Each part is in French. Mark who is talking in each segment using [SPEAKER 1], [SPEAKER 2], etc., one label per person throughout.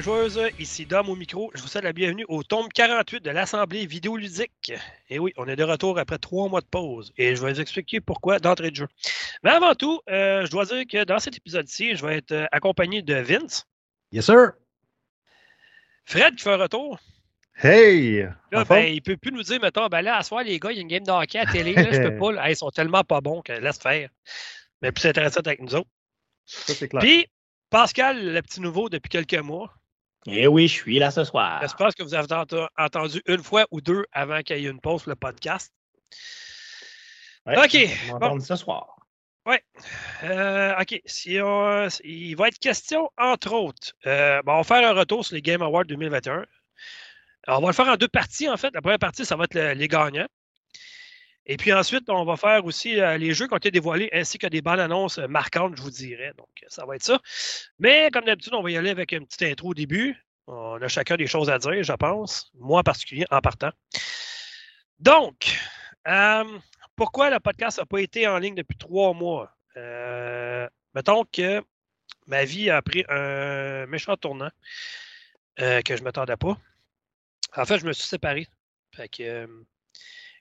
[SPEAKER 1] Joueurs et joueuses, ici Dom au micro. Je vous souhaite la bienvenue au tome 48 de l'Assemblée vidéoludique. Et oui, on est de retour après trois mois de pause et je vais vous expliquer pourquoi d'entrée de jeu. Mais avant tout, euh, je dois dire que dans cet épisode-ci, je vais être euh, accompagné de Vince,
[SPEAKER 2] Yes, sir.
[SPEAKER 1] Fred qui fait un retour.
[SPEAKER 2] Hey!
[SPEAKER 1] Là, ben, il peut plus nous dire, mettons, ben là, à soir, les gars, il y a une game de hockey à la télé, là, je peux pas. là. Hey, ils sont tellement pas bons que laisse faire. Mais plus intéressant avec nous autres.
[SPEAKER 2] Ça, c'est clair.
[SPEAKER 1] Puis, Pascal, le petit nouveau depuis quelques mois.
[SPEAKER 3] Eh oui, je suis là ce soir.
[SPEAKER 1] J'espère que vous avez ent- entendu une fois ou deux avant qu'il y ait une pause pour le podcast.
[SPEAKER 3] Ouais,
[SPEAKER 1] OK,
[SPEAKER 3] On va
[SPEAKER 1] bon.
[SPEAKER 3] ce soir.
[SPEAKER 1] Euh, OK. Si on- il va être question, entre autres, euh, bon, on va faire un retour sur les Game Awards 2021. Alors, on va le faire en deux parties, en fait. La première partie, ça va être le- les gagnants. Et puis ensuite, on va faire aussi euh, les jeux qui ont été dévoilés ainsi que des bandes annonces marquantes, je vous dirais. Donc, ça va être ça. Mais comme d'habitude, on va y aller avec une petite intro au début. On a chacun des choses à dire, je pense. Moi en particulier, en partant. Donc, euh, pourquoi le podcast n'a pas été en ligne depuis trois mois? Euh, mettons que ma vie a pris un méchant tournant que je ne m'attendais pas. En fait, je me suis séparé. Fait que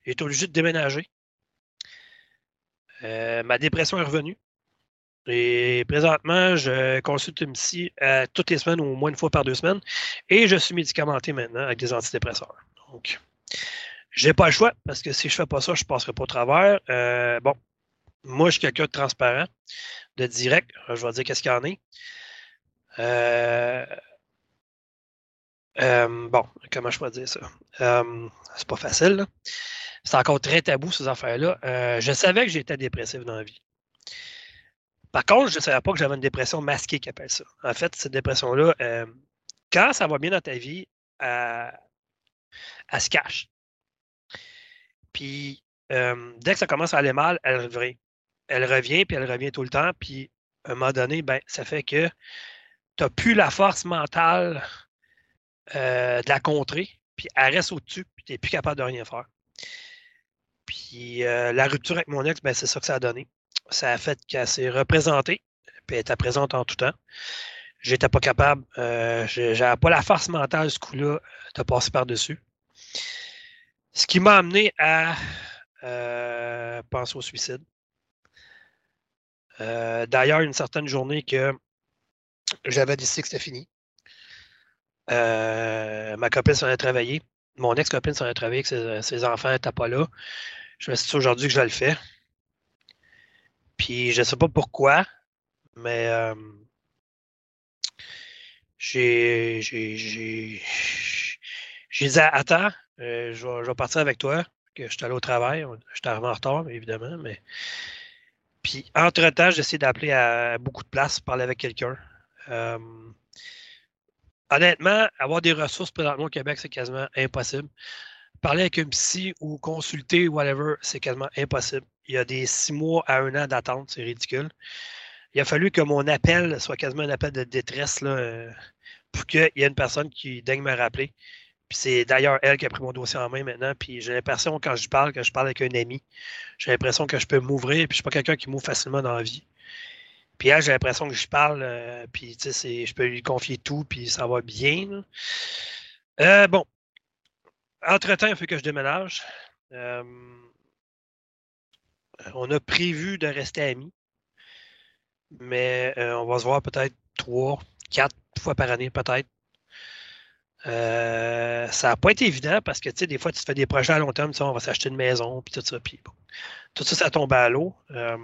[SPEAKER 1] j'ai été obligé de déménager. Euh, ma dépression est revenue. Et présentement, je consulte une psy toutes les semaines ou au moins une fois par deux semaines. Et je suis médicamenté maintenant avec des antidépresseurs. Donc, j'ai pas le choix parce que si je fais pas ça, je passerai pas au travers. Euh, bon, moi, je suis quelqu'un de transparent, de direct. Je vais dire qu'est-ce qu'il y en est. Euh, euh, bon, comment je peux dire ça? Euh, c'est pas facile. C'est encore très tabou, ces affaires-là. Euh, je savais que j'étais dépressif dans la vie. Par contre, je ne savais pas que j'avais une dépression masquée, qu'ils appellent ça. En fait, cette dépression-là, quand ça va bien dans ta vie, elle, se cache. Puis, dès que ça commence à aller mal, elle revient. Elle revient, puis elle revient tout le temps. Puis, à un moment donné, ben, ça fait que tu n'as plus la force mentale euh, de la contrer, puis elle reste au-dessus, puis tu n'es plus capable de rien faire. Puis, euh, la rupture avec mon ex, ben, c'est ça que ça a donné. Ça a fait qu'elle s'est représentée, puis elle était présente en tout temps. J'étais pas capable, euh, j'avais pas la force mentale, ce coup-là, de passer par-dessus. Ce qui m'a amené à euh, penser au suicide. Euh, D'ailleurs, une certaine journée que j'avais décidé que c'était fini. Euh, ma copine s'en est travaillée. Mon ex-copine s'en est travaillée, que ses, enfants n'étaient pas là. Je me suis dit aujourd'hui que je le fais. Puis je ne sais pas pourquoi, mais euh, j'ai dit attends, euh, je, vais, je vais partir avec toi, que je suis allé au travail. J'étais arrivé en retard, évidemment, mais. Puis entre-temps, j'ai essayé d'appeler à beaucoup de places, parler avec quelqu'un. Euh, honnêtement, avoir des ressources présentement au Québec, c'est quasiment impossible. Parler avec un psy ou consulter, whatever, c'est quasiment impossible. Il y a des six mois à un an d'attente, c'est ridicule. Il a fallu que mon appel soit quasiment un appel de détresse là, euh, pour qu'il y ait une personne qui daigne me rappeler. Puis c'est d'ailleurs elle qui a pris mon dossier en main maintenant. Puis j'ai l'impression, quand je parle, que je parle avec un ami, j'ai l'impression que je peux m'ouvrir. Puis je suis pas quelqu'un qui m'ouvre facilement dans la vie. Puis elle, j'ai l'impression que je parle, euh, puis tu sais, je peux lui confier tout, puis ça va bien. là. Euh, bon. Entre-temps, il faut que je déménage. Euh, on a prévu de rester amis, mais on va se voir peut-être trois, quatre fois par année, peut-être. Ça n'a pas été évident parce que tu sais, des fois, tu te fais des projets à long terme, on va s'acheter une maison, puis tout ça, puis bon. Tout ça, ça tombe à l'eau. Euh,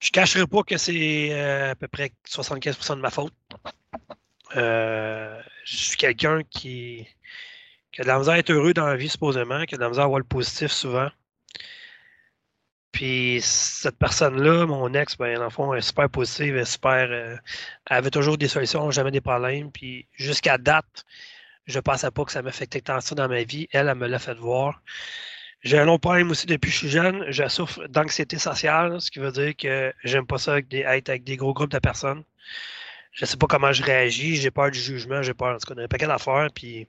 [SPEAKER 1] je ne cacherai pas que c'est euh, à peu près 75% de ma faute. Euh, je suis quelqu'un qui, qui a de la misère à être heureux dans la vie, supposément, qui a de la misère à le positif souvent. Puis cette personne-là, mon ex, ben, le fond, elle est super positive, elle est super. euh, elle avait toujours des solutions, jamais des problèmes. Puis jusqu'à date, je ne pensais pas que ça m'affectait tant ça dans ma vie. Elle, elle me l'a fait voir. J'ai un autre problème aussi depuis que je suis jeune. Je souffre d'anxiété sociale, ce qui veut dire que j'aime pas ça avec être avec des gros groupes de personnes. Je sais pas comment je réagis, j'ai peur du jugement, j'ai peur en tout cas d'un paquet d'affaires. Puis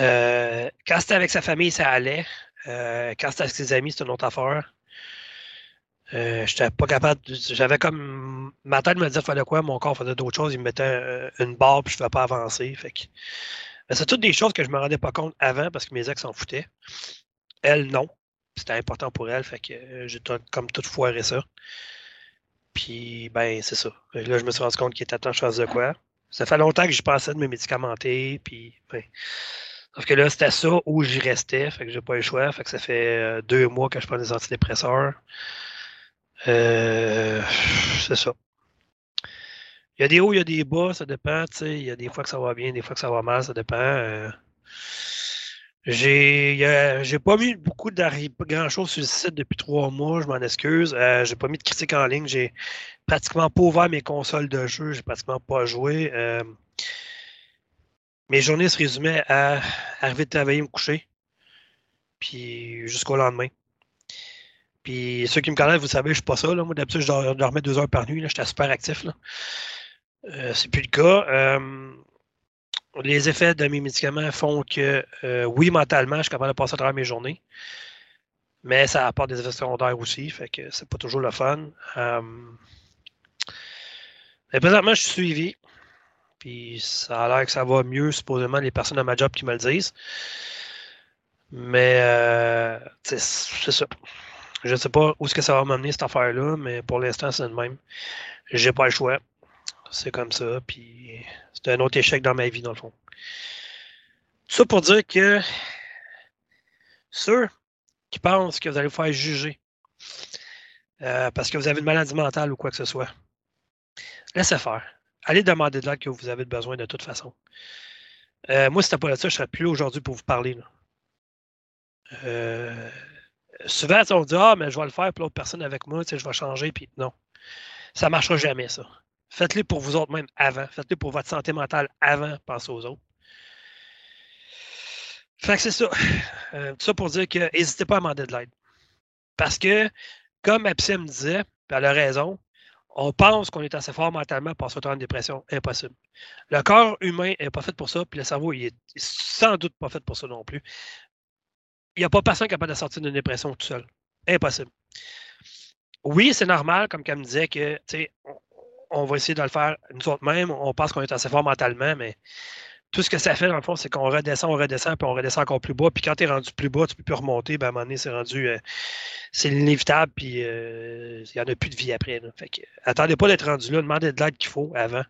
[SPEAKER 1] euh, quand c'était avec sa famille, ça allait. Euh, quand c'était avec ses amis, c'est une autre affaire. Euh, j'étais pas capable. J'avais comme. Ma tête me disait fallait quoi, mon corps faisait d'autres choses. Il me mettait une barre puis je ne pouvais pas avancer. Fait que... c'est toutes des choses que je me rendais pas compte avant parce que mes ex s'en foutaient. Elle, non. C'était important pour elle. Fait que euh, j'ai comme toute foiré ça. Puis, ben, c'est ça. Là, je me suis rendu compte qu'il était temps de de quoi. Ça fait longtemps que j'y pensais de me médicamenter. Puis, ben. Sauf que là, c'était ça où j'y restais. Fait que j'ai pas eu le choix. Fait que ça fait deux mois que je prends des antidépresseurs. Euh, c'est ça. Il y a des hauts, il y a des bas, ça dépend. Il y a des fois que ça va bien, des fois que ça va mal, ça dépend. Euh, j'ai pas mis beaucoup grand chose sur le site depuis trois mois, je m'en excuse. Euh, j'ai pas mis de critique en ligne. J'ai pratiquement pas ouvert mes consoles de jeu, j'ai pratiquement pas joué. Euh, mes journées se résumaient à arriver de travailler, me coucher, puis jusqu'au lendemain. Puis ceux qui me connaissent, vous savez, je suis pas ça. Moi, d'habitude, je dormais deux heures par nuit. J'étais super actif. Euh, c'est plus le cas. Euh, les effets de mes médicaments font que, euh, oui, mentalement, je suis capable de passer à travers mes journées. Mais ça apporte des effets secondaires aussi. Fait que c'est pas toujours le fun. mais présentement, je suis suivi. Puis ça a l'air que ça va mieux, supposément, les personnes à ma job qui me le disent. Mais c'est ça. Je ne sais pas où est-ce que ça va m'amener cette affaire-là, mais pour l'instant, c'est le même. J'ai pas le choix. C'est comme ça. Puis c'est un autre échec dans ma vie, dans le fond. Tout ça pour dire que ceux qui pensent que vous allez vous faire juger euh, parce que vous avez une maladie mentale ou quoi que ce soit, laissez faire. Allez demander de l'aide que vous avez besoin de toute façon. Euh, moi, si c'était pas là ça, je serais plus aujourd'hui pour vous parler. Là. Euh, souvent, on dit Ah, mais je vais le faire pour l'autre personne avec moi, je vais changer, puis non. Ça ne marchera jamais, ça. Faites-le pour vous autres même avant. Faites-le pour votre santé mentale avant, pensez aux autres. Fait que c'est ça. Euh, tout ça pour dire que n'hésitez pas à demander de l'aide. Parce que, comme Epsim disait, puis elle a raison, on pense qu'on est assez fort mentalement pour se en dépression. Impossible. Le corps humain n'est pas fait pour ça, puis le cerveau, il est sans doute pas fait pour ça non plus il n'y a pas personne capable de sortir d'une dépression tout seul. Impossible. Oui, c'est normal, comme elle me disait, que on, on va essayer de le faire nous autres mêmes. On pense qu'on est assez fort mentalement, mais tout ce que ça fait, dans le fond, c'est qu'on redescend, on redescend, puis on redescend encore plus bas. Puis quand tu es rendu plus bas, tu ne peux plus remonter. Ben, à un moment donné, c'est rendu. Euh, c'est inévitable, puis euh, il n'y en a plus de vie après. Fait que, attendez pas d'être rendu là, demandez de l'aide qu'il faut avant.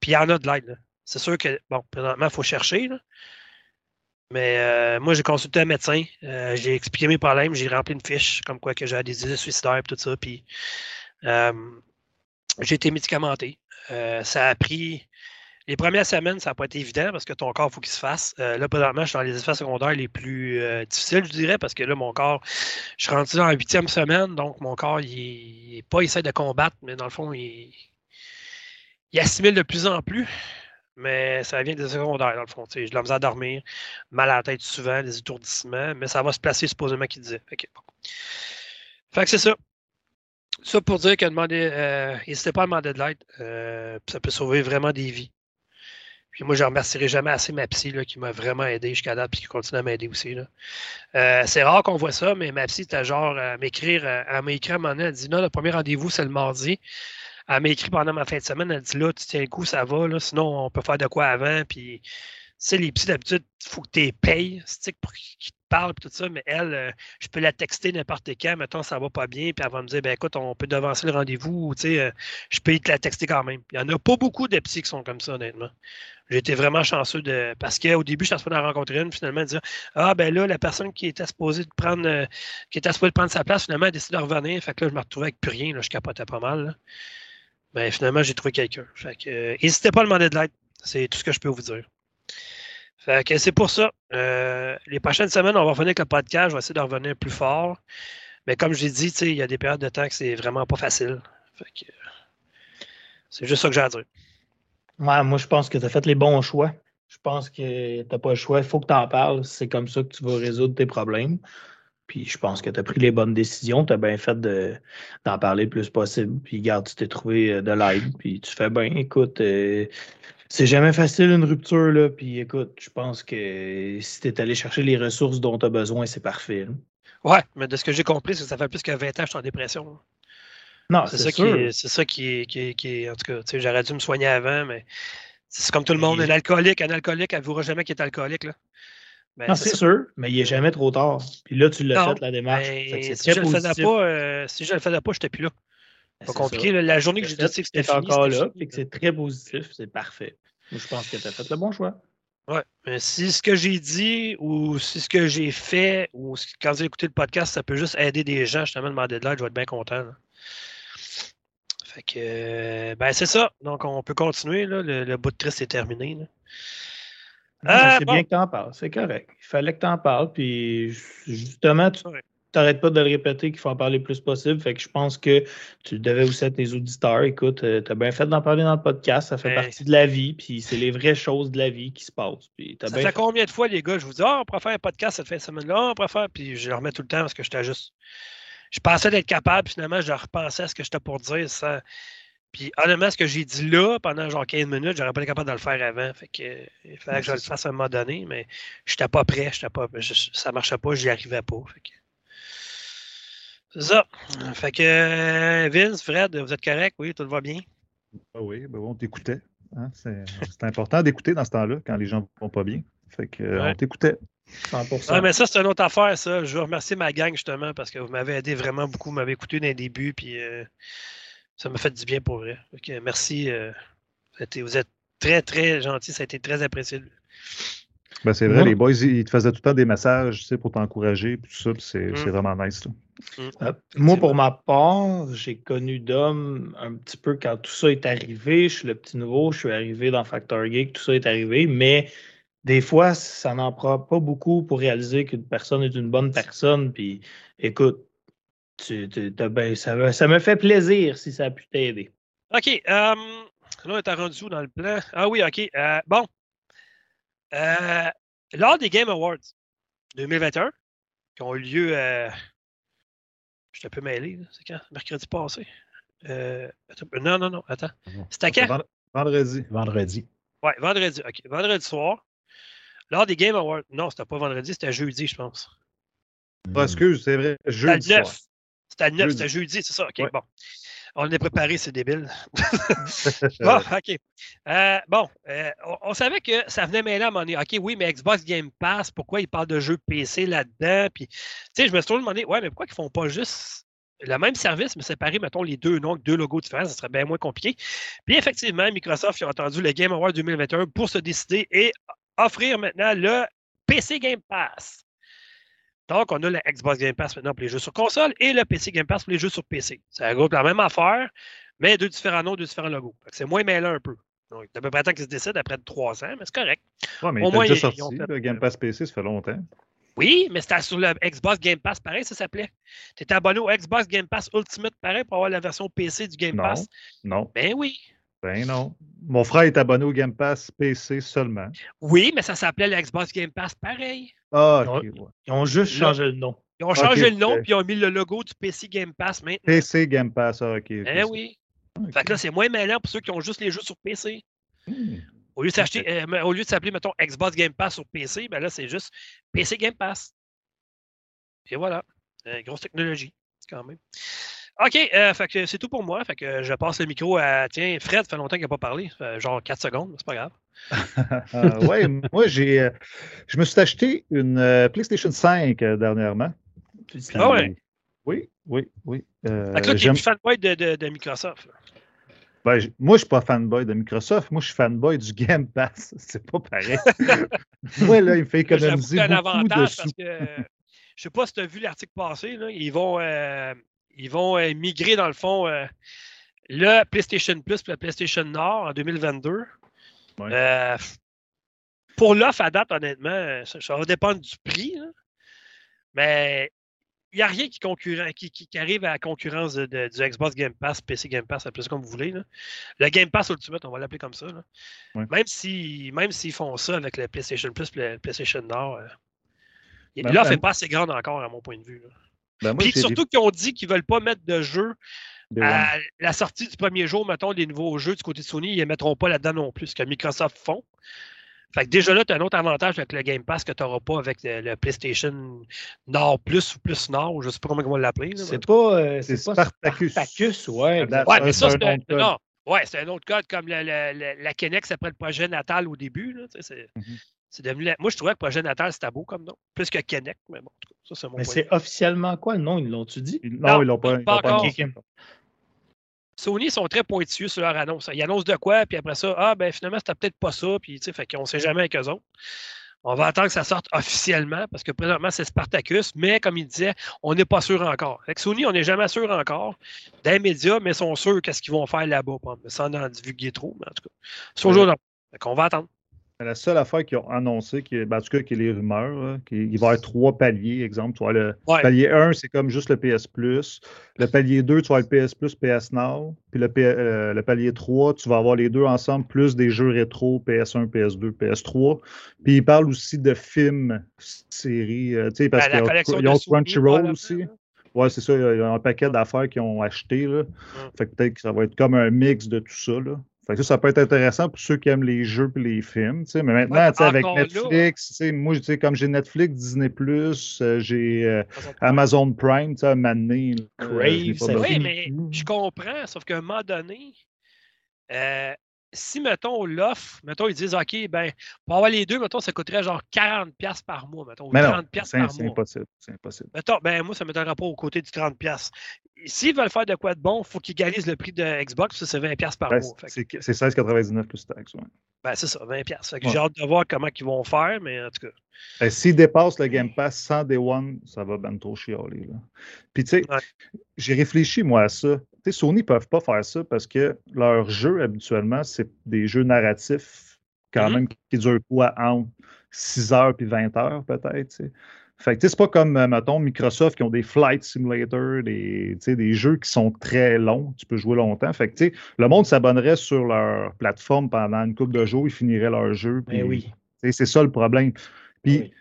[SPEAKER 1] Puis il y en a de l'aide. C'est sûr que, bon, présentement, il faut chercher. Mais euh, moi, j'ai consulté un médecin, j'ai expliqué mes problèmes, j'ai rempli une fiche comme quoi que j'avais des idées suicidaires et tout ça. Puis j'ai été médicamenté. ça a pris. Les premières semaines, ça n'a pas été évident parce que ton corps, il faut qu'il se fasse. là, présentement, je suis dans les effets secondaires les plus difficiles, je dirais, parce que là, mon corps, je suis rendu dans la huitième semaine, donc mon corps, il n'est pas de combattre, mais dans le fond, il, il assimile de plus en plus mais ça vient des secondaires, dans le fond. Je l'ai à dormir, mal à la tête souvent, des étourdissements, mais ça va se placer supposément qu'il disait. Fait que, c'est ça. Ça pour dire que demander, euh, n'hésitez pas à demander de l'aide. Euh, ça peut sauver vraiment des vies. Puis moi, je remercierai jamais assez ma psy là, qui m'a vraiment aidé jusqu'à date et qui continue à m'aider aussi. Euh, c'est rare qu'on voit ça, mais ma psy, était genre à m'écrire, à m'écrire à un moment donné, elle dit non, le premier rendez-vous, c'est le mardi. Elle m'a écrit pendant ma fin de semaine, elle dit là, tu tiens le coup, ça va, là, sinon on peut faire de quoi avant. Puis, tu sais, les petits d'habitude, il faut que tu les payes, pour qu'ils te parlent, et tout ça, mais elle, euh, je peux la texter n'importe quand, mettons, ça va pas bien, puis elle va me dire, ben écoute, on peut devancer le rendez-vous, tu sais, euh, je peux te la texter quand même. Il y en a pas beaucoup de psy qui sont comme ça, honnêtement. J'ai été vraiment chanceux de. Parce qu'au début, je suis en rencontrer une, finalement, dire Ah, ben là, la personne qui était supposée de prendre, euh, de prendre sa place, finalement, a décidé de revenir. Fait que là, je me retrouvais avec plus rien, là, je capotais pas mal. Là ben, finalement, j'ai trouvé quelqu'un. Fait que, n'hésitez pas à demander de l'aide. C'est tout ce que je peux vous dire. Fait que c'est pour ça. Euh, les prochaines semaines, on va revenir avec le podcast. Je vais essayer de revenir plus fort. Mais comme je l'ai dit, il y a des périodes de temps que c'est vraiment pas facile. Fait que, c'est juste ça que j'ai à dire.
[SPEAKER 3] Moi, je pense que tu as fait les bons choix. Je pense que tu n'as pas le choix. Il faut que tu en parles. C'est comme ça que tu vas résoudre tes problèmes. Puis je pense que tu as pris les bonnes décisions. Tu as bien fait d'en parler le plus possible. Puis garde, tu t'es trouvé euh, de l'aide. Puis tu fais bien, écoute, euh, c'est jamais facile une rupture. Là. Puis écoute, je pense que si tu es allé chercher les ressources dont tu as besoin, c'est parfait.
[SPEAKER 1] Ouais, mais de ce que j'ai compris, c'est que ça fait plus que 20 ans que je suis en dépression.
[SPEAKER 3] Non,
[SPEAKER 1] C'est ça, qui
[SPEAKER 3] sûr.
[SPEAKER 1] c'est ça qui est, qui est- qui est- En tout cas, j'aurais dû me soigner avant, mais c'est comme tout le monde. Un alcoolique, un alcoolique, verra jamais qu'il est alcoolique. Là. Ben,
[SPEAKER 3] Non,
[SPEAKER 1] c'est
[SPEAKER 3] sûr, mais il est jamais trop tard. Puis là, tu l'as
[SPEAKER 1] Non,
[SPEAKER 3] fait, la démarche.
[SPEAKER 1] Ben,
[SPEAKER 3] Fait que c'est
[SPEAKER 1] si, je le faisais pas, euh, si je le faisais pas, je n'étais plus là. Pas compliqué.
[SPEAKER 3] ça.
[SPEAKER 1] La journée que j'ai dit que c'était
[SPEAKER 3] encore là, que c'est très positif, c'est parfait. Je pense que tu as fait le bon choix.
[SPEAKER 1] Ouais. Mais si ce que j'ai dit ou si ce que j'ai fait ou quand j'ai écouté le podcast, ça peut juste aider des gens justement demander de l'aide, je vais être bien content. là. Fait que euh, ben c'est ça. Donc on peut continuer. Là. Le, le bout de triste est terminé. là. Ah,
[SPEAKER 3] mais c'est
[SPEAKER 1] bon.
[SPEAKER 3] bien que tu en parles, c'est correct. Il fallait que tu en parles, puis justement, tu
[SPEAKER 1] Ouais.
[SPEAKER 3] n'arrêtes pas de le répéter qu'il faut en parler le plus possible. Fait que je pense que tu devais aussi être tes auditeurs. Écoute, tu as bien fait d'en parler dans le podcast, ça fait
[SPEAKER 1] Ben.
[SPEAKER 3] partie de la vie, puis c'est les vraies choses de la vie qui se passent. Puis t'as
[SPEAKER 1] Ça
[SPEAKER 3] bien
[SPEAKER 1] fait
[SPEAKER 3] fait.
[SPEAKER 1] combien de fois, les gars, je vous dis, ah, on pourrait faire un podcast cette fin de semaine-là, on pourrait faire, puis je le remets tout le temps parce que j'étais juste. Je pensais d'être capable, puis finalement, je repensais à ce que j'étais pour dire. Ça... Puis honnêtement, ce que j'ai dit là, pendant genre 15 minutes, j'aurais pas été capable de le faire avant. Fait que, euh, il fallait que je le fasse à un moment donné, mais j'étais pas prêt, j'étais pas, je- ça marchait pas, j'y arrivais pas. Fait que... C'est ça. Fait que Vince, Fred, vous êtes correct? Oui, tout va bien?
[SPEAKER 2] Ah oui, ben oui, on t'écoutait. hein. C'est c'est important d'écouter dans ce temps-là quand les gens vont pas bien. Fait que, euh,
[SPEAKER 1] Ouais.
[SPEAKER 2] on t'écoutait.
[SPEAKER 3] 100%.
[SPEAKER 1] Ouais, mais ça, c'est une autre affaire, ça. Je veux remercier ma gang, justement, parce que vous m'avez aidé vraiment beaucoup. Vous m'avez écouté dans les débuts, puis euh, ça m'a fait du bien pour vrai. Ok, merci. euh, vous êtes- vous êtes très, très gentils. Ça a été très apprécié.
[SPEAKER 2] Ben, c'est vrai, les boys, ils te faisaient tout le temps des messages tu sais, pour t'encourager, puis tout ça, puis c'est
[SPEAKER 1] Mm.
[SPEAKER 2] c'est vraiment nice. Là.
[SPEAKER 3] Euh, Moi, pour ma part, j'ai connu Dom un petit peu quand tout ça est arrivé. Je suis le petit nouveau, je suis arrivé dans Factor Geek, tout ça est arrivé, mais des fois, ça n'en prend pas beaucoup pour réaliser qu'une personne est une bonne personne. Puis écoute, tu, tu- t'as ben- ça, me- ça me fait plaisir si ça a pu t'aider.
[SPEAKER 1] OK. euh, là, on est rendu où dans le plan? Ah oui, OK. euh, bon. Euh, lors des Game Awards 2021, qui ont eu lieu. euh, je suis un peu mêlé. C'est quand? Mercredi passé. Euh, attends, non, non, non. Attends. C'était quand?
[SPEAKER 2] Vend- Vendredi.
[SPEAKER 4] Vendredi.
[SPEAKER 1] Ouais, vendredi. OK. Vendredi soir. Lors des Game Awards. Non, c'était pas vendredi, c'était jeudi, je pense.
[SPEAKER 2] Ah, excuse, c'est vrai,
[SPEAKER 1] C'était
[SPEAKER 2] jeudi
[SPEAKER 1] le 9.
[SPEAKER 2] soir.
[SPEAKER 1] C'était le 9,
[SPEAKER 2] Jeudi.
[SPEAKER 1] c'était jeudi, c'est ça. OK,
[SPEAKER 2] Ouais.
[SPEAKER 1] bon. On est préparé, c'est débile. Bon, OK. Euh, bon, euh, on, on savait que ça venait mêler à un moment donné. OK, oui, mais Xbox Game Pass, pourquoi ils parlent de jeux PC là-dedans? Puis, tu sais, je me suis toujours demandé, ouais, mais pourquoi ils font pas juste le même service, mais séparer, mettons, les deux noms, deux logos différents, ça serait bien moins compliqué. Puis, effectivement, Microsoft a entendu le Game Award 2021 pour se décider et offrir maintenant le PC Game Pass. Donc, on a le Xbox Game Pass maintenant pour les jeux sur console et le PC Game Pass pour les jeux sur PC. Ça regroupe la même affaire, mais deux différents noms, deux différents logos. C'est moins mêlant un peu. Donc, c'est à peu près temps qu'ils se décident après trois ans, mais c'est correct.
[SPEAKER 2] Mais
[SPEAKER 1] Au moins,
[SPEAKER 2] déjà
[SPEAKER 1] ils- ils ont
[SPEAKER 2] sorti,
[SPEAKER 1] fait-
[SPEAKER 2] le Game Pass PC, ça fait longtemps.
[SPEAKER 1] Oui, mais c'était sur le Xbox Game Pass, pareil, ça s'appelait. Tu étais abonné au Xbox Game Pass Ultimate, pareil, pour avoir la version PC du Game
[SPEAKER 2] Non.
[SPEAKER 1] Pass.
[SPEAKER 2] Non,
[SPEAKER 1] Ben oui.
[SPEAKER 2] ben non. Mon frère est abonné au Game Pass PC seulement.
[SPEAKER 1] Oui, mais ça s'appelait le Xbox Game Pass, pareil.
[SPEAKER 2] Ah, ouais.
[SPEAKER 3] Ils ont juste changé le nom.
[SPEAKER 1] Ils ont changé le nom,
[SPEAKER 2] ok.
[SPEAKER 1] puis ils ont mis le logo du PC Game Pass maintenant.
[SPEAKER 2] PC Game Pass, ah, ok.
[SPEAKER 1] Eh oui. Fait que là, c'est moins mêlant pour ceux qui ont juste les jeux sur PC.
[SPEAKER 2] Hmm.
[SPEAKER 1] Au lieu de s'acheter, euh, au lieu de s'appeler, mettons, Xbox Game Pass sur PC, ben là, c'est juste PC Game Pass. Et voilà. Euh, grosse technologie, quand même. OK, euh, fait que c'est tout pour moi. Fait que je passe le micro à. Tiens, Fred, ça fait longtemps qu'il n'a pas parlé. Genre 4 secondes, mais c'est pas grave.
[SPEAKER 2] Ah, ouais, moi, j'ai, euh, je me suis acheté une euh, PlayStation 5 euh, dernièrement.
[SPEAKER 1] Ah ouais?
[SPEAKER 2] Oui, oui, oui. Euh,
[SPEAKER 1] que là, tu es fanboy de, de, de Microsoft.
[SPEAKER 2] ben, moi, je suis pas fanboy de Microsoft. Moi, je suis fanboy du Game Pass. C'est pas pareil. moi, là, il me fait économiser beaucoup
[SPEAKER 1] avantage parce que euh, je sais pas si tu as vu l'article passé, là, ils vont, euh, ils vont euh, migrer dans le fond euh, le PlayStation Plus et le PlayStation Nord en 2022.
[SPEAKER 2] Ouais.
[SPEAKER 1] Euh, pour l'offre à date, honnêtement, euh, ça, ça va dépendre du prix. Mais il n'y a rien qui, qui, arrive à la concurrence de- de- du Xbox Game Pass, PC Game Pass, appelez ça comme vous voulez. là. Le Game Pass Ultimate, on va l'appeler comme ça. là.
[SPEAKER 2] Ouais.
[SPEAKER 1] Même si- même s'ils font ça avec le PlayStation Plus et le PlayStation Nord, euh,
[SPEAKER 2] Ben,
[SPEAKER 1] l'offre
[SPEAKER 2] ben-
[SPEAKER 1] n'est pas assez grande encore, à mon point de vue. là.
[SPEAKER 2] Ben, moi,
[SPEAKER 1] Puis surtout qu'ils ont dit qu'ils ne veulent pas mettre de jeu à la sortie du premier jour, mettons, des nouveaux jeux du côté de Sony, ils ne les mettront pas là-dedans non plus, ce que Microsoft font. Fait que déjà là, tu as un autre avantage avec le Game Pass que tu n'auras pas avec le, le PlayStation Nord Plus ou Plus Nord, je ne sais pas comment ils vont l'appeler.
[SPEAKER 3] C'est pas, euh,
[SPEAKER 2] C'est
[SPEAKER 3] c'est pas
[SPEAKER 2] Spartacus.
[SPEAKER 3] Spartacus, ouais.
[SPEAKER 1] Mais ça,
[SPEAKER 2] c'est un
[SPEAKER 1] un,
[SPEAKER 2] autre code.
[SPEAKER 1] non. Ouais, c'est un autre code comme le- le- le- la Kennex après le projet natal au début. Là, sais, c'est, c'est devenu la- Moi, je trouvais que projet natal, c'était beau comme nom. Plus que Kennex, mais bon, en tout cas, ça, c'est mon
[SPEAKER 3] Mais
[SPEAKER 1] point.
[SPEAKER 3] c'est officiellement quoi le nom? Ils l'ont-tu dit?
[SPEAKER 1] Non,
[SPEAKER 2] Non, ils l'ont pas.
[SPEAKER 1] pas
[SPEAKER 2] ils l'ont pas
[SPEAKER 1] encore. Sony sont très pointilleux sur leur annonce. Ils annoncent de quoi, puis après ça, ah, ben finalement, c'était peut-être pas ça, puis tu sais, fait qu'on sait jamais avec eux autres. On va attendre que ça sorte officiellement, parce que présentement, c'est Spartacus, mais comme il disait, on n'est pas sûr encore. Avec Sony, on n'est jamais sûr encore. Les médias, mais ils sont sûrs qu'est-ce qu'ils vont faire là-bas, sans en divulguer trop, mais en tout cas. C'est toujours dans. Fait qu'on va attendre.
[SPEAKER 2] La seule affaire qu'ils ont annoncé, qui, ben, en tout cas, qui est les rumeurs, là, qui- il va y avoir trois paliers. Exemple, tu vois, le
[SPEAKER 1] Ouais.
[SPEAKER 2] palier 1, c'est comme juste le PS Plus. Le palier 2, tu vas avoir le PS Plus, PS Now. Puis le, P- euh, le palier 3, tu vas avoir les deux ensemble, plus des jeux rétro, PS1, PS2, PS3. Puis ils parlent aussi de films, séries, euh, tu sais, parce
[SPEAKER 1] Ben,
[SPEAKER 2] qu'ils ont, Crunchyroll aussi.
[SPEAKER 1] là.
[SPEAKER 2] Ouais, c'est ça. Il y a un paquet d'affaires qu'ils ont acheté. Là. Fait que peut-être que ça va être comme un mix de tout ça. Là. Fait que ça, ça peut être intéressant pour ceux qui aiment les jeux et les films. Mais maintenant,
[SPEAKER 1] Ouais,
[SPEAKER 2] avec Netflix, moi, comme j'ai Netflix, Disney, euh, j'ai euh, Amazon Prime, tu sais, à donné, là,
[SPEAKER 3] Crave,
[SPEAKER 2] euh.
[SPEAKER 1] Oui, mais je comprends, sauf qu'à un moment donné, euh, si, mettons, l'offre, mettons, ils disent, OK, ben, pour avoir les deux, mettons, ça coûterait genre 40$ par mois, mettons,
[SPEAKER 2] Mais non,
[SPEAKER 1] 30$
[SPEAKER 2] c'est
[SPEAKER 1] par
[SPEAKER 2] c'est
[SPEAKER 1] mois.
[SPEAKER 2] impossible. C'est impossible.
[SPEAKER 1] Mettons, ben, moi, ça ne m'étonnerait pas au côté du 30$. S'ils veulent faire de quoi de bon, il faut qu'ils égalisent le prix de Xbox, ça, c'est 20$ par
[SPEAKER 2] Ouais,
[SPEAKER 1] mois.
[SPEAKER 2] C'est c'est 16,99 plus taxes. Ouais.
[SPEAKER 1] ben, c'est ça, 20$. Fait que
[SPEAKER 2] Ouais.
[SPEAKER 1] j'ai hâte de voir comment ils vont faire, mais en tout cas.
[SPEAKER 2] Ben, S'ils dépassent le Game Pass sans Day One, ça va ben trop chialer. Là. Puis, tu sais,
[SPEAKER 1] Ouais.
[SPEAKER 2] j'ai réfléchi, moi, à ça. Sony ne peuvent pas faire ça parce que leurs jeux, habituellement, c'est des jeux narratifs, quand
[SPEAKER 1] Mhm.
[SPEAKER 2] même, qui durent quoi, entre 6 heures puis 20 heures, peut-être. Fait que, c'est pas comme, euh, mettons, Microsoft qui ont des Flight Simulator, des, des jeux qui sont très longs, tu peux jouer longtemps. Fait que, le monde s'abonnerait sur leur plateforme pendant une couple de jours, ils finiraient leur jeu. Puis,
[SPEAKER 3] oui.
[SPEAKER 2] sais, C'est ça le problème. Puis,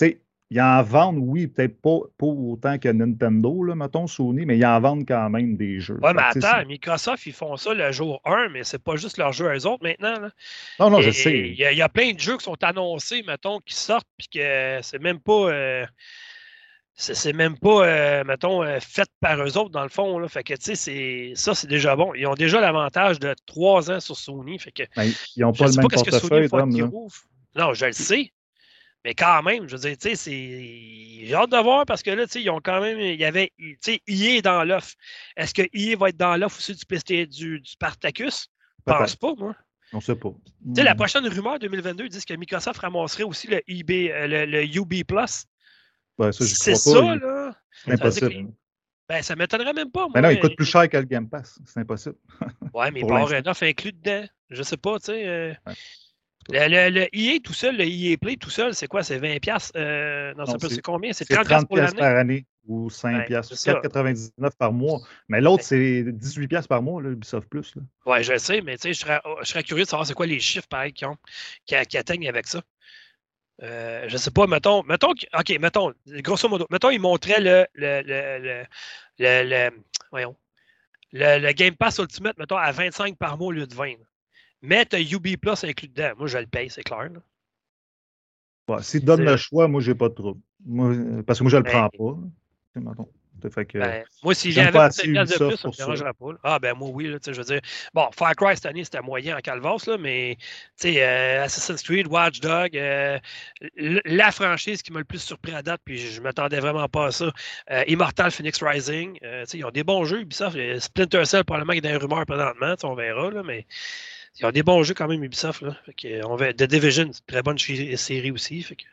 [SPEAKER 3] Oui.
[SPEAKER 2] Ils en vendent, oui, peut-être pas, pas autant que Nintendo, là, mettons, Sony, mais ils en vendent quand même des jeux. Fait
[SPEAKER 1] mais attends, Microsoft, ils font ça le jour 1, mais c'est pas juste leur jeu à eux autres maintenant. Là.
[SPEAKER 2] Non, non, je sais.
[SPEAKER 1] Il y, a- il y a plein de jeux qui sont annoncés, mettons, qui sortent, puis que c'est même pas. euh, c'est même pas, euh, mettons, euh, fait par eux autres, dans le fond. Là. Fait que, tu sais, ça, c'est déjà bon. Ils ont déjà l'avantage de trois ans sur Sony. Fait que,
[SPEAKER 2] Ben, ils n'ont pas le même portefeuille, Tom.
[SPEAKER 1] Non, je le sais. Mais quand même, je veux dire, tu sais, c'est. J'ai hâte de voir parce que là, tu sais, ils ont quand même. Il y avait. Tu sais, EA est dans l'offre. Est-ce que EA va être dans l'offre aussi du, PlayStation du, du Spartacus? Je pense pas, moi.
[SPEAKER 2] On ne sait pas.
[SPEAKER 1] Tu sais, la prochaine rumeur 2022 disent que Microsoft ramasserait aussi le, euh, le, le UB Plus.
[SPEAKER 2] Ben, ça,
[SPEAKER 1] C'est
[SPEAKER 2] pas.
[SPEAKER 1] ça, là.
[SPEAKER 2] C'est
[SPEAKER 1] Ça
[SPEAKER 2] impossible.
[SPEAKER 1] les- Ben, ça m'étonnerait même pas, moi.
[SPEAKER 2] Mais non, il coûte plus cher que le Game Pass. C'est impossible.
[SPEAKER 1] Ouais, mais il y avoir offre inclus dedans. Je sais pas, tu sais. euh,
[SPEAKER 2] Ouais.
[SPEAKER 1] Le, le, le EA tout seul, le EA Play tout seul, c'est quoi? C'est 20$? piastres, Euh, non,
[SPEAKER 2] Non,
[SPEAKER 1] c'est combien? C'est
[SPEAKER 2] C'est
[SPEAKER 1] 30$
[SPEAKER 2] 30
[SPEAKER 1] pour
[SPEAKER 2] pièces
[SPEAKER 1] l'année?
[SPEAKER 2] par année ou 5
[SPEAKER 1] Ouais,
[SPEAKER 2] piastres.
[SPEAKER 1] c'est ça.
[SPEAKER 2] 4,99 par mois. Mais l'autre, c'est 18 piastres par mois, là, Ubisoft Plus. Là.
[SPEAKER 1] Ouais, je le sais, mais je serais, je serais curieux de savoir c'est quoi les chiffres, pareil, qu'ils ont, qui, qui atteignent avec ça. Euh, je sais pas, mettons, mettons, OK, mettons, grosso modo, mettons, ils montraient le, le, le, le, le- le- voyons, le, le Game Pass Ultimate, mettons, à 25 par mois au lieu de 20. là. Mais tu as UB Plus inclus dedans. Moi, je le paye, c'est clair. là.
[SPEAKER 2] S'ils donnent
[SPEAKER 1] C'est-
[SPEAKER 2] le choix, moi, j'ai pas de trouble. Moi, parce que moi, je le
[SPEAKER 1] Ben-
[SPEAKER 2] prends pas. Tu. Fait que,
[SPEAKER 1] Ben, moi, si j'avais
[SPEAKER 2] pas
[SPEAKER 1] 25$
[SPEAKER 2] assez
[SPEAKER 1] de plus, ça me dérangerait pas. là. Ah, ben moi, oui, là, tu sais, je veux dire. Bon, Far Cry cette année, c'était moyen en calvasse, là, mais tu sais, euh, Assassin's Creed, Watch Dog, euh, la franchise qui m'a le plus surpris à date, puis je ne m'attendais vraiment pas à ça, euh, Immortal Phoenix Rising, euh, tu sais, ils ont des bons jeux, Ubisoft. Splinter Cell, probablement, qui est dans les rumeurs présentement, tu on verra, là, mais ils ont des bons jeux quand même, Ubisoft. Là, fait que, euh, on va, The Division, c'est une très bonne série aussi. Fait que,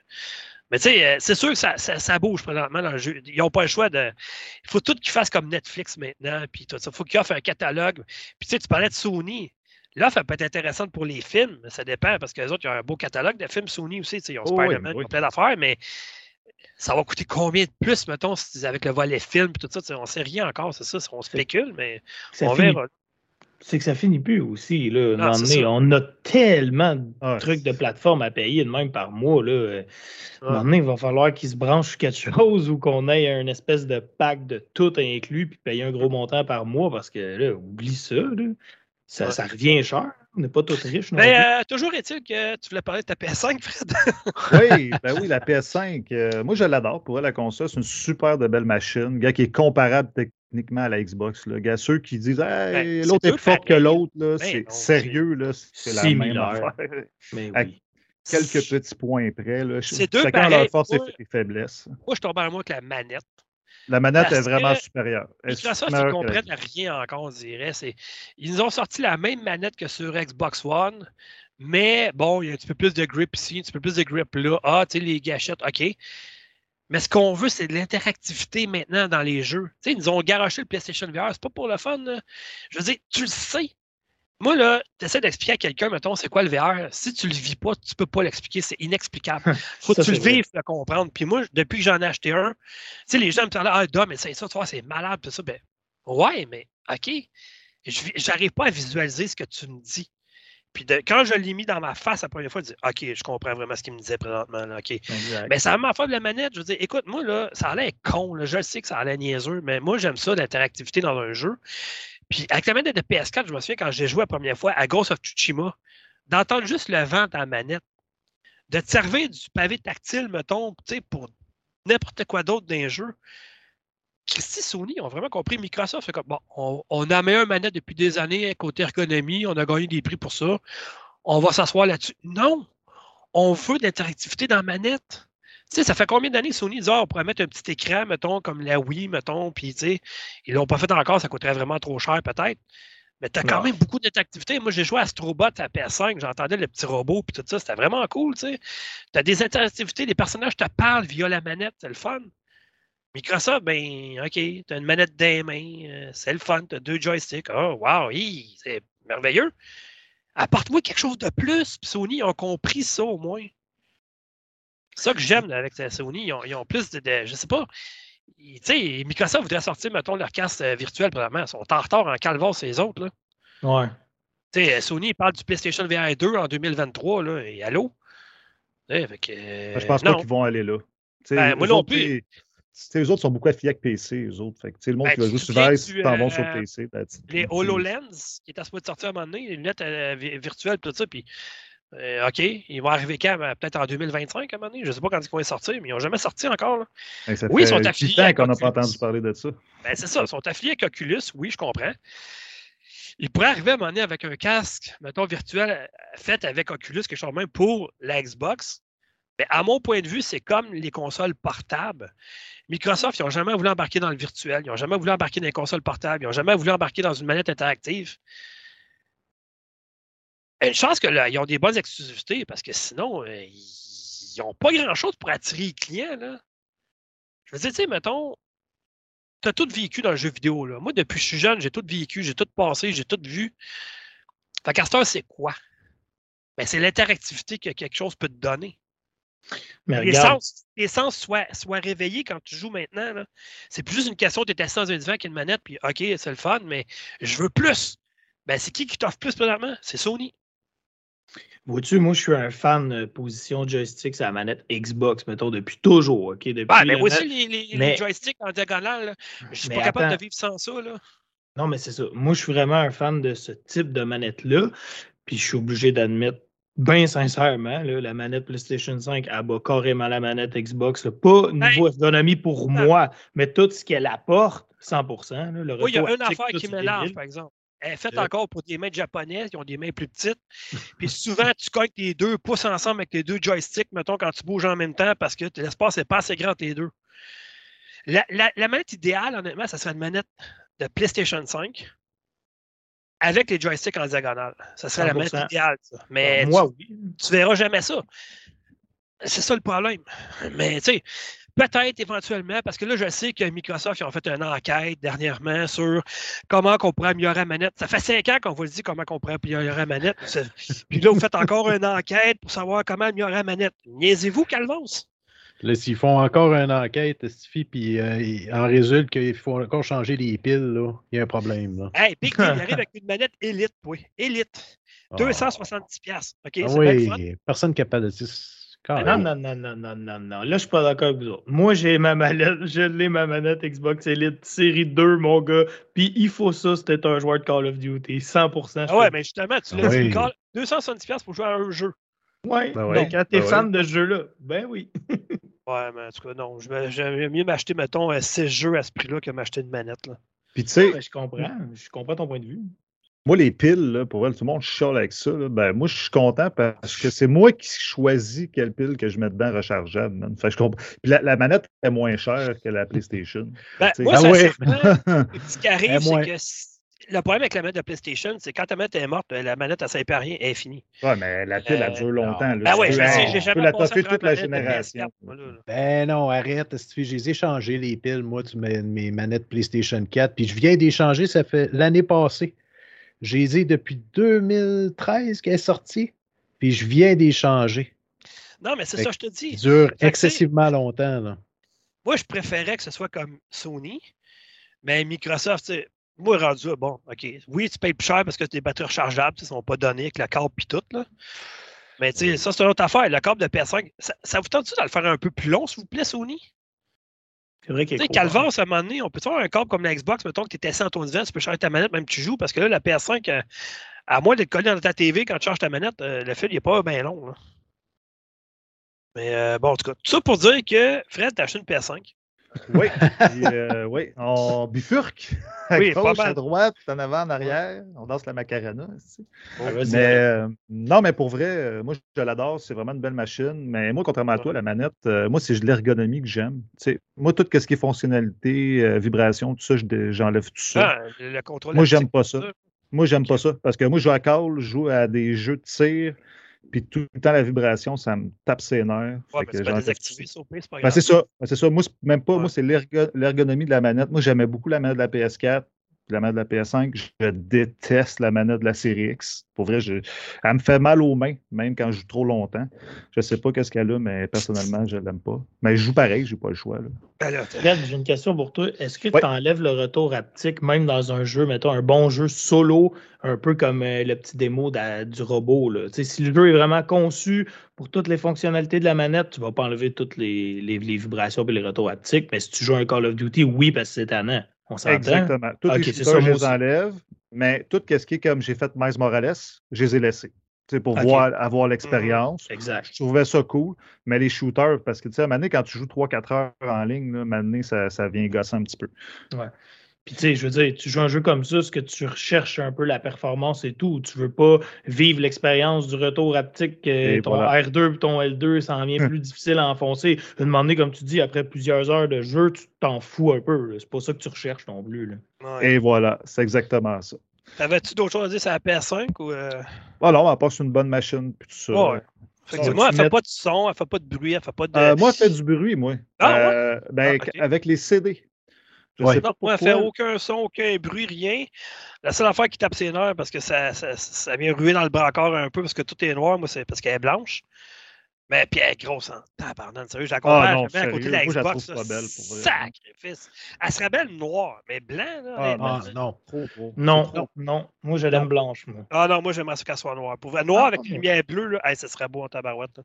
[SPEAKER 1] mais tu sais, euh, c'est sûr que ça, ça, ça bouge présentement dans le jeu. Ils n'ont pas le choix de. Il faut tout qu'ils fassent comme Netflix maintenant. Puis tout ça. Il faut qu'ils offrent un catalogue. Puis tu sais, tu parlais de Sony. L'offre peut être intéressante pour les films, mais ça dépend parce que les autres, ils ont un beau catalogue de films Sony aussi. Ils ont
[SPEAKER 2] Oh oui,
[SPEAKER 1] Spider-Man,
[SPEAKER 2] oui.
[SPEAKER 1] ils ont plein d'affaires, mais ça va coûter combien de plus, mettons, si- avec le volet film et tout ça. On ne sait rien encore, c'est ça. On spécule, mais
[SPEAKER 3] Ça
[SPEAKER 1] on
[SPEAKER 3] finit-
[SPEAKER 1] verra.
[SPEAKER 3] C'est que ça finit plus aussi. Là. Donné,
[SPEAKER 1] ça.
[SPEAKER 3] on a tellement de trucs de plateforme à payer de même par mois. Là. Un
[SPEAKER 1] Ouais.
[SPEAKER 3] moment donné, il va falloir qu'ils se branchent sur quelque chose ou qu'on ait un espèce de pack de tout inclus puis payer un gros montant par mois parce que là, oublie ça. Là. Ça, ça revient cher. On n'est pas tous riches. non
[SPEAKER 1] Mais
[SPEAKER 3] plus.
[SPEAKER 1] euh, toujours est-il que tu voulais parler de ta PS5, Fred?
[SPEAKER 2] Oui, ben oui, la PS5, euh, moi je l'adore pour elle, la console. C'est une super de belle machine. Gars qui est comparable techniquement à la Xbox. Là. Gars, ceux qui disent Hey,
[SPEAKER 1] Ben,
[SPEAKER 2] l'autre est plus forte que l'autre,
[SPEAKER 1] Ben
[SPEAKER 2] c'est sérieux, c'est la même affaire.
[SPEAKER 3] Mais
[SPEAKER 2] à-. Quelques petits points près. Là.
[SPEAKER 1] C'est deux
[SPEAKER 2] Chacun a
[SPEAKER 1] pareils.
[SPEAKER 2] leur force et
[SPEAKER 1] Moi-
[SPEAKER 2] et faiblesse.
[SPEAKER 1] Moi, je tombe en moi avec la manette.
[SPEAKER 2] La manette
[SPEAKER 1] Parce
[SPEAKER 2] est vraiment
[SPEAKER 1] que
[SPEAKER 2] supérieure. Elle est
[SPEAKER 1] Microsoft, ils
[SPEAKER 2] la-
[SPEAKER 1] comprennent rien encore, on dirait. Ils nous ont sorti la même manette que sur Xbox One, mais bon, il y a un petit peu plus de grip ici, un petit peu plus de grip là. Ah, tu sais, les gâchettes, OK. Mais ce qu'on veut, c'est de l'interactivité maintenant dans les jeux. Tu sais, ils nous ont garoché le PlayStation VR, c'est pas pour le fun. là. Je veux dire, tu le sais. Moi, là, tu essaies d'expliquer à quelqu'un, mettons, c'est quoi le VR. Si tu le vis pas, tu peux pas l'expliquer. C'est inexplicable. Faut que tu le vives pour le comprendre. Puis moi, depuis que j'en ai acheté un, tu sais, les gens me disent Ah, Dom, mais c'est ça, tu vois, c'est malade, tout ça. Ben, ouais, mais OK. J'arrive pas à visualiser ce que tu me dis. Puis de- quand je l'ai mis dans ma face la première fois, je dis OK, je comprends vraiment ce qu'il me disait présentement. Là, OK.
[SPEAKER 3] Exact.
[SPEAKER 1] Mais ça m'a fait de la manette. Je veux dire, écoute, moi, là, ça allait être con. Là. Je sais que ça allait niaiseux, mais moi, j'aime ça, l'interactivité dans un jeu. Puis avec la manette de PS4, je me souviens quand j'ai joué la première fois à Ghost of Tsushima, d'entendre juste le vent dans la manette, de te servir du pavé tactile, mettons, pour n'importe quoi d'autre dans un jeu. Christy Sony ont vraiment compris. Microsoft fait comme bon, on, on a meilleur manette depuis des années côté ergonomie, on a gagné des prix pour ça. On va s'asseoir là-dessus. Non! On veut de l'interactivité dans la manette. Tu sais, ça fait combien d'années que Sony dit Ah, on pourrait mettre un petit écran, mettons, comme la Wii, mettons, puis tu sais, ils l'ont pas fait encore, ça coûterait vraiment trop cher peut-être. Mais tu as quand même beaucoup d'interactivité. Moi, j'ai joué à Astrobot à PS5, j'entendais le petit robot, puis tout ça, c'était vraiment cool, tu sais. Tu as des interactivités, les personnages te parlent via la manette, c'est le fun. Microsoft, ben, OK, tu as une manette des mains, euh, c'est le fun, tu as deux joysticks. Oh, wow, hi, c'est merveilleux. Apporte-moi quelque chose de plus, puis Sony, ont compris ça au moins. C'est ça que j'aime avec la Sony. Ils ont, ils ont plus de, de- Je sais pas. Tu sais, Microsoft voudrait sortir, mettons, leur casque euh, virtuel, probablement. Ils sont en retard en calvant ces autres. Là.
[SPEAKER 3] Ouais.
[SPEAKER 1] Tu sais, Sony, ils parlent du PlayStation VR 2 en 2023. Là, et allô? Tu sais, fait que, euh,
[SPEAKER 2] Je pense
[SPEAKER 1] non.
[SPEAKER 2] pas qu'ils vont aller là.
[SPEAKER 1] Ben, moi non plus.
[SPEAKER 2] Tu eux autres sont beaucoup affiliés avec PC, eux autres. Fait que, tu le monde
[SPEAKER 1] Ben,
[SPEAKER 2] qui va
[SPEAKER 1] tu
[SPEAKER 2] jouer sur Vice,
[SPEAKER 1] du,
[SPEAKER 2] t'en vont
[SPEAKER 1] euh,
[SPEAKER 2] sur PC. that's it.
[SPEAKER 1] les
[SPEAKER 2] Tu
[SPEAKER 1] HoloLens, qui étaient supposés sortir à un moment donné, les lunettes euh, vi- virtuelles, tout ça, puis euh, OK, ils vont arriver quand? Ben, Peut-être en 2025 à un moment donné. Je ne sais pas quand ils vont sortir, mais ils n'ont jamais sorti encore. là.
[SPEAKER 2] ben, ça
[SPEAKER 1] Oui, ils sont affiliés
[SPEAKER 2] qu'on n'a pas entendu parler de ça.
[SPEAKER 1] Ben, c'est ça, ils sont affiliés avec Oculus, oui, je comprends. Ils pourraient arriver à un moment donné avec un casque, mettons, virtuel, euh, fait avec Oculus, quelque chose même pour la Xbox. Mais à mon point de vue, c'est comme les consoles portables. Microsoft, ils n'ont jamais voulu embarquer dans le virtuel, ils n'ont jamais voulu embarquer dans les consoles portables, ils n'ont jamais voulu embarquer dans une manette interactive. Une chance qu'ils ont des bonnes exclusivités, parce que sinon, euh, ils n'ont pas grand-chose pour attirer les clients. Là. Je veux dire, tu sais, mettons, tu as tout vécu dans le jeu vidéo. Là. Moi, depuis que je suis jeune, j'ai tout vécu, j'ai tout passé, j'ai tout vu. Fait qu'à c'est quoi? Ben, c'est l'interactivité que quelque chose peut te donner.
[SPEAKER 3] Mais
[SPEAKER 1] Les sens, les sens soient, soient réveillés quand tu joues maintenant. là. C'est plus juste une question de assis dans un divan qui a une manette, puis OK, c'est le fun, mais je veux plus. Ben, c'est qui qui t'offre plus présentement? C'est Sony.
[SPEAKER 3] vois-tu, moi, je suis un fan de position joystick sur la manette Xbox, mettons, depuis toujours. OK? Depuis
[SPEAKER 1] Ah, mais moi aussi, les, les- les
[SPEAKER 3] mais-
[SPEAKER 1] joysticks en diagonale, je suis pas capable de vivre sans ça. Là.
[SPEAKER 3] Non, mais c'est ça. Moi, je suis vraiment un fan de ce type de manette-là. Puis je suis obligé d'admettre, bien sincèrement, là, la manette PlayStation 5 abat carrément la manette Xbox. là. Pas niveau ergonomie pour
[SPEAKER 1] Ben,
[SPEAKER 3] moi, mais tout ce qu'elle apporte, 100%. là,
[SPEAKER 1] Oui, il y a une affaire qui m'énerve,
[SPEAKER 3] débile.
[SPEAKER 1] par exemple. Elle est faite
[SPEAKER 3] Euh.
[SPEAKER 1] encore pour des mains japonaises qui ont des mains plus petites. Puis souvent, tu cognes tes deux pouces ensemble avec tes deux joysticks, mettons, quand tu bouges en même temps parce que l'espace n'est pas assez grand les deux. La, la- la manette idéale, honnêtement, ça serait une manette de PlayStation 5 avec les joysticks en diagonale. Ça serait la manette
[SPEAKER 3] 100%.
[SPEAKER 1] idéale, ça. Mais
[SPEAKER 3] moi, oui.
[SPEAKER 1] tu, tu verras jamais ça. C'est ça le problème. Mais tu sais, peut-être éventuellement, parce que là, je sais que Microsoft ils ont fait une enquête dernièrement sur comment on pourrait améliorer la manette. Ça fait cinq ans qu'on vous le dit comment on pourrait améliorer la manette. Puis là, vous faites encore une enquête pour savoir comment améliorer la manette. Niaisez-vous, Calvance?
[SPEAKER 4] Là, s'ils font encore une enquête, Stifi, puis euh, il en résulte qu'il faut encore changer les piles, là, il y a un problème. Là.
[SPEAKER 1] Hey, Deal, il arrive avec une manette élite, oui. Élite.
[SPEAKER 4] Ah.
[SPEAKER 1] 270$. piastres. OK,
[SPEAKER 4] Ah
[SPEAKER 1] c'est bien le fun.
[SPEAKER 4] oui, personne capable de dire.
[SPEAKER 3] Non,
[SPEAKER 4] Carrément.
[SPEAKER 3] non, non, non, non, non, non. Là, je suis pas d'accord avec vous autres. Moi, j'ai ma manette, je l'ai ma manette Xbox Elite série 2, mon gars. Puis il faut ça, c'était un joueur de Call of Duty. 100%. je
[SPEAKER 1] Ah ouais, mais justement, tu l'as
[SPEAKER 4] Oui.
[SPEAKER 1] dit, Carl, 270$ pour jouer à un jeu.
[SPEAKER 3] Ouais,
[SPEAKER 2] Ben
[SPEAKER 3] donc
[SPEAKER 2] ouais,
[SPEAKER 3] quand t'es
[SPEAKER 2] ben
[SPEAKER 3] fan de ce jeu-là, ben oui.
[SPEAKER 1] Ouais, mais en tout cas, non. J'aimerais mieux m'acheter, mettons, 6 jeux à ce prix-là que m'acheter une manette. Là.
[SPEAKER 2] Puis tu sais,
[SPEAKER 3] je comprends. Je comprends ton point de vue.
[SPEAKER 2] moi, les piles, là, pour elle, tout le monde chiale avec ça. là. Ben, moi, je suis content parce que c'est moi qui choisis quelle pile que je mets dedans rechargeable. man. Fait je comprends. Puis la, la manette est moins chère que la PlayStation.
[SPEAKER 1] Ben, moi,
[SPEAKER 4] Ah
[SPEAKER 1] ça
[SPEAKER 4] ouais.
[SPEAKER 1] Ce qui arrive, c'est que le problème avec la manette de PlayStation, c'est quand ta manette est morte, la manette, elle ne sert à rien, elle est finie.
[SPEAKER 2] Ouais, mais la pile, elle
[SPEAKER 1] Euh,
[SPEAKER 2] dure longtemps. là.
[SPEAKER 1] Ben
[SPEAKER 2] peux-
[SPEAKER 1] je sais,
[SPEAKER 2] tu
[SPEAKER 1] j'ai jamais
[SPEAKER 2] la toute la génération.
[SPEAKER 1] PS4, moi, là, là.
[SPEAKER 4] Ben non, arrête. Stevie, Je les ai changées, les piles, moi, tu mets mes manettes PlayStation 4. Puis je viens d'échanger, ça fait l'année passée. Je les ai depuis 2013 qu'elle est sortie. Puis je viens d'échanger.
[SPEAKER 1] Non, mais c'est ça, je te dis.
[SPEAKER 4] Ils durent
[SPEAKER 1] Fait que,
[SPEAKER 4] excessivement longtemps. Là.
[SPEAKER 1] Moi, je préférais que ce soit comme Sony, mais Microsoft, tu sais, moi, rendu, bon, OK. Oui, tu payes plus cher parce que tes batteries rechargeables ne sont pas données avec la câble puis tout, là. Mais tu sais, ça, c'est une autre affaire. Le câble de PS5, ça, ça vous tente-tu de le faire un peu plus long, s'il vous plaît, Sony?
[SPEAKER 3] C'est vrai qu'il
[SPEAKER 1] Tu
[SPEAKER 3] est
[SPEAKER 1] sais, Calvas, à un moment donné, on peut avoir un câble comme la Xbox, mettons que tu es assis en ton divan, tu peux charger ta manette même tu joues, parce que là, la PS5, euh, à moins d'être collé dans ta TV quand tu charges ta manette, euh, le fil, il n'est pas bien long. là. Mais euh, bon, en tout cas, tout ça pour dire que Fred, t'as acheté une PS5.
[SPEAKER 2] Oui, puis, euh, oui, on bifurque. À
[SPEAKER 1] Oui,
[SPEAKER 2] gauche, à droite, en avant, en arrière. On danse la macarena. ici.
[SPEAKER 3] Ah.
[SPEAKER 2] Mais euh, non, mais pour vrai, euh, moi, je l'adore. C'est vraiment une belle machine. Mais moi, contrairement à toi, la manette, euh, moi, c'est de l'ergonomie que j'aime. Tu sais, moi, tout ce qui est fonctionnalité, euh, vibration, tout ça, j'enlève tout ça.
[SPEAKER 1] Ah, le, le contrôle
[SPEAKER 2] moi, j'aime pas ça. Moi, j'aime pas ça. Parce que moi, je joue à call, je joue à des jeux de tir. Puis tout le temps, la vibration, ça me tape ses nerfs.
[SPEAKER 1] Ouais,
[SPEAKER 2] tout ça.
[SPEAKER 1] c'est pas
[SPEAKER 2] Ben, c'est ça. Ben, c'est ça. Moi, c'est même pas.
[SPEAKER 1] Ouais.
[SPEAKER 2] Moi, c'est l'ergo- l'ergonomie de la manette. Moi, j'aimais beaucoup la manette de la PS4, puis la manette de la PS5. Je déteste la manette de la série X. Pour vrai, je... elle me fait mal aux mains, même quand je joue trop longtemps. Je sais pas qu'est-ce qu'elle a, mais personnellement, je l'aime pas. Mais je joue pareil, j'ai pas le choix. là.
[SPEAKER 1] Ben
[SPEAKER 3] Fred, j'ai une question pour toi. Est-ce que tu enlèves le retour haptique, même dans un jeu, mettons un bon jeu solo, un peu comme euh, le petit démo du robot? Là? Si le jeu est vraiment conçu pour toutes les fonctionnalités de la manette, tu ne vas pas enlever toutes les, les- les vibrations et les retours haptiques. Mais si tu joues à un Call of Duty, oui, parce que c'est tannant. On s'entend?
[SPEAKER 2] Exactement. Tous les shooters, je les enlève, mais tout ce qui est comme j'ai fait Miles Morales, je les ai laissés. Pour voir, avoir l'expérience.
[SPEAKER 3] Exact.
[SPEAKER 2] Je trouvais ça cool, mais les shooters, parce que tu sais, à un moment donné, quand tu joues 3-4 heures en ligne, là, à un moment donné, ça, ça vient gosser un petit peu.
[SPEAKER 3] Puis tu sais, je veux dire, tu joues un jeu comme ça, ce que tu recherches un peu la performance et tout. Tu veux pas vivre l'expérience du retour haptique, que ton
[SPEAKER 2] voilà.
[SPEAKER 3] R2 et ton L2, ça en vient plus difficile à enfoncer. Une moment donné, comme tu dis, après plusieurs heures de jeu, tu t'en fous un peu. C'est pas ça que tu recherches non plus. Là.
[SPEAKER 1] ouais.
[SPEAKER 2] Et voilà, c'est exactement ça.
[SPEAKER 1] T'avais-tu d'autres choses à dire sur la PS5 ou. euh,
[SPEAKER 2] Ah part c'est une bonne machine, puis tout ça.
[SPEAKER 1] Ouais. Effectivement,
[SPEAKER 3] tu
[SPEAKER 1] elle fait
[SPEAKER 3] mets-
[SPEAKER 1] pas de son, elle fait pas de bruit, elle fait pas de.
[SPEAKER 2] Euh, moi, elle fait du bruit, moi.
[SPEAKER 1] Ah, ouais?
[SPEAKER 2] Euh, ben,
[SPEAKER 1] Ah.
[SPEAKER 2] Avec les CD. Je
[SPEAKER 4] Ouais.
[SPEAKER 2] sais pas
[SPEAKER 1] Non, moi, elle
[SPEAKER 2] pourquoi.
[SPEAKER 1] fait aucun son, aucun bruit, rien. La seule affaire qui tape ses nerfs, parce que ça, ça, ça vient ruer dans le brancard un peu, parce que tout est noir, moi, c'est parce qu'elle est blanche. Mais puis elle est grosse en sérieux, je la compare
[SPEAKER 2] Ah, non,
[SPEAKER 1] jamais à côté de
[SPEAKER 2] sérieux,
[SPEAKER 1] la
[SPEAKER 2] moi, je la
[SPEAKER 1] Xbox.
[SPEAKER 2] pour vrai.
[SPEAKER 1] Sacrifice. Elle serait belle noire, mais blanc, là.
[SPEAKER 2] Ah.
[SPEAKER 4] Ah, non.
[SPEAKER 2] Trop, trop.
[SPEAKER 3] Non,
[SPEAKER 2] trop.
[SPEAKER 3] non, Moi, je l'aime blanche. Moi.
[SPEAKER 1] Ah non, moi, j'aimerais ça qu'elle soit noire. Pour noire
[SPEAKER 3] Ah,
[SPEAKER 1] avec une lumière bleue, là, hey, ça serait beau en tabarouette. là.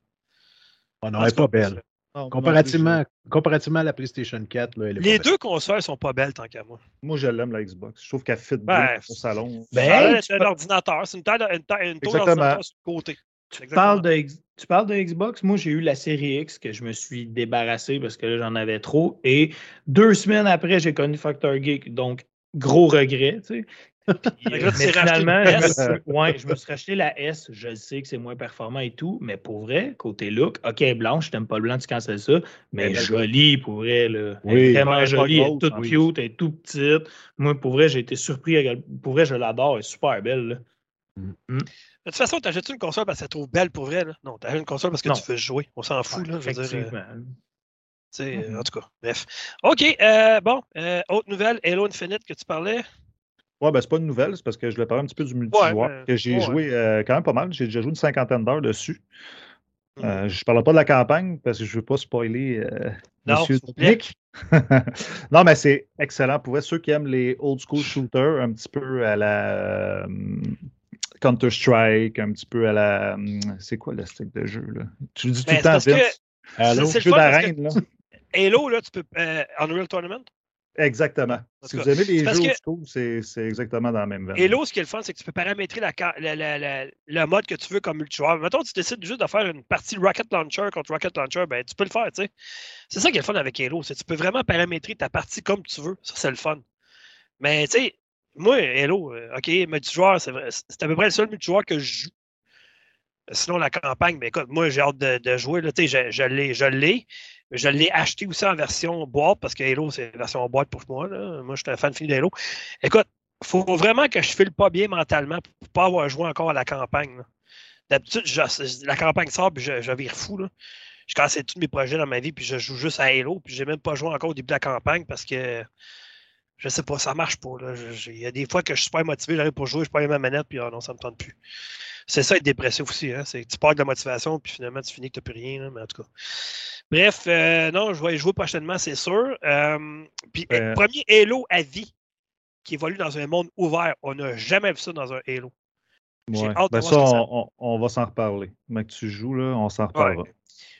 [SPEAKER 4] Ah non, elle n'est pas belle.
[SPEAKER 2] Non,
[SPEAKER 4] Comparativement, comparativement à la PlayStation 4, là, elle est
[SPEAKER 1] Les deux consoles sont pas belles tant qu'à moi.
[SPEAKER 2] Moi, je l'aime, la Xbox. Je trouve qu'elle fit
[SPEAKER 1] Ben,
[SPEAKER 2] bien au salon.
[SPEAKER 3] Ben,
[SPEAKER 1] l'air
[SPEAKER 3] tu
[SPEAKER 1] d'être un ordinateur, c'est une taille, une taille, une tour
[SPEAKER 2] Exactement.
[SPEAKER 1] d'ordinateur sur le côté.
[SPEAKER 3] Tu parles, de, tu parles de Xbox? Moi, j'ai eu la série X que je me suis débarrassé parce que là, j'en avais trop. Et deux semaines après, j'ai connu Factor Geek. Donc, gros regret. Tu sais. Puis, euh, mais finalement, je me, ouais, je me suis racheté la S. Je le sais que c'est moins performant et tout, mais pour vrai, côté look, OK, blanche, je t'aime pas le blanc, tu cancelles ça, mais
[SPEAKER 2] est belle.
[SPEAKER 3] jolie pour vrai. Là. Elle est
[SPEAKER 2] Oui,
[SPEAKER 3] vraiment
[SPEAKER 2] ouais, elle est pas
[SPEAKER 3] jolie, elle est toute cute, elle est toute petite. Moi, pour vrai, j'ai été surpris. Pour vrai, je l'adore, elle est super belle. là.
[SPEAKER 1] De toute façon, t'achètes une console parce que tu trouve belle pour vrai? Là? Non, t'achètes une console parce que
[SPEAKER 3] Non.
[SPEAKER 1] tu veux jouer. On s'en fout, là. Je veux dire, euh,
[SPEAKER 3] Mhm.
[SPEAKER 1] en tout cas, bref. OK, euh, bon, euh, autre nouvelle, Halo Infinite que tu parlais.
[SPEAKER 2] Ouais, ben, c'est pas une nouvelle, c'est parce que je voulais parler un petit peu du multijoueur, que j'ai
[SPEAKER 1] ouais.
[SPEAKER 2] joué euh, quand même pas mal. J'ai déjà joué une cinquantaine d'heures dessus.
[SPEAKER 1] Mhm.
[SPEAKER 2] Euh, je ne parlerai pas de la campagne parce que je ne veux pas spoiler euh,
[SPEAKER 1] Non,
[SPEAKER 2] Monsieur non, mais c'est excellent. Pour ceux qui aiment les old school shooters, un petit peu à la. euh, Counter-Strike, un petit peu à la. C'est quoi le stick de jeu, là? Tu le dis tout
[SPEAKER 1] Ben,
[SPEAKER 2] le temps,
[SPEAKER 1] que
[SPEAKER 2] Vince.
[SPEAKER 1] C'est le
[SPEAKER 2] Jeu d'arène,
[SPEAKER 1] que
[SPEAKER 2] là.
[SPEAKER 1] Halo, là, tu peux. Unreal Tournament?
[SPEAKER 2] Exactement.
[SPEAKER 1] En
[SPEAKER 2] Si vous aimez les jeux
[SPEAKER 1] que-
[SPEAKER 2] c'est c'est exactement dans la même veine.
[SPEAKER 1] Halo, ce qui est le fun, c'est que tu peux paramétrer la, ca- la- la- la- le mode que tu veux comme multijoueur. Mettons, tu décides juste de faire une partie Rocket Launcher contre Rocket Launcher, ben, tu peux le faire, tu sais. C'est ça qui est le fun avec Halo, c'est que tu peux vraiment paramétrer ta partie comme tu veux. Ça, c'est le fun. Mais, tu sais, moi, Halo, euh, OK, multijoueur, c'est vrai- c'est à peu près le seul multijoueur que je joue. Sinon, la campagne, mais écoute, moi, j'ai hâte de, de jouer. Là, tu sais, je, je l'ai, je l'ai. Acheté aussi en version boîte parce que Halo, c'est la version boîte pour moi. Là. Moi, je suis un fan fini d'Halo. Écoute, faut vraiment que je file pas bien mentalement pour pas avoir joué encore à la campagne. D'habitude, la campagne sort puis je, je vire fou. Là. Je cancelle tous mes projets dans ma vie puis je joue juste à Halo puis j'ai même pas joué encore au début de la campagne parce que je sais pas, ça marche pas. Il y a des fois que je suis super motivé, j'arrive pour jouer, je prends ma manette puis ah non, ça me tente plus. C'est ça être dépressif aussi, hein? Tu pars de la motivation puis finalement tu finis que tu plus rien, là, mais en tout cas. Bref, euh, non, je vais y jouer prochainement, c'est sûr. Euh, puis
[SPEAKER 2] Euh.
[SPEAKER 1] premier Halo à vie qui évolue dans un monde ouvert. On n'a jamais vu ça dans un Halo.
[SPEAKER 2] Ouais.
[SPEAKER 1] hâte de
[SPEAKER 2] Ben
[SPEAKER 1] voir
[SPEAKER 2] ça,
[SPEAKER 1] ça-
[SPEAKER 2] on, va s'en reparler. Mais que tu joues, là, on s'en reparlera.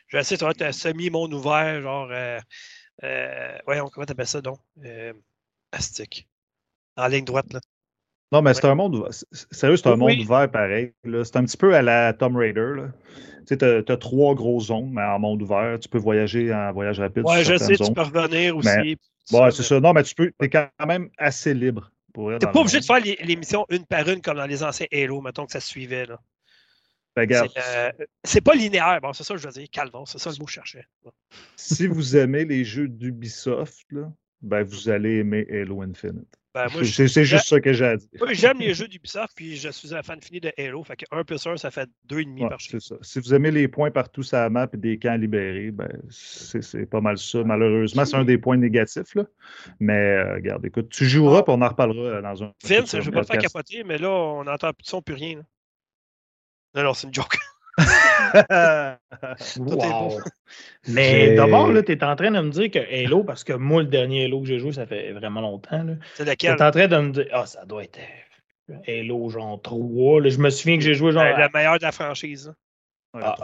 [SPEAKER 1] Je sais, ça va être un semi-monde ouvert, genre. Euh, euh, voyons, comment t'appelles ça donc? Euh, astique. En ligne droite, là.
[SPEAKER 2] Non, mais c'est un monde Sérieux, c'est un
[SPEAKER 1] Oui.
[SPEAKER 2] monde ouvert pareil. C'est un petit peu à la Tomb Raider. Tu sais, tu as, trois grosses zones, mais en monde ouvert. Tu peux voyager en voyage rapide.
[SPEAKER 1] Ouais,
[SPEAKER 2] sur
[SPEAKER 1] je sais, tu peux revenir aussi.
[SPEAKER 2] Mais-
[SPEAKER 1] ça,
[SPEAKER 2] c'est ça. Non, mais tu peux. es quand même assez libre.
[SPEAKER 1] T'es pas obligé de faire les, les missions une par une comme dans les anciens Halo, mettons que ça se suivait. Là.
[SPEAKER 2] Ben,
[SPEAKER 1] C'est euh, c'est pas linéaire. Bon, c'est ça que je veux dire. Calvon, c'est ça le mot que je cherchais. Bon.
[SPEAKER 2] si vous aimez les jeux d'Ubisoft, ben, vous allez aimer Halo Infinite.
[SPEAKER 1] Ben, moi,
[SPEAKER 2] C'est- juste ça que j'ai à dire.
[SPEAKER 1] moi, j'aime les jeux d'Ubisoft, puis je suis un fan fini de Halo. Fait que 1 plus 1, ça fait 2,5
[SPEAKER 2] Ouais,
[SPEAKER 1] par chez
[SPEAKER 2] c'est ça. Si vous aimez les points partout sur la map et des camps libérés, ben, c'est c'est pas mal ça. Malheureusement, c'est un des points négatifs. Là. Mais euh, regarde, écoute, tu joueras puis on en reparlera euh, dans un.
[SPEAKER 1] Vince, je vais pas te faire capoter, mais là, on n'entend plus de son, plus rien. là. Non, non, c'est une joke. Tout est beau.
[SPEAKER 3] Wow. Mais d'abord, tu es en train de me dire que Halo, parce que moi, le dernier Halo que j'ai joué, ça fait vraiment longtemps. là.
[SPEAKER 1] C'est
[SPEAKER 3] Tu
[SPEAKER 1] lequel?
[SPEAKER 3] es en train de me dire, ah, ça doit être euh, Halo genre 3. là. je me souviens que j'ai joué genre.
[SPEAKER 1] Euh, le meilleur de la franchise.
[SPEAKER 2] Ouais,
[SPEAKER 3] Ah.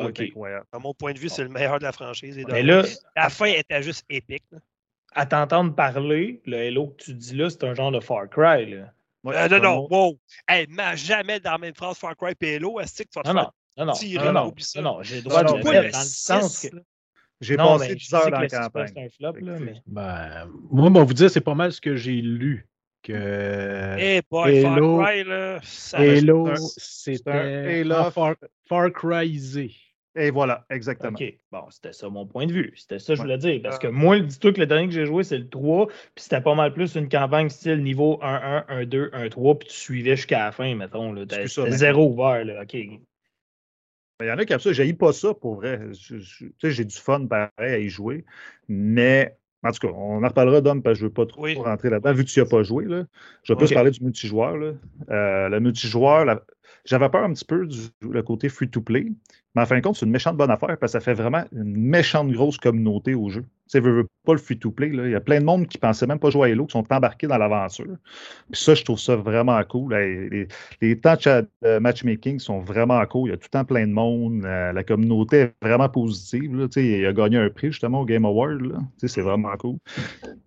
[SPEAKER 1] À mon point de vue, c'est le meilleur de la franchise. Et
[SPEAKER 3] Mais là,
[SPEAKER 1] la fin était juste épique. là.
[SPEAKER 3] à t'entendre parler, le Halo que tu dis là, c'est un genre de Far Cry. Là.
[SPEAKER 2] Ouais,
[SPEAKER 1] Euh, non, non, wow. Hey, mets jamais dans la même phrase Far Cry et Halo. Est-ce que tu vas te
[SPEAKER 3] Non,
[SPEAKER 1] faire
[SPEAKER 3] non. Non, non,
[SPEAKER 1] Tirer,
[SPEAKER 3] non, non,
[SPEAKER 1] oublie ça.
[SPEAKER 3] non, non, j'ai le droit de le
[SPEAKER 1] le
[SPEAKER 3] dans le sens que.
[SPEAKER 2] J'ai passé
[SPEAKER 3] mais
[SPEAKER 2] 10
[SPEAKER 3] je
[SPEAKER 2] heures
[SPEAKER 3] sais
[SPEAKER 2] dans
[SPEAKER 3] que
[SPEAKER 2] la campagne.
[SPEAKER 3] C'est un flop, là, mais.
[SPEAKER 4] Ben, moi, on va vous dire, c'est pas mal ce que j'ai lu. Que
[SPEAKER 1] Eh boy,
[SPEAKER 4] Halo-
[SPEAKER 1] Far Cry, là. Ça
[SPEAKER 4] Halo,
[SPEAKER 2] un-
[SPEAKER 4] c'était Far, Far Cryisé.
[SPEAKER 2] Et voilà, exactement.
[SPEAKER 3] OK. Bon, c'était ça mon point de vue. C'était ça que je
[SPEAKER 2] Ouais.
[SPEAKER 3] voulais dire. Parce que moi, dis-toi que le dernier que j'ai joué, c'est le 3. Puis c'était pas mal plus une campagne style niveau 1-1, 1-2, 1-3. Puis tu suivais jusqu'à la fin, mettons. là. C'était
[SPEAKER 2] mais-
[SPEAKER 3] zéro ouvert. Là. OK.
[SPEAKER 2] Il y en a qui aiment ça. Je pas ça pour vrai. J'ai du fun pareil à y jouer. Mais en tout cas, on en reparlera d'homme parce que je ne veux pas trop
[SPEAKER 1] Oui.
[SPEAKER 2] rentrer là-dedans, vu que tu n'y as pas joué. Là. Je vais plus parler du multijoueur. Là. Euh, le multijoueur, la- j'avais peur un petit peu du le côté free-to-play. Mais en fin de compte, c'est une méchante bonne affaire parce que ça fait vraiment une méchante grosse communauté au jeu. Tu sais, veux, veux pas le free-to-play. Il y a plein de monde qui pensait même pas jouer à Halo, qui sont embarqués dans l'aventure. Puis ça, je trouve ça vraiment cool. Les, les- les temps de matchmaking sont vraiment cool. Il y a tout le temps plein de monde. Euh, la communauté est vraiment positive. Là. Tu sais, Il a gagné un prix justement au Game Award. là. Tu sais, C'est vraiment cool.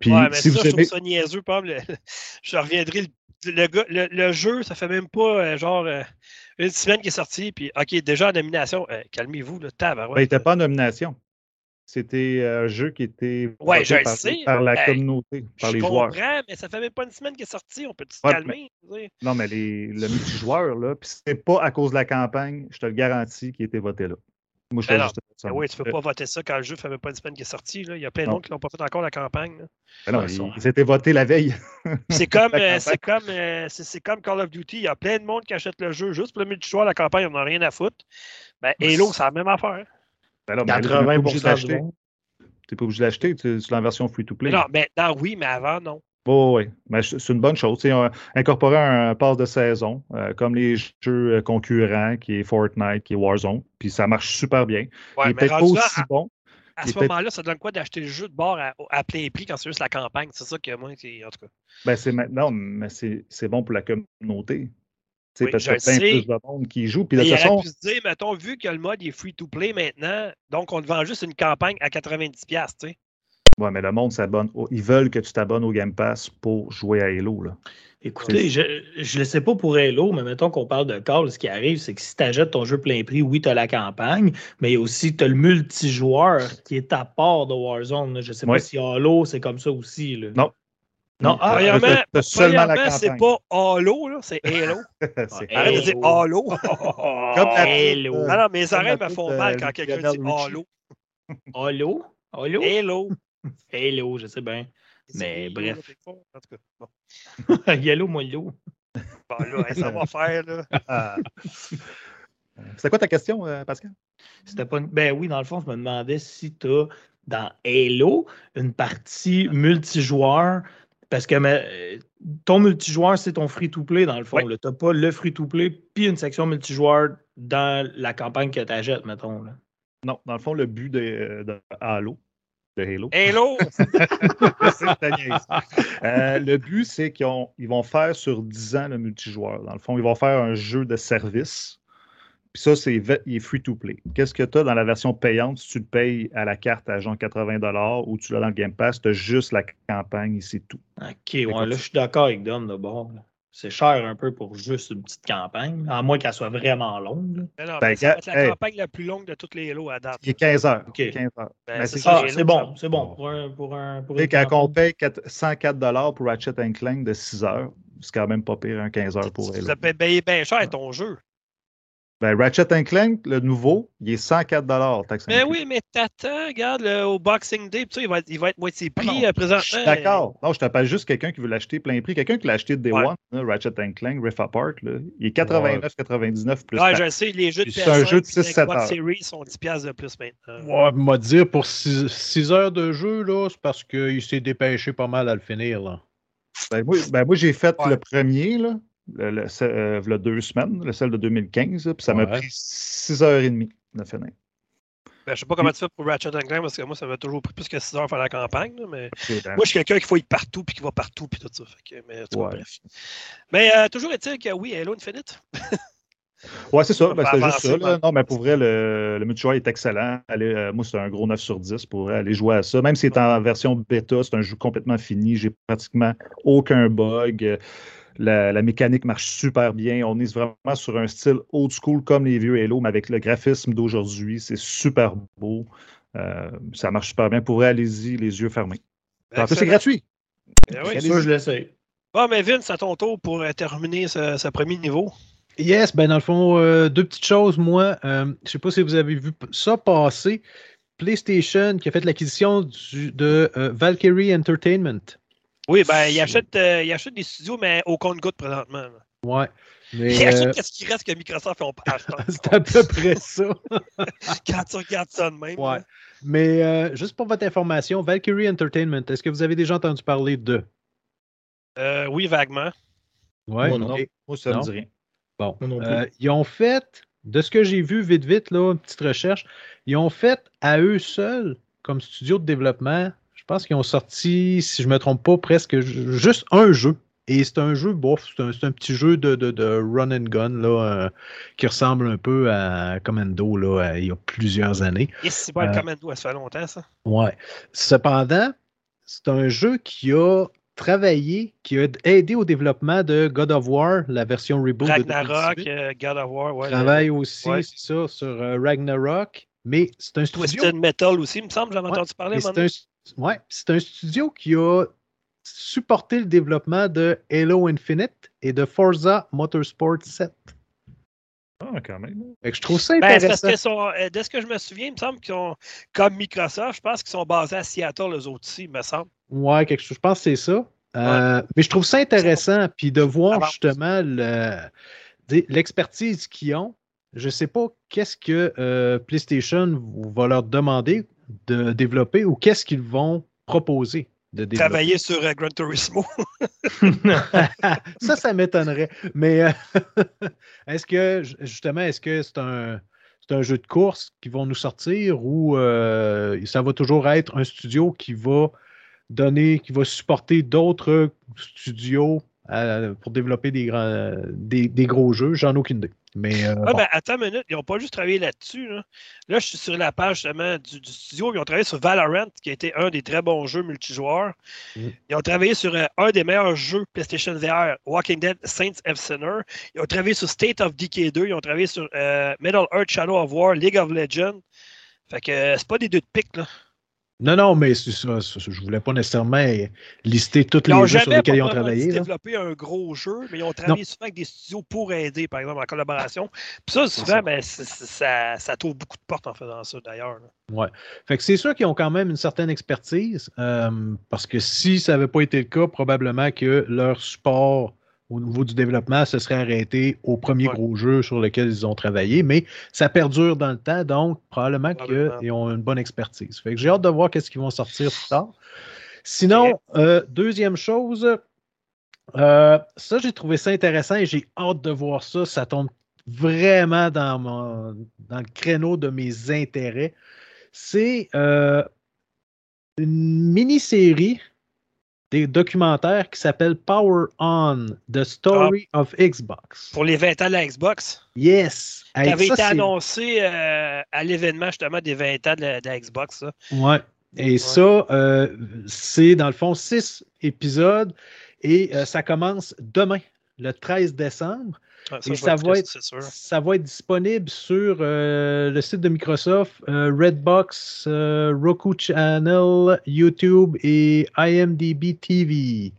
[SPEAKER 2] Puis
[SPEAKER 1] Ouais, mais
[SPEAKER 2] si
[SPEAKER 1] ça,
[SPEAKER 2] vous
[SPEAKER 1] je
[SPEAKER 2] aimez.
[SPEAKER 1] trouve ça niaiseux, pas le- Je reviendrai. Le jeu, ça fait même pas euh, genre euh, une semaine qui est sorti, puis OK, déjà en nomination. Euh, Calmez-vous, le tabarouette.
[SPEAKER 2] Ben, il n'était pas en nomination. C'était euh, un jeu qui était
[SPEAKER 1] Ouais,
[SPEAKER 2] voté
[SPEAKER 1] je
[SPEAKER 2] par,
[SPEAKER 1] sais.
[SPEAKER 2] par la communauté, par
[SPEAKER 1] Je
[SPEAKER 2] les
[SPEAKER 1] comprends,
[SPEAKER 2] joueurs.
[SPEAKER 1] mais ça fait même pas une semaine qu'il est sorti. On peut se
[SPEAKER 2] Ouais,
[SPEAKER 1] calmer. je.
[SPEAKER 2] Non, mais les, le multijoueur, là, puis c'est pas à cause de la campagne, je te le garantis, qui était voté là. Moi, je
[SPEAKER 1] Ben
[SPEAKER 2] ça.
[SPEAKER 1] Ben oui, tu peux pas voter ça quand le jeu fait même pas une semaine qu'il est sorti. Là. Il y a plein de monde qui n'ont pas fait encore la campagne. là.
[SPEAKER 2] Ben non,
[SPEAKER 3] Ouais,
[SPEAKER 2] il,
[SPEAKER 3] ça.
[SPEAKER 2] il s'était voté la veille.
[SPEAKER 1] C'est comme, euh, c'est comme, euh, c'est c'est comme Call of Duty. Il y a plein de monde qui achète le jeu juste pour le multijoueur. La campagne, on n'en a rien à foutre. Ben, Halo, c'est la même affaire.
[SPEAKER 2] Ben non, mais t'es pas obligé
[SPEAKER 3] 80% du
[SPEAKER 2] d'acheter.
[SPEAKER 3] monde.
[SPEAKER 2] T'es pas obligé de l'acheter, tu- c'est la version free-to-play.
[SPEAKER 1] Non, maintenant, oui, mais avant, non.
[SPEAKER 2] Oh, oui, mais c'est c'est une bonne chose. Incorporer un pass de saison, euh, comme les jeux euh, concurrents, qui est Fortnite, qui est Warzone, puis ça marche super bien.
[SPEAKER 1] Ouais,
[SPEAKER 2] il est peut-être pas aussi
[SPEAKER 1] à,
[SPEAKER 2] bon.
[SPEAKER 1] à ce moment-là, ça donne quoi d'acheter le jeu de bord à, à plein prix quand c'est juste la campagne? C'est ça que moi, en tout cas.
[SPEAKER 2] Ben, c'est maintenant, mais c'est c'est bon pour la communauté.
[SPEAKER 1] Oui,
[SPEAKER 2] parce
[SPEAKER 1] je
[SPEAKER 2] qu'il y a
[SPEAKER 1] le
[SPEAKER 2] plein plus de monde qui joue. Puis de toute façon,
[SPEAKER 1] pu se dire, mettons, vu que le mode est free-to-play maintenant, donc on te vend juste une campagne à 90$, tu sais.
[SPEAKER 2] Ouais, mais le monde s'abonne. au- Ils veulent que tu t'abonnes au Game Pass pour jouer à Halo. Là.
[SPEAKER 3] Écoutez, je ne le sais pas pour Halo, mais mettons qu'on parle de Call, ce qui arrive, c'est que si tu achètes ton jeu plein prix, oui, tu as la campagne, mais aussi t'as le multijoueur qui est à part de Warzone. là. Je ne sais
[SPEAKER 2] Ouais.
[SPEAKER 3] pas si Halo, c'est comme ça aussi. là.
[SPEAKER 2] Non.
[SPEAKER 3] Non, ah,
[SPEAKER 2] seulement
[SPEAKER 1] premièrement, c'est pas Halo, là, c'est Halo. Arrête de dire Halo.
[SPEAKER 2] Comme
[SPEAKER 3] Halo.
[SPEAKER 2] petite,
[SPEAKER 1] non, non, mes oreilles me font mal
[SPEAKER 2] euh,
[SPEAKER 1] quand quelqu'un dit. Halo.
[SPEAKER 3] Halo? Halo?
[SPEAKER 1] Halo.
[SPEAKER 3] Halo, je sais bien. Mais bref.
[SPEAKER 1] Part. En tout cas, bon.
[SPEAKER 3] Yellow, mollo.
[SPEAKER 1] Bon, là, ça va faire, là.
[SPEAKER 2] Ah. C'est quoi ta question, euh, Pascal?
[SPEAKER 3] C'était pas une- Ben oui, dans le fond, je me demandais si tu as dans Halo une partie multijoueur. Parce que mais, euh, ton multijoueur, c'est ton free-to-play dans le fond.
[SPEAKER 2] Oui.
[SPEAKER 3] Tu n'as pas le free-to-play puis une section multijoueur dans la campagne que tu achètes, mettons. Là.
[SPEAKER 2] Non, dans le fond, le but de, de Halo, de Halo,
[SPEAKER 1] Halo.
[SPEAKER 2] Euh, le but, c'est qu'ils ont- ils vont faire sur 10 ans le multijoueur. Dans le fond, ils vont faire un jeu de service. Puis ça, c'est ve- il est free to play. Qu'est-ce que tu as dans la version payante si tu le payes à la carte à genre 80 ou tu l'as dans le Game Pass, tu as juste la campagne et c'est tout.
[SPEAKER 3] OK, ouais, là, je suis d'accord avec Dom de bord. là. C'est cher un peu pour juste une petite campagne, à moins qu'elle soit vraiment longue. là.
[SPEAKER 1] Mais non,
[SPEAKER 2] Ben,
[SPEAKER 1] mais ça va être la
[SPEAKER 2] hey.
[SPEAKER 1] campagne la plus longue de toutes les Halo à date.
[SPEAKER 2] Il est 15 heures.
[SPEAKER 3] OK.
[SPEAKER 2] 15 heures.
[SPEAKER 1] Ben,
[SPEAKER 2] Mais
[SPEAKER 1] c'est
[SPEAKER 2] c'est
[SPEAKER 1] ça,
[SPEAKER 3] Ah, c'est bon, c'est bon. Pour un, pour un, pour une
[SPEAKER 2] quand on paye 4- 104 pour Ratchet Clank de 6 heures, c'est quand même pas pire, un 15 heures pour Halo.
[SPEAKER 1] Ça peut payer bien cher ton jeu.
[SPEAKER 2] Ben, Ratchet Clank, le nouveau, il est 104 taxe
[SPEAKER 1] Mais
[SPEAKER 2] inclus.
[SPEAKER 1] oui, mais t'attends, regarde, le- au Boxing Day, il va être, il va être moitié prix
[SPEAKER 2] non,
[SPEAKER 1] euh, présentement.
[SPEAKER 2] Je suis D'accord. Non, je t'appelle juste quelqu'un qui veut l'acheter plein prix. Quelqu'un qui l'a acheté de Day
[SPEAKER 1] Ouais.
[SPEAKER 2] One, là, Ratchet Clank, Rift Apart, là, il est 89,99 plus
[SPEAKER 1] Ouais, je sais, les jeux de
[SPEAKER 2] Puis c'est un
[SPEAKER 1] PS5
[SPEAKER 2] jeu de
[SPEAKER 1] puis
[SPEAKER 2] 6-7
[SPEAKER 1] Xbox
[SPEAKER 2] heures.
[SPEAKER 1] Series sont 10$ piastres de plus maintenant.
[SPEAKER 4] Ouais, m'a dire pour 6 heures de jeu, là, c'est parce qu'il s'est dépêché pas mal à le finir. Là.
[SPEAKER 2] Ben, moi, ben, moi, j'ai fait
[SPEAKER 1] Ouais.
[SPEAKER 2] le premier, là, le, euh, deux semaines, le celle de 2015, là, puis ça m'a pris 6h30 de finir.
[SPEAKER 1] Ben, je sais pas comment tu fais pour Ratchet Clank parce que moi, ça m'a toujours pris plus que 6 heures faire la campagne. là, mais
[SPEAKER 2] ben,
[SPEAKER 1] moi, je suis quelqu'un qui fouille partout puis qui va partout puis tout ça. Fait que, mais, bref. Euh, toujours est-il que oui, Halo Infinite.
[SPEAKER 2] Ouais, c'est ça. Ben, c'est juste ça. là. Non, mais pour vrai, le, le multijoueur est excellent. Allez, euh, moi, c'est un gros 9 sur 10 pour aller jouer à ça. Même si c'est en version bêta, c'est un jeu complètement fini. J'ai pratiquement aucun bug. La, la mécanique marche super bien. On est vraiment sur un style old school comme les vieux Halo, mais avec le graphisme d'aujourd'hui. C'est super beau. Euh, ça marche super bien. Pour vrai, allez-y, les yeux fermés. En plus, c'est gratuit.
[SPEAKER 1] Ben oui.
[SPEAKER 3] Ça, je l'essaie.
[SPEAKER 1] Bon, mais Vince, à ton tour pour euh, terminer ce, ce premier niveau.
[SPEAKER 4] Yes, ben dans le fond, euh, deux petites choses. Moi, euh, je sais pas si vous avez vu ça passer. PlayStation qui a fait l'acquisition de euh, Valkyrie Entertainment.
[SPEAKER 1] Oui, ben, il achète, euh, il achète des studios, mais au compte-goutte présentement. là.
[SPEAKER 4] Ouais. Mais,
[SPEAKER 1] Il achète
[SPEAKER 4] euh,
[SPEAKER 1] qu'est-ce qui reste que Microsoft ont pas acheté.
[SPEAKER 4] c'est à peu près ça.
[SPEAKER 1] Quand tu regardes ça de même.
[SPEAKER 4] Ouais.
[SPEAKER 1] là.
[SPEAKER 4] Mais euh, juste pour votre information, Valkyrie Entertainment, est-ce que vous avez déjà entendu parler de?
[SPEAKER 1] Euh, oui, vaguement.
[SPEAKER 4] Ouais.
[SPEAKER 3] Moi, non.
[SPEAKER 4] ok.
[SPEAKER 2] Moi, ça me
[SPEAKER 4] Non?
[SPEAKER 2] dit rien.
[SPEAKER 4] Bon.
[SPEAKER 3] Moi non plus.
[SPEAKER 4] Euh, ils ont fait, de ce que j'ai vu vite, vite, là, une petite recherche, ils ont fait à eux seuls, comme studio de développement, je pense qu'ils ont sorti, si je ne me trompe pas, presque ju- juste un jeu. Et c'est un jeu, bof, c'est un, c'est un petit jeu de, de, de run and gun là, euh, qui ressemble un peu à Commando là, il y a plusieurs années.
[SPEAKER 1] Et si pas le
[SPEAKER 4] Euh,
[SPEAKER 1] Commando, ça fait longtemps, ça.
[SPEAKER 4] Ouais. Cependant, c'est un jeu qui a travaillé, qui a aidé au développement de God of War, la version reboot de
[SPEAKER 1] Ragnarok,
[SPEAKER 4] 2018.
[SPEAKER 1] euh, God of War, ouais.
[SPEAKER 4] travaille aussi,
[SPEAKER 1] ouais.
[SPEAKER 4] c'est ça, sur euh, Ragnarok. Mais c'est un studio.
[SPEAKER 1] Twisted Metal aussi, il me semble, j'avais
[SPEAKER 4] Ouais,
[SPEAKER 1] entendu parler.
[SPEAKER 4] c'est un, ouais, c'est un studio qui a supporté le développement de Halo Infinite et de Forza Motorsport 7.
[SPEAKER 2] Ah, quand même.
[SPEAKER 4] Que je trouve ça
[SPEAKER 1] Ben, parce
[SPEAKER 4] intéressant.
[SPEAKER 1] que sont, euh, de ce que je me souviens, il me semble qu'ils sont comme Microsoft, je pense qu'ils sont basés à Seattle, les autres aussi, il me semble.
[SPEAKER 4] Ouais, quelque chose. Je pense que c'est ça. Euh, Mais je trouve ça intéressant, puis de voir justement le- l'expertise qu'ils ont. Je ne sais pas qu'est-ce que euh, PlayStation va leur demander de développer ou qu'est-ce qu'ils vont proposer de développer?
[SPEAKER 1] Travailler sur euh, Gran Turismo.
[SPEAKER 4] ça, ça m'étonnerait. Mais euh, est-ce que, ju- justement, est-ce que c'est un, c'est un jeu de course qui vont nous sortir ou euh, ça va toujours être un studio qui va donner, qui va supporter d'autres studios euh, pour développer des, grands, des, des gros jeux? J'en ai aucune idée. Mais, euh,
[SPEAKER 1] Ah,
[SPEAKER 4] bon.
[SPEAKER 1] ben, attends une minute, ils n'ont pas juste travaillé là-dessus. Là. Là, je suis sur la page justement du, du studio. Ils ont travaillé sur Valorant, qui a été un des très bons jeux multijoueurs.
[SPEAKER 4] Mm.
[SPEAKER 1] Ils ont travaillé sur euh, un des meilleurs jeux PlayStation VR, Walking Dead Saints of Sinner. Ils ont travaillé sur State of Decay 2. Ils ont travaillé sur euh, Middle Earth Shadow of War, League of Legends. Fait que c'est pas des deux de pique, là.
[SPEAKER 4] Non, non, mais c'est ça, je voulais pas nécessairement lister tous
[SPEAKER 1] Ils n'ont
[SPEAKER 4] les jeux sur lesquels ils ont travaillé. là.
[SPEAKER 1] développé un gros jeu, mais ils ont travaillé souvent avec des studios pour aider, par exemple, en collaboration. Puis ça, souvent,
[SPEAKER 4] ça.
[SPEAKER 1] ben, c'est- c'est- ça, ça t'ouvre beaucoup de portes en faisant ça, d'ailleurs. là.
[SPEAKER 4] Fait que c'est sûr qu'ils ont quand même une certaine expertise, euh, parce que si ça n'avait pas été le cas, probablement que leur support au niveau du développement se serait arrêté au premier
[SPEAKER 1] Ouais.
[SPEAKER 4] gros jeu sur lequel ils ont travaillé, mais ça perdure dans le temps, donc probablement qu'ils ont une bonne expertise. Fait que j'ai hâte de voir qu'est-ce qu'ils vont sortir plus tard. Sinon, euh, deuxième chose, euh, ça j'ai trouvé ça intéressant et j'ai hâte de voir ça. Ça tombe vraiment dans, mon, dans le créneau de mes intérêts. C'est euh, une mini-série des documentaires qui s'appelle Power On, The Story of Xbox.
[SPEAKER 1] Pour les 20 ans de la Xbox,
[SPEAKER 4] Yes!
[SPEAKER 1] qui avait été annoncé euh, à l'événement justement des 20 ans de la, de la Xbox. ça.
[SPEAKER 4] Ouais. Et ça, euh, c'est dans le fond six épisodes et euh, ça commence demain, le 13 décembre.
[SPEAKER 1] Ouais,
[SPEAKER 4] Et ça va être-
[SPEAKER 1] sûr.
[SPEAKER 4] Ça va être disponible sur euh, le site de Microsoft, euh, Redbox, euh, Roku Channel, YouTube et IMDb TV.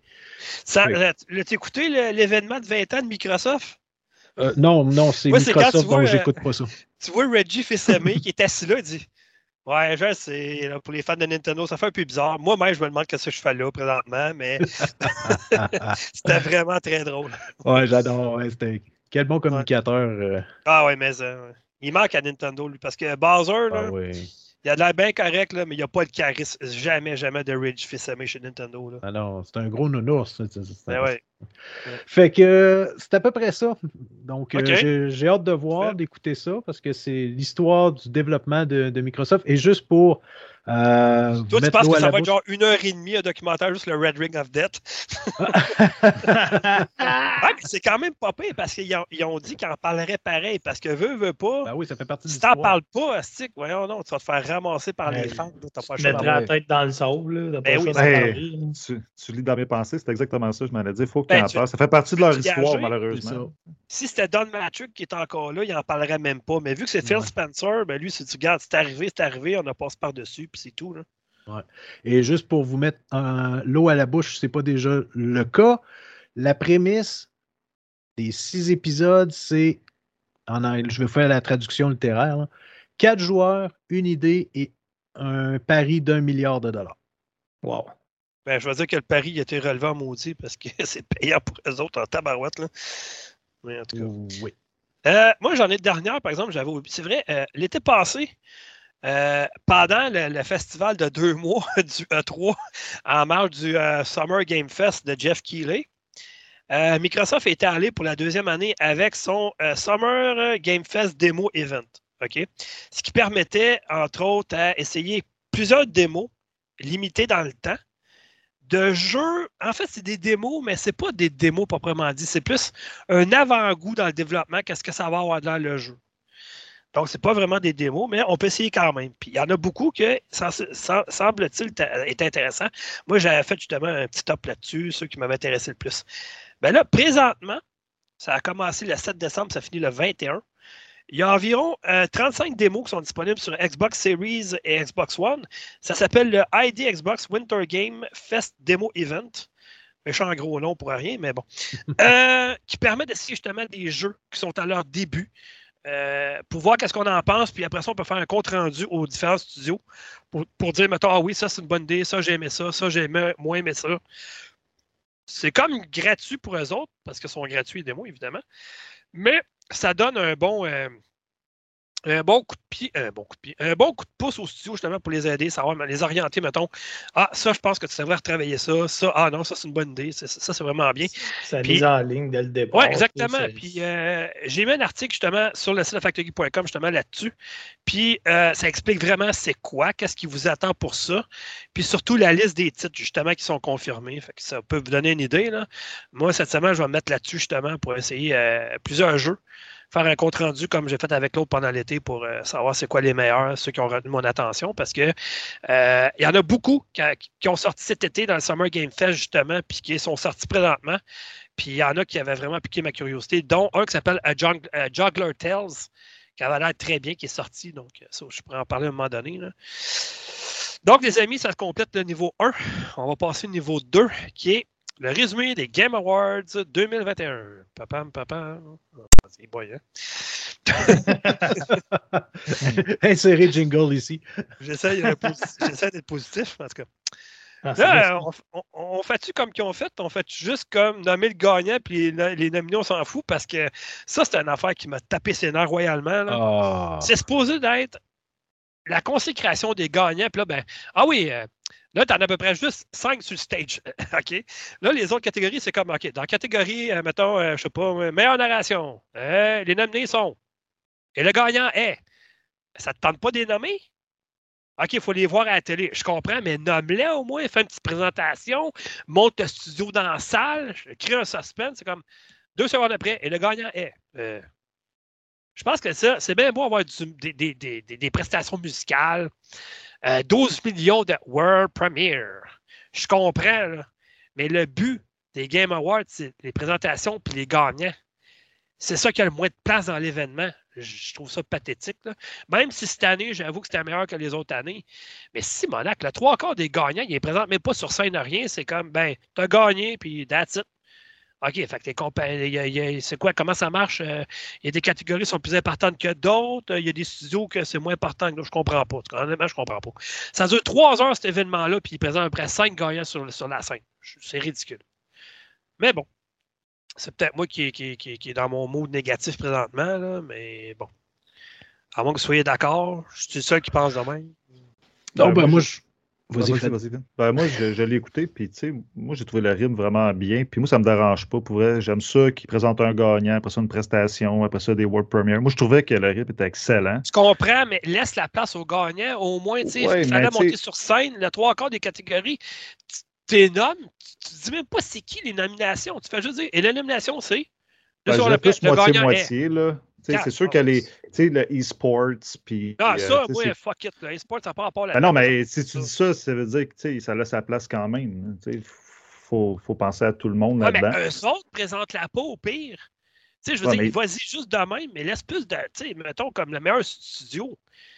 [SPEAKER 1] Ça,
[SPEAKER 4] oui.
[SPEAKER 1] L'as-tu écouté l'événement de 20 ans de Microsoft?
[SPEAKER 4] Non, non, c'est
[SPEAKER 1] Ouais,
[SPEAKER 4] Microsoft,
[SPEAKER 1] vois,
[SPEAKER 4] donc j'écoute pas ça.
[SPEAKER 1] Tu vois Reggie Fils-Aimé qui est assis là, il dit Ouais, je sais, là, pour les fans de Nintendo, ça fait un peu bizarre. Moi-même, je me demande ce que je fais là présentement, mais c'était vraiment très drôle.
[SPEAKER 4] ouais, j'adore. ouais, c'était- Quel bon communicateur. euh,
[SPEAKER 1] Ah ouais, mais euh, il manque à Nintendo, lui, parce que Bowser, là,
[SPEAKER 4] ah ouais.
[SPEAKER 1] il a de l'air bien correct, là, mais il n'y a pas le charisme jamais, jamais de Reggie Fils-Aimé chez Nintendo. Là.
[SPEAKER 4] Ah non, c'est un gros nounours. c'est- c'est- c'est-
[SPEAKER 1] Ben ouais.
[SPEAKER 4] Fait que euh, c'est à peu près ça. Donc, euh, j'ai- hâte de voir, d'écouter ça, parce que c'est l'histoire du développement de, de Microsoft. Et juste pour. Euh,
[SPEAKER 1] Toi, tu penses que ça va être genre une heure et demie, un documentaire, juste le Red Ring of Death? Ah, c'est quand même pas pire parce qu'ils ont, ils ont dit qu'ils en parleraient pareil. Parce que veut, veut pas.
[SPEAKER 4] Ben oui, ça fait partie de
[SPEAKER 1] si t'en parles pas, Astic, voyons non, tu vas te faire ramasser par les
[SPEAKER 3] Ouais.
[SPEAKER 1] fans. pas
[SPEAKER 3] Tu mettrais la tête dans le sable. Là,
[SPEAKER 1] Ben oui,
[SPEAKER 2] ben. Tu, tu lis dans mes pensées, c'est exactement ça, je m'en ai dit. Il faut
[SPEAKER 1] Ben,
[SPEAKER 2] en. Ça fait partie de leur histoire, malheureusement.
[SPEAKER 1] Si c'était Don Matrick qui est encore là, il en parlerait même pas. Mais vu que c'est Phil
[SPEAKER 4] Ouais.
[SPEAKER 1] Spencer, ben lui, si tu regardes, c'est arrivé, c'est arrivé, on a passé par-dessus, puis c'est tout. Là.
[SPEAKER 4] Et juste pour vous mettre euh, l'eau à la bouche, c'est pas déjà le cas. La prémisse des six épisodes, c'est. En, anglais, je vais faire la traduction littéraire. là. Quatre joueurs, une idée et un pari d'un milliard de dollars.
[SPEAKER 3] Wow.
[SPEAKER 1] Ben, je vais dire que le pari a été relevé en maudit parce que c'est payant pour eux autres en tabarouette. Là. Mais en tout cas.
[SPEAKER 4] Oui.
[SPEAKER 1] Euh, moi, j'en ai de dernière, par exemple, j'avais oublié. C'est vrai, euh, l'été passé, euh, pendant le, le festival de deux mois du E3, en marge du Summer Game Fest de Jeff Keighley, Microsoft était allé pour la deuxième année avec son Summer Game Fest Demo Event. Ce qui permettait, entre autres, à essayer plusieurs démos limitées dans le temps de jeux. En fait, c'est des démos, mais c'est pas des démos proprement dit. C'est plus un avant-goût dans le développement, qu'est-ce que ça va avoir dans le jeu. Donc, c'est pas vraiment des démos, mais on peut essayer quand même. Il y en a beaucoup que, semble-t-il, est intéressant. Moi, j'avais fait justement un petit top là-dessus, ceux qui m'avaient intéressé le plus. Ben là, présentement, ça a commencé le 7 décembre, ça finit le 21. Il y a environ euh, 35 démos qui sont disponibles sur Xbox Series et Xbox One. Ça s'appelle le ID Xbox Winter Game Fest Demo Event. Méchant gros nom pour rien, mais bon. Euh, qui permet d'essayer justement des jeux qui sont à leur début. euh, pour voir qu'est-ce qu'on en pense, puis après ça, on peut faire un compte rendu aux différents studios pour, pour dire, mettons, ah oui, ça c'est une bonne idée, ça j'ai aimé ça, ça j'ai aimé- moins aimé ça. C'est comme gratuit pour eux autres, parce qu'ils sont gratuits les démos, évidemment. Mais ça donne un bon, euh, un bon coup de pied, un bon coup de pied, un bon coup de pouce au studio justement pour les aider, savoir les orienter, mettons. Ah, ça, je pense que tu devrais retravailler ça. Ça, ah non, ça, c'est une bonne idée. Ça, ça, c'est vraiment bien.
[SPEAKER 3] Ça mise en ligne dès le départ.
[SPEAKER 1] Oui, exactement. Puis euh, j'ai mis un article justement sur le site factory.com justement là-dessus. Puis euh, ça explique vraiment c'est quoi, qu'est-ce qui vous attend pour ça. Puis surtout la liste des titres justement qui sont confirmés. Fait que ça peut vous donner une idée. Là. Moi, cette semaine, je vais me mettre là-dessus justement pour essayer euh, plusieurs jeux. Faire un compte rendu comme j'ai fait avec l'autre pendant l'été pour euh, savoir c'est quoi les meilleurs, ceux qui ont retenu mon attention. Parce que euh, il y en a beaucoup qui, ont sorti cet été dans le Summer Game Fest justement, puis qui sont sortis présentement. Puis il y en a qui avaient vraiment piqué ma curiosité, dont un qui s'appelle A Juggler Tales, qui avait l'air très bien, qui est sorti. Donc, ça, je pourrais en parler à un moment donné. Donc, les amis, ça complète le niveau 1. On va passer au niveau 2, qui est le résumé des Game Awards 2021. Papam, papam. C'est boy, hein?
[SPEAKER 4] Insérer jingle ici.
[SPEAKER 1] J'essaie d'être posi- j'essaie d'être positif, en tout cas.
[SPEAKER 3] Ah,
[SPEAKER 1] Là, on, on- on fait-tu comme qu'ils ont fait? On fait juste comme nommer le gagnant, puis les, les nominés, on s'en fout, parce que ça, c'est une affaire qui m'a tapé ses nerfs royalement. là.
[SPEAKER 4] Ah.
[SPEAKER 1] C'est supposé d'être la consécration des gagnants. Puis là, ben, ah oui, euh, là, tu en as à peu près juste 5 sur le stage. Là, les autres catégories, c'est comme, OK, dans la catégorie, euh, mettons, euh, je sais pas, euh, meilleure narration, euh, les nominés sont. Et le gagnant est. Ça te tente pas de les nommer? OK, il faut les voir à la télé. Je comprends, mais nomme-les au moins, fais une petite présentation, monte le studio dans la salle, crée un suspense. C'est comme deux secondes après, et le gagnant est. Je pense que ça, c'est bien beau avoir des- des- des- des prestations musicales. Euh, 12 millions de World Premiere. Je comprends, mais le but des Game Awards, c'est les présentations puis les gagnants. C'est ça qui a le moins de place dans l'événement. Je trouve ça pathétique. Même si cette année, j'avoue que c'était meilleur que les autres années. Mais si, Monac, le trois quarts des gagnants, ils ne les présentent même pas sur scène rien. C'est comme, ben, t'as gagné, puis that's it. OK, fait que il il c'est quoi, comment ça marche? Euh, il y a des catégories qui sont plus importantes que d'autres. Il y a des studios que c'est moins important que d'autres. Je comprends pas. Honnêtement, je comprends pas. Ça dure trois heures, cet événement-là, puis ils présentent à peu près cinq gagnants sur, sur la scène. C'est ridicule. Mais bon. C'est peut-être moi qui, qui, qui, qui est dans mon mood négatif présentement, là, mais bon. À moins que vous soyez d'accord, je suis le seul qui pense de même.
[SPEAKER 4] Non,
[SPEAKER 2] Ben,
[SPEAKER 4] ben
[SPEAKER 2] moi, je-
[SPEAKER 4] Vas-y,
[SPEAKER 2] vas-y, Vin. Ben, moi, je, je l'ai écouté, puis tu sais, moi, j'ai trouvé le rythme vraiment bien. Puis moi, ça me dérange pas. Pour vrai, j'aime ça qu'ils présentent un gagnant, après ça, une prestation, après ça, des World Premiere. Moi, je trouvais que le rythme était excellent.
[SPEAKER 1] Tu comprends, mais laisse la place aux gagnants. Au moins, tu sais,
[SPEAKER 2] Ouais,
[SPEAKER 1] il fallait monter sur scène, le trois quarts des catégories. Tu t'es nommes, tu, tu dis même pas c'est qui les nominations. Tu fais juste dire, et la nomination, c'est?
[SPEAKER 2] Ben, je
[SPEAKER 1] le
[SPEAKER 2] plus
[SPEAKER 1] le gagnant est.
[SPEAKER 2] moitié-moitié, là. Tu sais, C'est sûr que les, tu sais, le e-sports, puis.
[SPEAKER 1] Ah,
[SPEAKER 2] euh,
[SPEAKER 1] ça, oui, fuck it. Le e-sport, ça part pas la
[SPEAKER 2] Ben non, mais si tu dis ça, ça veut dire que ça laisse sa place quand même. Il faut, faut penser à tout le monde
[SPEAKER 1] Ouais, mais
[SPEAKER 2] là-dedans.
[SPEAKER 1] eux autres présentent la peau au pire. Tu sais, je veux
[SPEAKER 2] Ouais,
[SPEAKER 1] dire,
[SPEAKER 2] mais-
[SPEAKER 1] vas-y juste de même, mais laisse plus de. Tu sais, mettons comme le meilleur studio.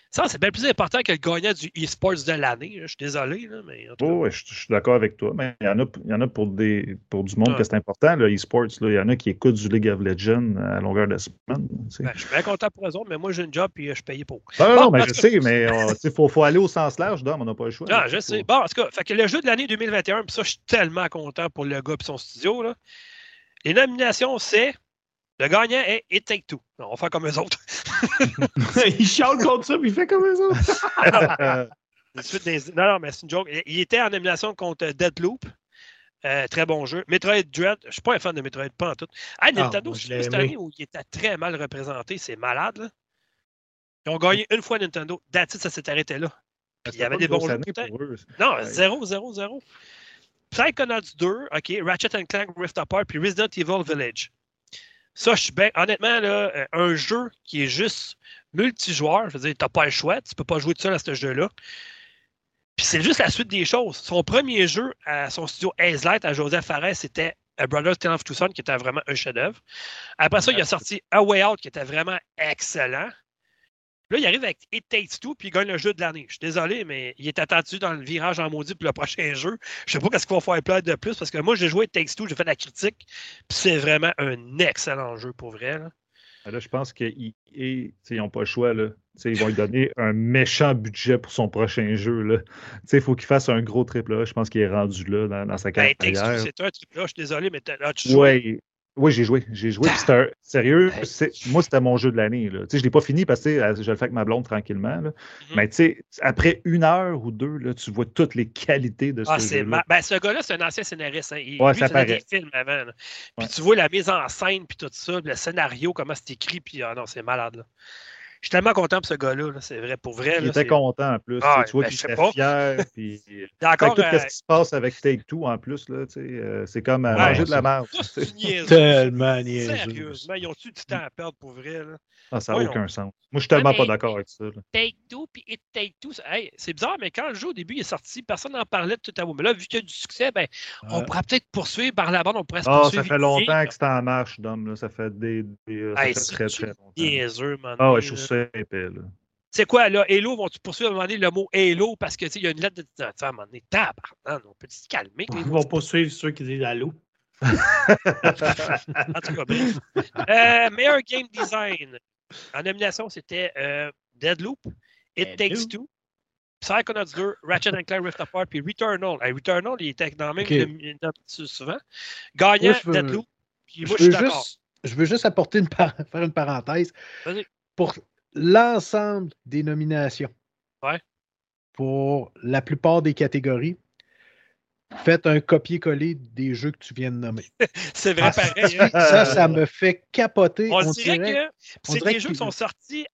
[SPEAKER 1] Ça, c'est bien plus important que le gagnant du e-sports de l'année. Je suis désolé, là, mais.
[SPEAKER 2] Oh, ouais, je, je suis d'accord avec toi, mais il y en a, il y en a pour, des, pour du monde
[SPEAKER 1] Ouais.
[SPEAKER 2] que c'est important, le e-sports. Il y en a qui écoutent du League of Legends à longueur de semaine.
[SPEAKER 1] Ben, je suis bien content pour eux autres, mais moi, j'ai une job et je suis payé pour.
[SPEAKER 2] Non, non,
[SPEAKER 1] Bon,
[SPEAKER 2] non, mais je sais, mais il faut, faut aller au sens large, Dom, on n'a pas le choix.
[SPEAKER 1] Ah,
[SPEAKER 2] là.
[SPEAKER 1] je sais. Bon, en tout cas, fait que le jeu de l'année 2021, puis ça, je suis tellement content pour le gars et son studio. Là. Les nominations, c'est. Le gagnant est It Take Two. On faire comme eux autres.
[SPEAKER 3] il chiale contre ça, puis il fait comme
[SPEAKER 1] suites des- Non, non, mais c'est une joke. Il était en nomination contre Deadloop. Euh, très bon jeu. Metroid Dread, je suis pas un fan de Metroid, pas en tout. Ah, Nintendo,
[SPEAKER 3] je
[SPEAKER 1] c'est année où il était très mal représenté. C'est malade, là. Ils ont gagné une fois Nintendo. That's it, ça s'est arrêté là. Puis il y avait des
[SPEAKER 2] une
[SPEAKER 1] bons jeux.
[SPEAKER 2] eux.
[SPEAKER 1] Non,
[SPEAKER 2] Ouais.
[SPEAKER 1] 0, 0, 0. Psychonauts 2, OK, Ratchet and Clank Rift Apart, puis Resident Evil Village. Ça, je suis bien. Honnêtement, là, euh, un jeu qui est juste multijoueur, je veux dire, t'as pas le choix, tu peux pas jouer tout seul à ce jeu-là. Puis c'est juste la suite des choses. Son premier jeu à son studio Hazelight, à Joseph Fares, c'était A Brothers Tale of Two Sons, qui était vraiment un chef-d'œuvre. Après ça, il a sorti A Way Out, qui était vraiment excellent. Là, il arrive avec It Takes Two, puis il gagne le jeu de l'année. Je suis désolé, mais il est attendu dans le virage en maudit pour le prochain jeu. Je sais pas qu'est-ce qu'il va faire plein de plus, parce que moi, j'ai joué It Takes Two, j'ai fait de la critique, puis c'est vraiment un excellent jeu pour vrai. là.
[SPEAKER 2] Là, je pense qu'ils n'ont pas le choix. Là. Ils vont lui donner un méchant budget pour son prochain jeu. là. Il faut qu'il fasse un gros triple A. Je pense qu'il est rendu là dans, dans sa
[SPEAKER 1] Ben,
[SPEAKER 2] carrière.
[SPEAKER 1] c'est un triple A, je suis désolé, mais là, tu joues.
[SPEAKER 2] Oui, Oui, j'ai joué. J'ai joué. un- sérieux, moi, c'était mon jeu de l'année. là. Je ne l'ai pas fini parce que je le fais avec ma blonde tranquillement. là.
[SPEAKER 1] Mhm.
[SPEAKER 2] Mais tu sais, après une heure ou deux, là, tu vois toutes les qualités de
[SPEAKER 1] Ah,
[SPEAKER 2] ce
[SPEAKER 1] c'est
[SPEAKER 2] jeu-là.
[SPEAKER 1] ma- ben, ce gars-là, c'est un ancien scénariste. Hein. Il,
[SPEAKER 2] Ouais,
[SPEAKER 1] lui,
[SPEAKER 2] ça
[SPEAKER 1] faisait des films avant. là. Puis
[SPEAKER 2] Ouais.
[SPEAKER 1] tu vois la mise en scène, puis tout ça, puis le scénario, comment c'est écrit, puis ah non, c'est malade. Là. Je suis tellement content pour ce gars-là, là, c'est vrai, pour vrai.
[SPEAKER 2] Il
[SPEAKER 1] là,
[SPEAKER 2] était
[SPEAKER 1] c'est-
[SPEAKER 2] content en plus.
[SPEAKER 1] Ah,
[SPEAKER 2] tu vois
[SPEAKER 1] ben,
[SPEAKER 2] qu'il était
[SPEAKER 1] pas.
[SPEAKER 2] fier. Puis...
[SPEAKER 1] Il y a
[SPEAKER 2] Fait
[SPEAKER 1] encore.
[SPEAKER 2] que tout
[SPEAKER 1] euh,
[SPEAKER 2] ce qui se passe avec Take-Two en plus, là, euh, c'est comme euh,
[SPEAKER 1] Ouais,
[SPEAKER 2] manger de la merde.
[SPEAKER 4] Tellement niaiseux.
[SPEAKER 1] Sérieusement, ils ont-tu du temps à perdre pour vrai? Là?
[SPEAKER 2] Ah, ça n'a aucun sens. Moi, je suis tellement
[SPEAKER 1] Ouais,
[SPEAKER 2] pas d'accord avec ça. là.
[SPEAKER 1] Take Two, puis It Take Two. hey, c'est bizarre, mais quand le jeu au début il est sorti, personne n'en parlait de tout à vous. Mais là, vu qu'il y a du succès, ben, on pourra peut-être poursuivre par la bande, on pourrait se
[SPEAKER 2] Ah,
[SPEAKER 1] poursuivre.
[SPEAKER 2] ça fait longtemps que c'est en marche, Dom. Là. Ça fait des. des- euh, ça fait très, très longtemps. Ah ouais, je trouve ça épais. Là.
[SPEAKER 1] C'est quoi, là? Halo, vont-tu poursuivre à un moment donné le mot Halo parce que, tu sais, il y a une lettre de. Tu à un moment donné, tabarnak, on peut se calmer.
[SPEAKER 3] Ils vont pas suivre ceux qui disent allô.
[SPEAKER 1] En tout cas, bref. Euh, meilleur game design. En nomination, c'était euh, Deadloop, It Takes. Two, Psychonauts 2, Ratchet and Clank Rift Apart, puis Returnal. Hey, Returnal, il était dans même
[SPEAKER 4] Ok.
[SPEAKER 1] nom- nom- souvent. Gagnant,
[SPEAKER 4] Moi, je veux-
[SPEAKER 1] Deadloop. Puis moi,
[SPEAKER 4] je,
[SPEAKER 1] je
[SPEAKER 4] veux
[SPEAKER 1] suis d'accord.
[SPEAKER 4] juste, je veux juste apporter une par- faire une parenthèse. Pour l'ensemble des nominations,
[SPEAKER 1] Ouais.
[SPEAKER 4] pour la plupart des catégories, faites un copier-coller des jeux que tu viens de nommer.
[SPEAKER 1] C'est vrai,
[SPEAKER 4] Ah,
[SPEAKER 1] pareil. hein.
[SPEAKER 4] Ça, ça me fait capoter.
[SPEAKER 1] On,
[SPEAKER 4] On
[SPEAKER 1] dirait
[SPEAKER 4] dirait-
[SPEAKER 1] que c'est des jeux qui sont sortis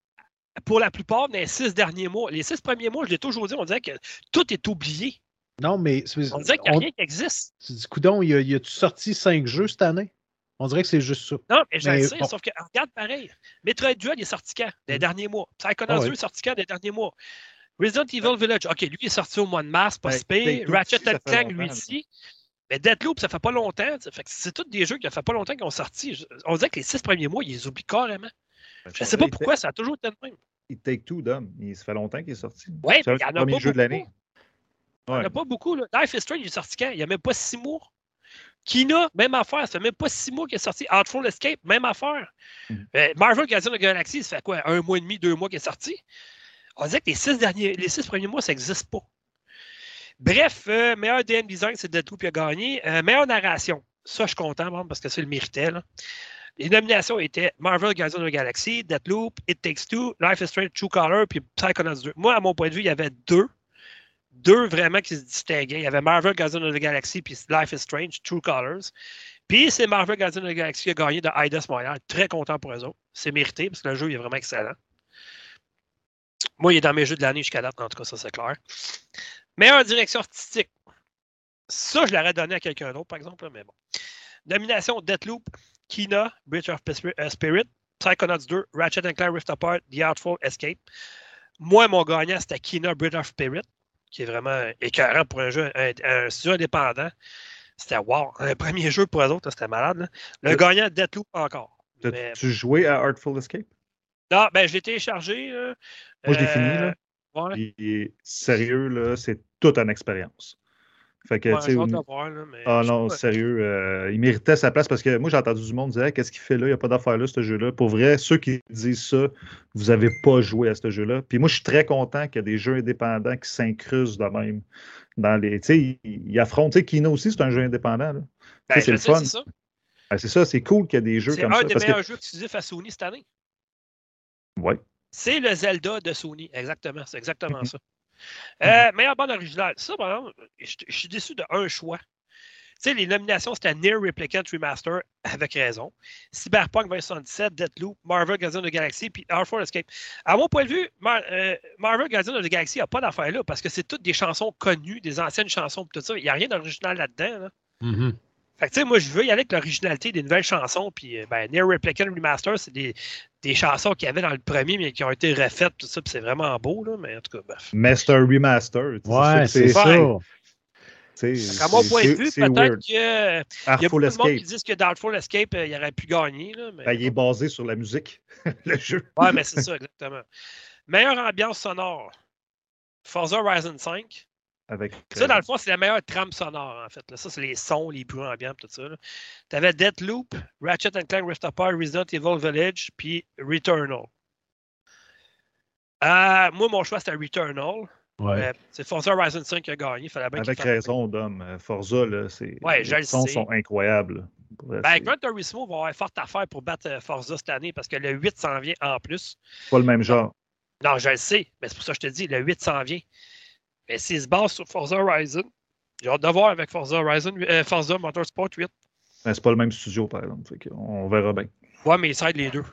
[SPEAKER 1] pour la plupart dans les six derniers mois. Les six premiers mois, je l'ai toujours dit, on dirait que tout est oublié.
[SPEAKER 4] Non, mais
[SPEAKER 1] On dirait qu'il n'y a
[SPEAKER 4] on-
[SPEAKER 1] rien qui existe.
[SPEAKER 4] tu dis, coudon, y a-tu sorti cinq jeux cette année? On dirait que c'est juste ça.
[SPEAKER 1] Non, mais je
[SPEAKER 4] Mais
[SPEAKER 1] le sais,
[SPEAKER 4] bon.
[SPEAKER 1] sauf que regarde pareil. Metroid Dread il est sorti quand? Des
[SPEAKER 4] Mm.
[SPEAKER 1] derniers mois. Psychonauts
[SPEAKER 4] Ah ouais.
[SPEAKER 1] 2 est sorti quand? Des derniers mois? Resident Evil Village, OK, lui est sorti au mois de mars, pas
[SPEAKER 2] Ben. Take-Two
[SPEAKER 1] Ratchet
[SPEAKER 2] aussi,
[SPEAKER 1] Clank, lui ici. Mais Deadloop, ça fait pas longtemps. fait c'est tous des jeux qui ne fait pas longtemps qu'ils ont sorti. On dirait que les six premiers mois, ils les oublient carrément. Je sais pas pourquoi, ça a toujours été le même.
[SPEAKER 2] Il take two, Dom. Il, ça fait longtemps qu'il est sorti.
[SPEAKER 1] Ouais,
[SPEAKER 2] le
[SPEAKER 1] il y en a
[SPEAKER 2] premier
[SPEAKER 1] pas
[SPEAKER 2] jeu de l'année.
[SPEAKER 1] beaucoup. Il n'y en
[SPEAKER 2] Ouais.
[SPEAKER 1] a pas beaucoup. Là. Life is Strange, il est sorti quand? Il n'y a même pas six mois. Kina, même affaire. Ça fait même pas six mois qu'il est sorti. Outfall Escape, même affaire.
[SPEAKER 2] Mhm.
[SPEAKER 1] Euh, Marvel Guardians of the Galaxy, ça fait quoi? Un mois et demi, deux mois qu'il est sorti? On dirait que les six, premiers mois, ça n'existe pas. Bref, euh, meilleur DM design, c'est Deadpool qui a gagné. Euh, meilleure narration. Ça, je suis content, parce que ça, le méritait. Les nominations étaient Marvel Guardians of the Galaxy, Deathloop, It Takes Two, Life is Strange, True Color, puis Psychonauts 2. Moi, à mon point de vue, il y avait deux. Deux vraiment qui se distinguaient. Il y avait Marvel Guardians of the Galaxy, puis Life is Strange, True Colors. Puis c'est Marvel Guardians of the Galaxy qui a gagné de Eidos Montréal. Très content pour eux autres. C'est mérité, parce que le jeu est vraiment excellent. Moi, il est dans mes jeux de l'année jusqu'à date, en tout cas, ça c'est clair. Meilleure direction artistique. Ça, je l'aurais donné à quelqu'un d'autre, par exemple, mais bon. Nomination Deathloop, Kina, Bridge of euh, Spirit, Psychonauts 2, Ratchet and Clank Rift Apart, The Outfall, Escape. Moi, mon gagnant, c'était Kina, Bridge of Spirit, qui est vraiment écœurant pour un jeu, un, un studio indépendant. C'était wow. Un premier jeu pour eux autres, c'était malade. là. Le gagnant, Deathloop encore. Mais-
[SPEAKER 2] T'as-tu joué à Artful Escape?
[SPEAKER 1] Non, ben, je l'ai téléchargé. là.
[SPEAKER 2] Moi, je l'ai
[SPEAKER 1] Euh,
[SPEAKER 2] fini. Là.
[SPEAKER 1] Ouais,
[SPEAKER 2] Puis, sérieux, là, c'est toute une expérience. Fait que,
[SPEAKER 1] ouais,
[SPEAKER 2] tu sais, au Ah non,
[SPEAKER 1] pas.
[SPEAKER 2] sérieux, euh, il méritait sa place parce que moi j'ai entendu du monde dire Hey, qu'est-ce qu'il fait là, il n'y a pas d'affaire là, ce jeu-là. Pour vrai, ceux qui disent ça, vous n'avez pas joué à ce jeu-là. Puis moi, je suis très content qu'il y a des jeux indépendants qui s'incrusent de même dans les. Tu sais, ils, affrontent. Tu sais, Kino aussi, c'est un jeu indépendant.
[SPEAKER 1] Ben,
[SPEAKER 2] c'est le
[SPEAKER 1] sais,
[SPEAKER 2] fun.
[SPEAKER 1] c'est ça.
[SPEAKER 2] Ah, c'est ça, c'est cool qu'il y a des jeux
[SPEAKER 1] C'est
[SPEAKER 2] comme
[SPEAKER 1] un
[SPEAKER 2] ça.
[SPEAKER 1] des
[SPEAKER 2] Parce
[SPEAKER 1] meilleurs
[SPEAKER 2] que,
[SPEAKER 1] jeux exclusifs à Sony cette année.
[SPEAKER 2] Ouais.
[SPEAKER 1] C'est le Zelda de Sony. Exactement. C'est exactement
[SPEAKER 2] Mhm.
[SPEAKER 1] ça. Euh, meilleure bande originale. Ça, par exemple, je je suis déçu d'un choix. Tu sais, les nominations, c'était Near Replicant Remaster, avec raison. Cyberpunk 2077, Deathloop, Marvel Guardians of the Galaxy, puis Outfall Escape. À mon point de vue, Mar- euh, Marvel Guardians of the Galaxy n'a pas d'affaire là, parce que c'est toutes des chansons connues, des anciennes chansons, tout ça. Il n'y a rien d'original là-dedans. là.
[SPEAKER 4] Mhm.
[SPEAKER 1] Fait que, tu sais, moi, je veux y aller avec l'originalité des nouvelles chansons. Puis, euh, ben, Near Replicant Remaster, c'est des, des chansons qu'il y avait dans le premier, mais qui ont été refaites, tout ça. Puis, c'est vraiment beau, là. Mais en tout cas, bref.
[SPEAKER 2] Un remaster.
[SPEAKER 4] Ouais, c'est
[SPEAKER 2] que
[SPEAKER 4] ça.
[SPEAKER 2] tu sais,
[SPEAKER 1] À mon point de vue, peut-être
[SPEAKER 2] weird.
[SPEAKER 1] qu'il y a beaucoup de monde qui disent que Doubtful Escape, euh, il aurait pu gagner. Là, mais...
[SPEAKER 2] Ben, il est basé sur la musique, le jeu.
[SPEAKER 1] Ouais, mais c'est ça, exactement. Meilleure ambiance sonore. Forza Horizon 5.
[SPEAKER 2] Avec,
[SPEAKER 1] Ça, dans
[SPEAKER 2] euh,
[SPEAKER 1] le fond, c'est la meilleure trame sonore, en fait. Là. Ça, c'est les sons, les bruits ambiants, tout ça. Tu avais Deathloop, Ratchet and Clank Rift Apart, Resident Evil Village, puis Returnal. Euh, moi, mon choix, c'était Returnal.
[SPEAKER 4] Ouais.
[SPEAKER 1] Euh, c'est Forza Horizon 5 qui a gagné. Fallait bien
[SPEAKER 2] Avec raison, Dom. Euh, Forza, là, c'est,
[SPEAKER 1] Ouais,
[SPEAKER 2] les
[SPEAKER 1] le
[SPEAKER 2] sons
[SPEAKER 1] sais.
[SPEAKER 2] sont incroyables.
[SPEAKER 1] Ben. Gran Turismo va avoir forte affaire pour battre euh, Forza cette année parce que le 8 s'en vient en plus.
[SPEAKER 2] C'est pas le même genre.
[SPEAKER 1] Non, je le sais, mais c'est pour ça que je te dis, le 8 s'en vient. Mais s'il se base sur Forza Horizon, j'ai hâte de voir avec Forza Horizon, euh, Forza Motorsport 8.
[SPEAKER 2] Mais c'est pas le même studio, par exemple. Fait on verra bien.
[SPEAKER 1] Ouais, mais ça aide les deux.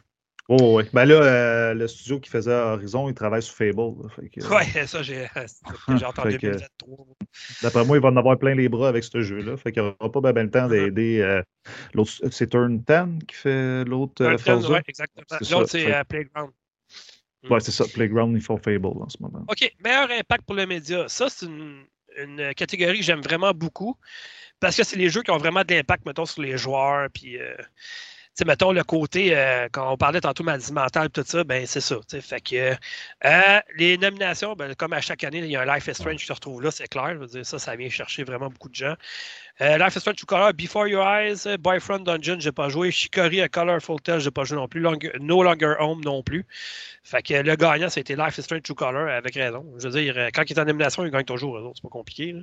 [SPEAKER 2] Oh, ouais. Ben là, euh, le studio qui faisait Horizon, il travaille sur Fable. là. Fait que,
[SPEAKER 1] Ouais, ça, j'ai entendu
[SPEAKER 2] Fait que-
[SPEAKER 1] 2023.
[SPEAKER 2] D'après moi, il va en avoir plein les bras avec ce jeu-là. Fait qu'il n'aura pas bien ben le temps d'aider. euh, l'autre, c'est Turn 10 qui fait l'autre euh, Forza?
[SPEAKER 1] Ouais, exactement. L'autre, c'est
[SPEAKER 2] Fait-
[SPEAKER 1] Playground.
[SPEAKER 2] Ouais, c'est ça. Playground, ils font Fable en ce moment.
[SPEAKER 1] OK, meilleur impact pour le média. Ça, c'est une, une catégorie que j'aime vraiment beaucoup parce que c'est les jeux qui ont vraiment de l'impact, mettons, sur les joueurs. Puis, euh, sais, mettons, le côté, euh, quand on parlait tantôt maladie mentale, tout ça, ben c'est ça. Fait que euh, les nominations, ben, comme à chaque année, il y a un Life is Strange qui se retrouve là, c'est clair. Je veux dire, ça, ça vient chercher vraiment beaucoup de gens. Euh, Life is Strange True Color, Before Your Eyes, Boyfriend Dungeon, j'ai pas joué. Shikori, A Colorful Tale, j'ai pas joué non plus. No Longer Home non plus. Fait que le gagnant, c'était Life is Strange True Color, avec raison. Je veux dire, quand il est en nomination, il gagne toujours. C'est pas compliqué.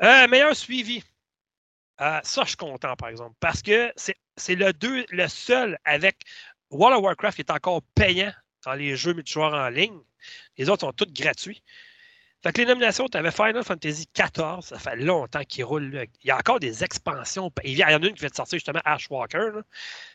[SPEAKER 1] là. Meilleur suivi. Euh, ça, je suis content, par exemple. Parce que c'est le, le seul avec World of Warcraft qui est encore payant dans les jeux multijoueurs en ligne. Les autres sont tous gratuits. Fait que les nominations, tu avais Final Fantasy XIV, ça fait longtemps qu'il roule. là. Il y a encore des expansions. Il y en a une qui vient de sortir justement, Ash Walker.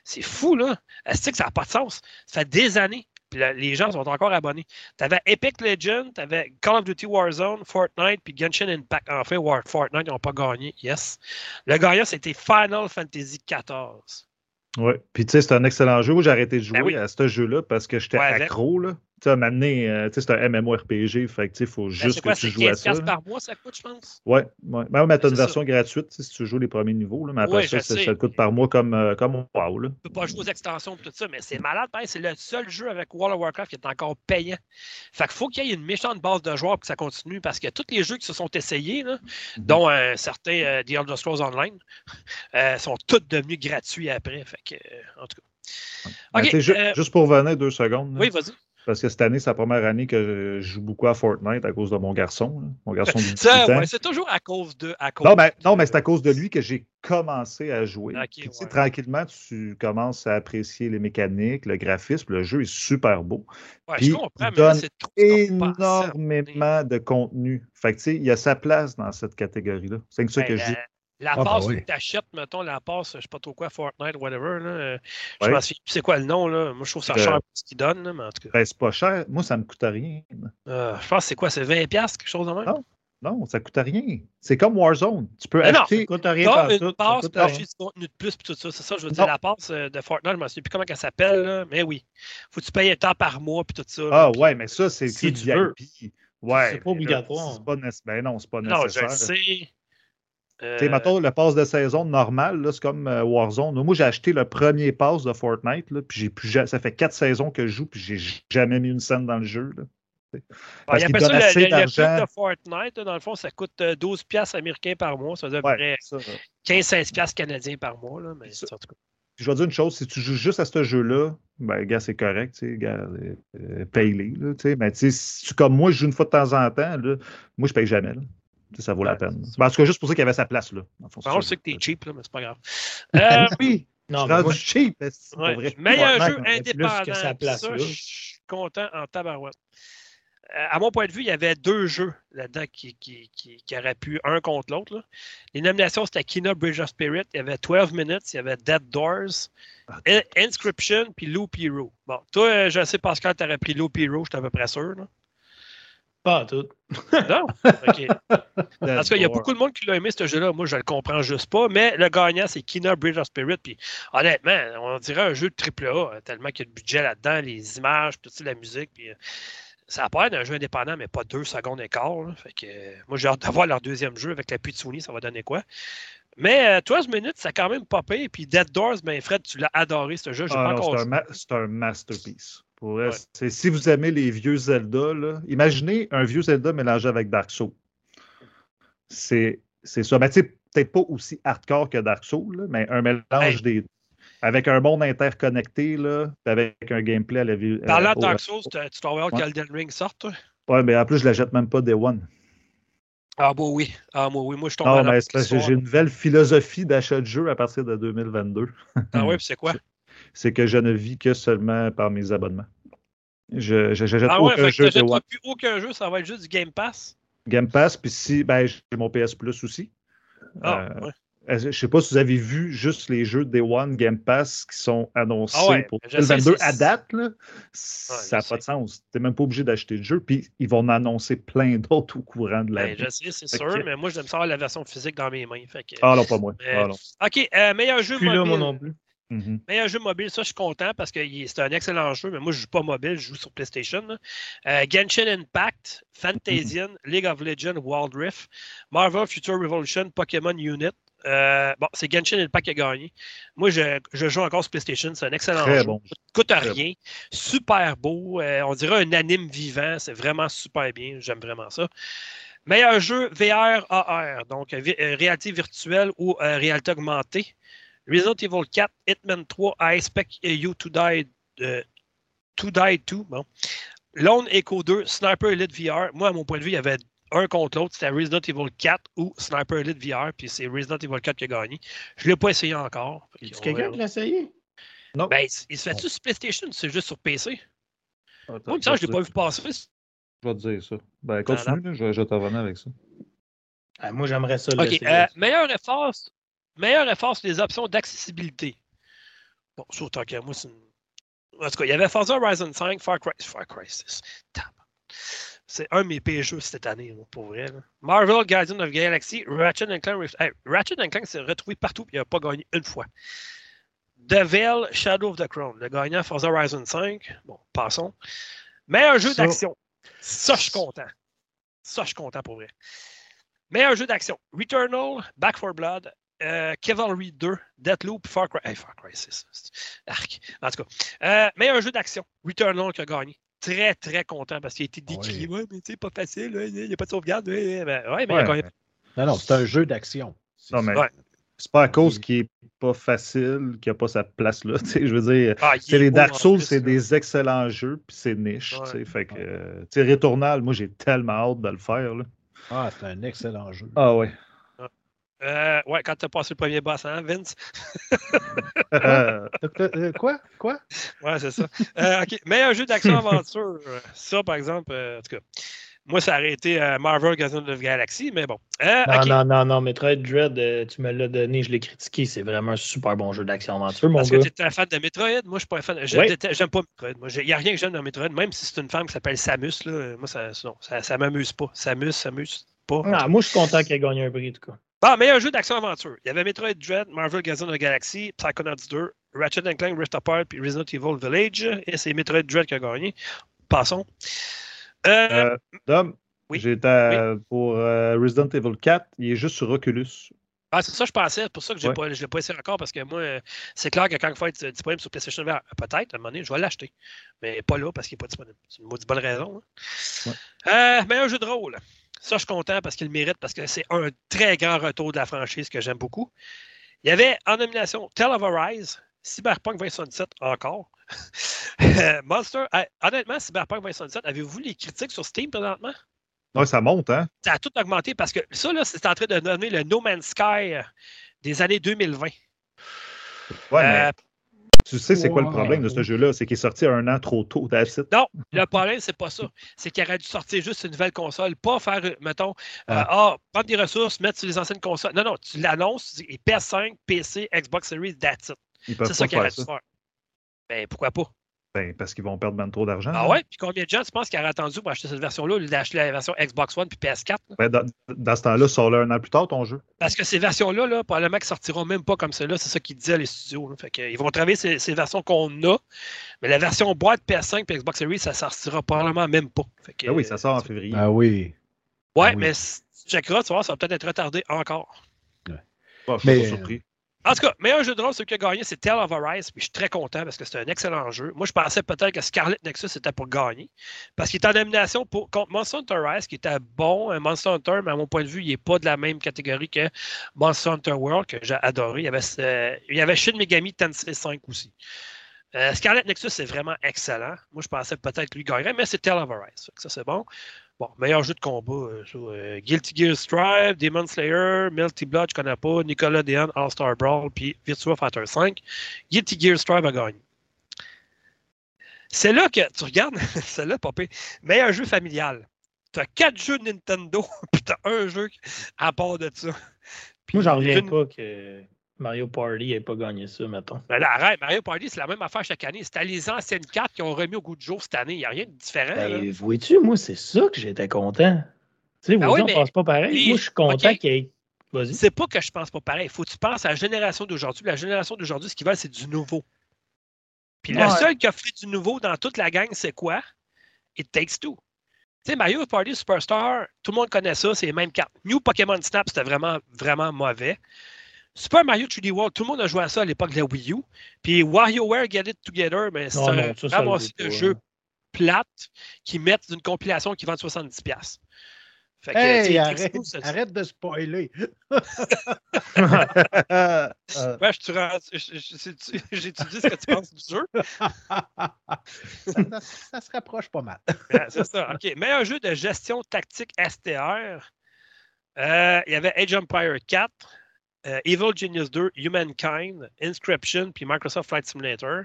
[SPEAKER 1] C'est fou, là. Est-ce que ça n'a pas de sens? Ça fait des années. Puis là, les gens sont encore abonnés. Tu avais Epic Legend, tu avais Call of Duty Warzone, Fortnite, puis Genshin Impact. Enfin, War, Fortnite, ils n'ont pas gagné. Yes. Le gagnant, c'était Final Fantasy XIV.
[SPEAKER 2] Ouais. Puis, tu sais, c'est un excellent jeu. Moi, j'ai arrêté de jouer
[SPEAKER 1] Ben oui.
[SPEAKER 2] à ce jeu-là parce que j'étais
[SPEAKER 1] Ouais,
[SPEAKER 2] accro. Là. Tu sais, euh, tu sais, c'est un MMORPG. Fait que, tu faut
[SPEAKER 1] Ben,
[SPEAKER 2] juste
[SPEAKER 1] c'est quoi,
[SPEAKER 2] que tu
[SPEAKER 1] c'est
[SPEAKER 2] joues à
[SPEAKER 1] 15$
[SPEAKER 2] ça. là.
[SPEAKER 1] par mois, ça coûte, je pense?
[SPEAKER 2] Ouais, ouais. Ben, ouais, mais t'as une
[SPEAKER 1] C'est
[SPEAKER 2] version gratuite tu si tu joues les premiers niveaux. Là, mais après
[SPEAKER 1] Ouais,
[SPEAKER 2] ça, ça, coûte par mois comme, euh, comme WoW. Là.
[SPEAKER 1] Tu peux pas jouer aux extensions et tout ça, mais c'est malade, pareil, c'est le seul jeu avec World of Warcraft qui est encore payant. Fait qu'il faut qu'il y ait une méchante base de joueurs pour que ça continue, parce que tous les jeux qui se sont essayés, là,
[SPEAKER 2] Mhm.
[SPEAKER 1] dont un certain euh, The Elder Scrolls Online, euh, sont tous devenus gratuits après. Fait que, euh, en tout cas.
[SPEAKER 2] Ben, tu Juste pour revenir deux secondes.
[SPEAKER 1] oui, vas-y.
[SPEAKER 2] Parce que cette année, c'est la première année que je joue beaucoup à Fortnite à cause de mon garçon. là. Mon garçon de 18
[SPEAKER 1] Ça,
[SPEAKER 2] ans.
[SPEAKER 1] ouais, c'est toujours à cause de. À cause
[SPEAKER 2] Non, mais,
[SPEAKER 1] de-
[SPEAKER 2] non, mais c'est à cause de lui que j'ai commencé à jouer.
[SPEAKER 1] Ok,
[SPEAKER 2] Puis, tu sais,
[SPEAKER 1] ouais.
[SPEAKER 2] tranquillement, tu commences à apprécier les mécaniques, le graphisme. Le jeu est super beau.
[SPEAKER 1] Ouais,
[SPEAKER 2] puis
[SPEAKER 1] je comprends,
[SPEAKER 2] il
[SPEAKER 1] mais là,
[SPEAKER 2] donne
[SPEAKER 1] pas assez.
[SPEAKER 2] Énormément de contenu. Fait que, tu sais, il y a sa place dans cette catégorie-là. C'est que ça
[SPEAKER 1] Ben,
[SPEAKER 2] que je dis.
[SPEAKER 1] La,
[SPEAKER 4] Ah, bah
[SPEAKER 1] passe
[SPEAKER 4] oui.
[SPEAKER 1] que tu achètes, mettons, la passe, je sais pas trop quoi, Fortnite, whatever, là, je souviens plus c'est quoi le nom, là. Moi, je trouve ça
[SPEAKER 2] Euh,
[SPEAKER 1] cher ce qu'ils donnent, là, mais en tout cas.
[SPEAKER 2] Ben, c'est pas cher. Moi, ça me coûte rien.
[SPEAKER 1] Euh, je pense que c'est quoi, c'est 20$, quelque chose de même?
[SPEAKER 2] Non. Non, ça coûte rien. C'est comme Warzone. Tu peux
[SPEAKER 1] Mais non,
[SPEAKER 2] acheter.
[SPEAKER 3] Ça coûte rien par
[SPEAKER 1] une
[SPEAKER 3] tout. ça
[SPEAKER 1] passe
[SPEAKER 3] coûte
[SPEAKER 1] pour
[SPEAKER 3] rien.
[SPEAKER 1] acheter du contenu de plus, puis tout ça. C'est ça, je veux dire, la passe euh, de Fortnite, je me souviens plus comment elle s'appelle, là, mais oui. Faut que tu payes un temps par mois, puis tout ça. là,
[SPEAKER 2] Ah ouais, mais ça, c'est
[SPEAKER 3] Si tu veux.
[SPEAKER 2] Ouais,
[SPEAKER 3] C'est pas
[SPEAKER 2] là,
[SPEAKER 3] obligatoire.
[SPEAKER 2] c'est pas Ben non, c'est pas
[SPEAKER 1] Non, je
[SPEAKER 2] nécessaire.
[SPEAKER 1] le sais. Euh,
[SPEAKER 2] Tu mettons, le pass de saison normal, là, c'est comme euh, Warzone. Moi, j'ai acheté le premier pass de Fortnite, là, puis j'ai plus ça fait quatre saisons que je joue, puis j'ai jamais mis une scène dans le jeu. là. parce
[SPEAKER 1] il appelle
[SPEAKER 2] donne
[SPEAKER 1] ça
[SPEAKER 2] assez
[SPEAKER 1] le- le de Fortnite, dans le fond, ça coûte euh, 12$ piastres américains par mois. Ça veut dire à peu
[SPEAKER 2] Ouais,
[SPEAKER 1] près
[SPEAKER 2] ça, là.
[SPEAKER 1] 15-16$ piastres canadiens par mois. Là, mais
[SPEAKER 2] Ça- je vais dire une chose, si tu joues juste à ce jeu-là, ben, gars, c'est correct, tu sais, gars, euh, euh, paye-les, là, tu sais. Mais tu sais, si tu, comme moi, je joue une fois de temps en temps, là, moi, je paye jamais, là. Ça vaut la peine. Ben, en tout cas, juste pour ça qu'il y avait sa place, là. fond,
[SPEAKER 1] Bon,
[SPEAKER 2] ça,
[SPEAKER 1] je sais que t'es cheap, là, mais c'est pas grave. Euh,
[SPEAKER 2] Oui,
[SPEAKER 3] Non,
[SPEAKER 2] je suis
[SPEAKER 3] mais
[SPEAKER 2] rendu
[SPEAKER 3] moi,
[SPEAKER 2] cheap,
[SPEAKER 1] ouais.
[SPEAKER 2] vrai.
[SPEAKER 1] Meilleur jeu
[SPEAKER 3] plus que
[SPEAKER 1] indépendant.
[SPEAKER 3] sa place
[SPEAKER 1] ça, je suis content en tabarouette. Euh, à mon point de vue, il y avait deux jeux là-dedans qui, qui, qui, qui auraient pu un contre l'autre. là. Les nominations, c'était Kina Bridge of Spirit, il y avait 12 Minutes, il y avait Dead Doors,
[SPEAKER 2] Ah.
[SPEAKER 1] In- Inscription, puis Loop Hero. Bon, toi, euh, je sais, Pascal, tu aurais pris Loop Hero, je suis à peu près sûr. là.
[SPEAKER 3] Pas tout.
[SPEAKER 1] Non? OK. Parce qu'il y a beaucoup de monde qui l'a aimé, ce jeu-là. Moi, je le comprends juste pas. Mais le gagnant, c'est Kina Bridge of Spirit. Puis, honnêtement, on dirait un jeu de AAA, euh, tellement qu'il y a le budget là-dedans, les images, tout ça, la musique. Puis, euh, ça a pas d'un jeu indépendant, mais pas deux secondes et quart. là. Fait que, euh, moi, j'ai hâte de voir leur deuxième jeu avec l'appui de Sony, ça va donner quoi. Mais euh, 12 minutes, ça a quand même pas payé. Puis Dead Doors, ben Fred, tu l'as adoré ce jeu.
[SPEAKER 2] Ah un, ma- c'est un masterpiece. Pour vrai,
[SPEAKER 1] Ouais.
[SPEAKER 2] c'est- si vous aimez les vieux Zelda, là, imaginez un vieux Zelda mélangé avec Dark Souls. C'est c'est ça. Sais, peut-être pas aussi hardcore que Dark Souls, là, mais un mélange
[SPEAKER 1] Hey.
[SPEAKER 2] des deux. Avec un monde interconnecté, là, avec un gameplay à la vie.
[SPEAKER 1] Parlant
[SPEAKER 2] euh,
[SPEAKER 1] de Dark Souls, tu avoir
[SPEAKER 2] Ouais.
[SPEAKER 1] qu'Elden Ring sorte, toi?
[SPEAKER 2] Ouais, mais en plus, je la jette même pas Day One.
[SPEAKER 1] Ah, bon, oui. Ah, moi, oui. Moi, je tombe
[SPEAKER 2] Non, mais j'ai une nouvelle philosophie d'achat de jeu à partir de 2022.
[SPEAKER 1] Ah, oui, puis c'est quoi?
[SPEAKER 2] C'est que je ne vis que seulement par mes abonnements. Je n'achète
[SPEAKER 1] Ah, ouais,
[SPEAKER 2] aucun jeu One.
[SPEAKER 1] plus aucun jeu, ça va être juste du Game Pass?
[SPEAKER 2] Game Pass, puis si, ben, j'ai mon PS Plus aussi.
[SPEAKER 1] Ah,
[SPEAKER 2] Euh,
[SPEAKER 1] ouais.
[SPEAKER 2] Je ne sais pas si vous avez vu juste les jeux Day One Game Pass qui sont annoncés
[SPEAKER 1] Ah ouais,
[SPEAKER 2] pour
[SPEAKER 1] je sais,
[SPEAKER 2] 2022
[SPEAKER 1] c'est-
[SPEAKER 2] à date. Là,
[SPEAKER 1] je
[SPEAKER 2] ça n'a
[SPEAKER 1] sais.
[SPEAKER 2] pas de sens. Tu n'es même pas obligé d'acheter le jeu. Puis ils vont en annoncer plein d'autres au courant de la
[SPEAKER 1] Ben,
[SPEAKER 2] vie.
[SPEAKER 1] je sais, c'est sûr,
[SPEAKER 2] que-
[SPEAKER 1] mais moi, j'aime ça avoir la version physique dans mes mains. Fait que...
[SPEAKER 2] Ah non, pas moi.
[SPEAKER 1] Mais-
[SPEAKER 2] Ah non.
[SPEAKER 1] OK, euh, meilleur jeu
[SPEAKER 3] Plus là,
[SPEAKER 1] mobile.
[SPEAKER 3] moi non plus.
[SPEAKER 1] Meilleur jeu mobile, ça, je suis content parce que c'est un excellent jeu, mais moi, je joue pas mobile, je joue sur PlayStation. Euh, Genshin Impact, Fantasian, League of Legends, Wild Rift, Marvel Future Revolution, Pokémon Unit. Euh, bon, c'est Genshin Impact qui a gagné. Moi, je, je joue encore sur PlayStation. C'est un excellent
[SPEAKER 2] Très
[SPEAKER 1] jeu.
[SPEAKER 2] bon.
[SPEAKER 1] Coûte
[SPEAKER 2] Très
[SPEAKER 1] rien. Super beau. Euh, on dirait un anime vivant. C'est vraiment super bien. J'aime vraiment ça. Meilleur jeu VR AR, donc réalité virtuelle ou réalité augmentée. Resident Evil 4, Hitman 3, I Expect You to Die, euh, to Die 2. Bon. Lone Echo 2, Sniper Elite VR. Moi, à mon point de vue, il y avait un contre l'autre. C'était Resident Evil 4 ou Sniper Elite VR. Puis c'est Resident Evil 4 qui a gagné. Je ne l'ai pas essayé encore. Qu'on
[SPEAKER 3] quelqu'un qui l'a essayé?
[SPEAKER 2] Non.
[SPEAKER 1] Ben, il- il se fait-tu sur PlayStation ou c'est juste sur PC?
[SPEAKER 2] Attends,
[SPEAKER 1] Moi, il me semble que je
[SPEAKER 2] je
[SPEAKER 1] l'ai
[SPEAKER 2] vais
[SPEAKER 1] pas vu passer.
[SPEAKER 2] Je vais te dire ça. Ben, continue, là, je, vais- je vais te revenir avec ça.
[SPEAKER 3] Ah, moi, j'aimerais ça.
[SPEAKER 1] OK. euh, meilleur effort, meilleur effort sur les options d'accessibilité. Bon, ça, autant qu'à moi, c'est une... En tout cas, il y avait Forza Horizon 5, Far Cry, Far Cry 6. Tabarnak. C'est un de mes pires jeux cette année, pour vrai. là. Marvel, Guardian of Galaxy, Ratchet Clank. Rift- Hey, Ratchet Clank s'est retrouvé partout et il n'a pas gagné une fois. The Veil, Shadow of the Crown. Le gagnant, Forza Horizon 5. Bon, passons. Meilleur jeu d'action. Ça, je suis content. Ça, je suis content pour vrai. Meilleur jeu d'action. Returnal, Back 4 Blood, euh, Cavalry 2, Deathloop, Far Cry. Hey, Far Cry 6. c'est- Arc. En tout cas. Euh, meilleur jeu d'action. Returnal qui a gagné. Très, très content parce qu'il a été décrit. Ouais, mais tu sais, pas facile. Il n'y a pas de sauvegarde. Ouais, ben, ouais, mais il a
[SPEAKER 2] Ouais.
[SPEAKER 1] gagné.
[SPEAKER 4] Non, non, c'est un jeu d'action.
[SPEAKER 2] Non, mais
[SPEAKER 1] Ouais.
[SPEAKER 2] c'est pas à cause qu'il est pas facile qu'il n'a pas sa place là. Je veux dire,
[SPEAKER 1] Ah,
[SPEAKER 2] c'est les Dark Souls, c'est des excellents jeux, puis c'est niche. tu sais,
[SPEAKER 1] Ouais.
[SPEAKER 2] Fait que, euh, moi, j'ai tellement hâte de le faire. Là.
[SPEAKER 4] Ah, c'est un excellent jeu.
[SPEAKER 2] Ah ouais.
[SPEAKER 1] Euh, ouais, quand t'as passé le premier boss, hein, Vince?
[SPEAKER 2] Euh,
[SPEAKER 4] Euh, euh, quoi? Quoi?
[SPEAKER 1] Ouais, c'est ça. Euh, OK. Meilleur jeu d'action-aventure. Ça, par exemple, euh, en tout cas, moi, ça aurait été euh, Marvel Guardians of the Galaxy, mais bon. Euh,
[SPEAKER 3] Non, non, non, non, Metroid Dread, euh, tu me l'as donné, je l'ai critiqué. C'est vraiment un super bon jeu d'action-aventure, mon
[SPEAKER 1] Parce
[SPEAKER 3] gars.
[SPEAKER 1] que tu es un fan de Metroid? Moi, je suis pas un fan. J'aime pas Metroid. Il n'y a rien que j'aime dans Metroid, même si c'est une femme qui s'appelle Samus. Là, moi, ça non, ça, ça m'amuse pas. Samus, Samus, pas.
[SPEAKER 3] Ah, moi, je suis content qu'il ait gagné un prix, en tout cas.
[SPEAKER 1] Bon, meilleur jeu d'action-aventure. Il y avait Metroid Dread, Marvel Guardians of the Galaxy, Psychonauts 2, Ratchet Clank Rift Apart, puis Resident Evil Village. Et c'est Metroid Dread qui a gagné. Passons. Euh,
[SPEAKER 2] euh, Dom,
[SPEAKER 1] Oui.
[SPEAKER 2] j'étais pour euh, Resident Evil 4, il est juste sur Oculus.
[SPEAKER 1] Ah, c'est ça, je pensais. C'est pour ça que j'ai
[SPEAKER 2] Ouais.
[SPEAKER 1] pas, je ne l'ai pas essayé encore parce que moi, c'est clair que quand il va être disponible sur PlayStation VR, peut-être, à un moment donné, je vais l'acheter. Mais pas là parce qu'il n'est pas disponible. C'est une maudite bonne raison. hein. Meilleur jeu de rôle. Ça, je suis content parce qu'il le mérite parce que c'est un très grand retour de la franchise que j'aime beaucoup. Il y avait en nomination Tell of Arise, Cyberpunk 2077 encore. Monster. euh, honnêtement, Cyberpunk 2077, avez-vous les critiques sur Steam présentement?
[SPEAKER 2] Ouais, ça monte, hein?
[SPEAKER 1] ça a tout augmenté parce que ça, là, c'est en train de donner le No Man's Sky des années 2020.
[SPEAKER 2] Ouais,
[SPEAKER 1] Euh,
[SPEAKER 2] mais tu sais, c'est quoi le problème de ce jeu-là? C'est qu'il est sorti un an trop tôt, that's it.
[SPEAKER 1] non, le problème, c'est pas ça. C'est qu'il aurait dû sortir juste une nouvelle console, pas faire, euh, mettons, euh,
[SPEAKER 4] Ah.
[SPEAKER 1] prendre des ressources, mettre sur les anciennes consoles. Non, non, tu l'annonces, tu dis PS5, PC, Xbox Series, that's it. C'est ça qu'il aurait dû faire. Ben, pourquoi pas?
[SPEAKER 2] Ben, parce qu'ils vont perdre même trop d'argent.
[SPEAKER 1] Ah
[SPEAKER 2] là.
[SPEAKER 1] ouais? Puis combien de gens tu penses qui auraient attendu pour acheter cette version-là au lieu d'acheter la version Xbox One puis PS4? là?
[SPEAKER 2] Ben, dans, dans ce temps-là, sort-le un an plus tard, ton jeu.
[SPEAKER 1] Parce que ces versions-là, là, probablement qu'ils sortiront même pas comme celle-là. C'est ça qu'ils disaient les studios. là. Fait que, ils vont travailler ces, ces versions qu'on a. Mais la version boîte PS5 et Xbox Series, ça sortira probablement même pas. Fait que,
[SPEAKER 2] Ah oui, ça sort en février.
[SPEAKER 4] Ah oui.
[SPEAKER 1] Ouais,
[SPEAKER 4] ah oui.
[SPEAKER 1] mais si tu checkeras, tu vas voir, ça va peut-être être retardé encore.
[SPEAKER 2] Je suis
[SPEAKER 4] Mais-
[SPEAKER 2] pas surpris.
[SPEAKER 1] En tout cas, meilleur jeu de rôle, celui qui a gagné, c'est Tale of Arise. Puis je suis très content parce que c'est un excellent jeu. Moi, je pensais peut-être que Scarlet Nexus était pour gagner. Parce qu'il est en nomination pour, contre Monster Hunter Rise, qui était bon. Un Monster Hunter, mais à mon point de vue, il n'est pas de la même catégorie que Monster Hunter World, que j'ai adoré. Il y avait, euh, il y avait Shin Megami Tensei 5 aussi. Euh, Scarlet Nexus, c'est vraiment excellent. Moi, je pensais peut-être lui gagnerait, mais c'est Tale of Arise. Que Ça, c'est bon. Bon, meilleur jeu de combat. euh, euh, Guilty Gear Strive, Demon Slayer, Melty Blood, je connais pas, Nicolas Dehan, All-Star Brawl, puis Virtua Fighter 5. Guilty Gear Strive a gagné. C'est là que tu regardes, c'est là, papé. Meilleur jeu familial. Tu as quatre jeux de Nintendo, puis tu as un jeu à part de ça. Puis
[SPEAKER 3] Moi, j'en reviens
[SPEAKER 1] une-
[SPEAKER 3] pas que Mario Party n'ait pas gagné ça, mettons.
[SPEAKER 1] Ben là, arrête, Mario Party, c'est la même affaire chaque année. C'était les anciennes cartes qui ont remis au goût du jour cette année. Il n'y a rien de différent.
[SPEAKER 3] Ben, vois-tu, moi, c'est ça que j'étais content. Tu sais,
[SPEAKER 1] Ah
[SPEAKER 3] vos
[SPEAKER 1] oui, mais-
[SPEAKER 3] pensent pas pareil. Moi, je suis content
[SPEAKER 1] ok.
[SPEAKER 3] qu'il y ait. Vas-y.
[SPEAKER 1] C'est pas que je pense pas pareil. Il faut que tu penses à la génération d'aujourd'hui. La génération d'aujourd'hui, ce qu'ils veulent, c'est du nouveau. Puis le seul qui a fait du nouveau dans toute la gang, c'est quoi? It Takes Two. Tu sais, Mario Party Superstar, tout le monde connaît ça, c'est les mêmes cartes. New Pokémon Snap, c'était vraiment, vraiment mauvais. Super Mario 3D World, tout le monde a joué à ça à l'époque de la Wii U. Puis WarioWare Get It Together, mais c'est
[SPEAKER 3] Non,
[SPEAKER 1] un
[SPEAKER 3] ça, ça vaut
[SPEAKER 1] de jeux
[SPEAKER 3] hein.
[SPEAKER 1] plates qui mettent d'une compilation qui vend 70$. Fait que,
[SPEAKER 4] Hey, arrête,
[SPEAKER 1] c'est-
[SPEAKER 4] arrête de spoiler.
[SPEAKER 1] Ouais, je te rends- je- je- je- J'ai étudié ce que tu penses du jeu.
[SPEAKER 4] ça, ça se rapproche pas mal.
[SPEAKER 1] Ouais, c'est ça. OK. Meilleur jeu de gestion tactique STR. Euh, il y avait Age of Empire 4, euh, Evil Genius 2, Humankind, Inscription, puis Microsoft Flight Simulator.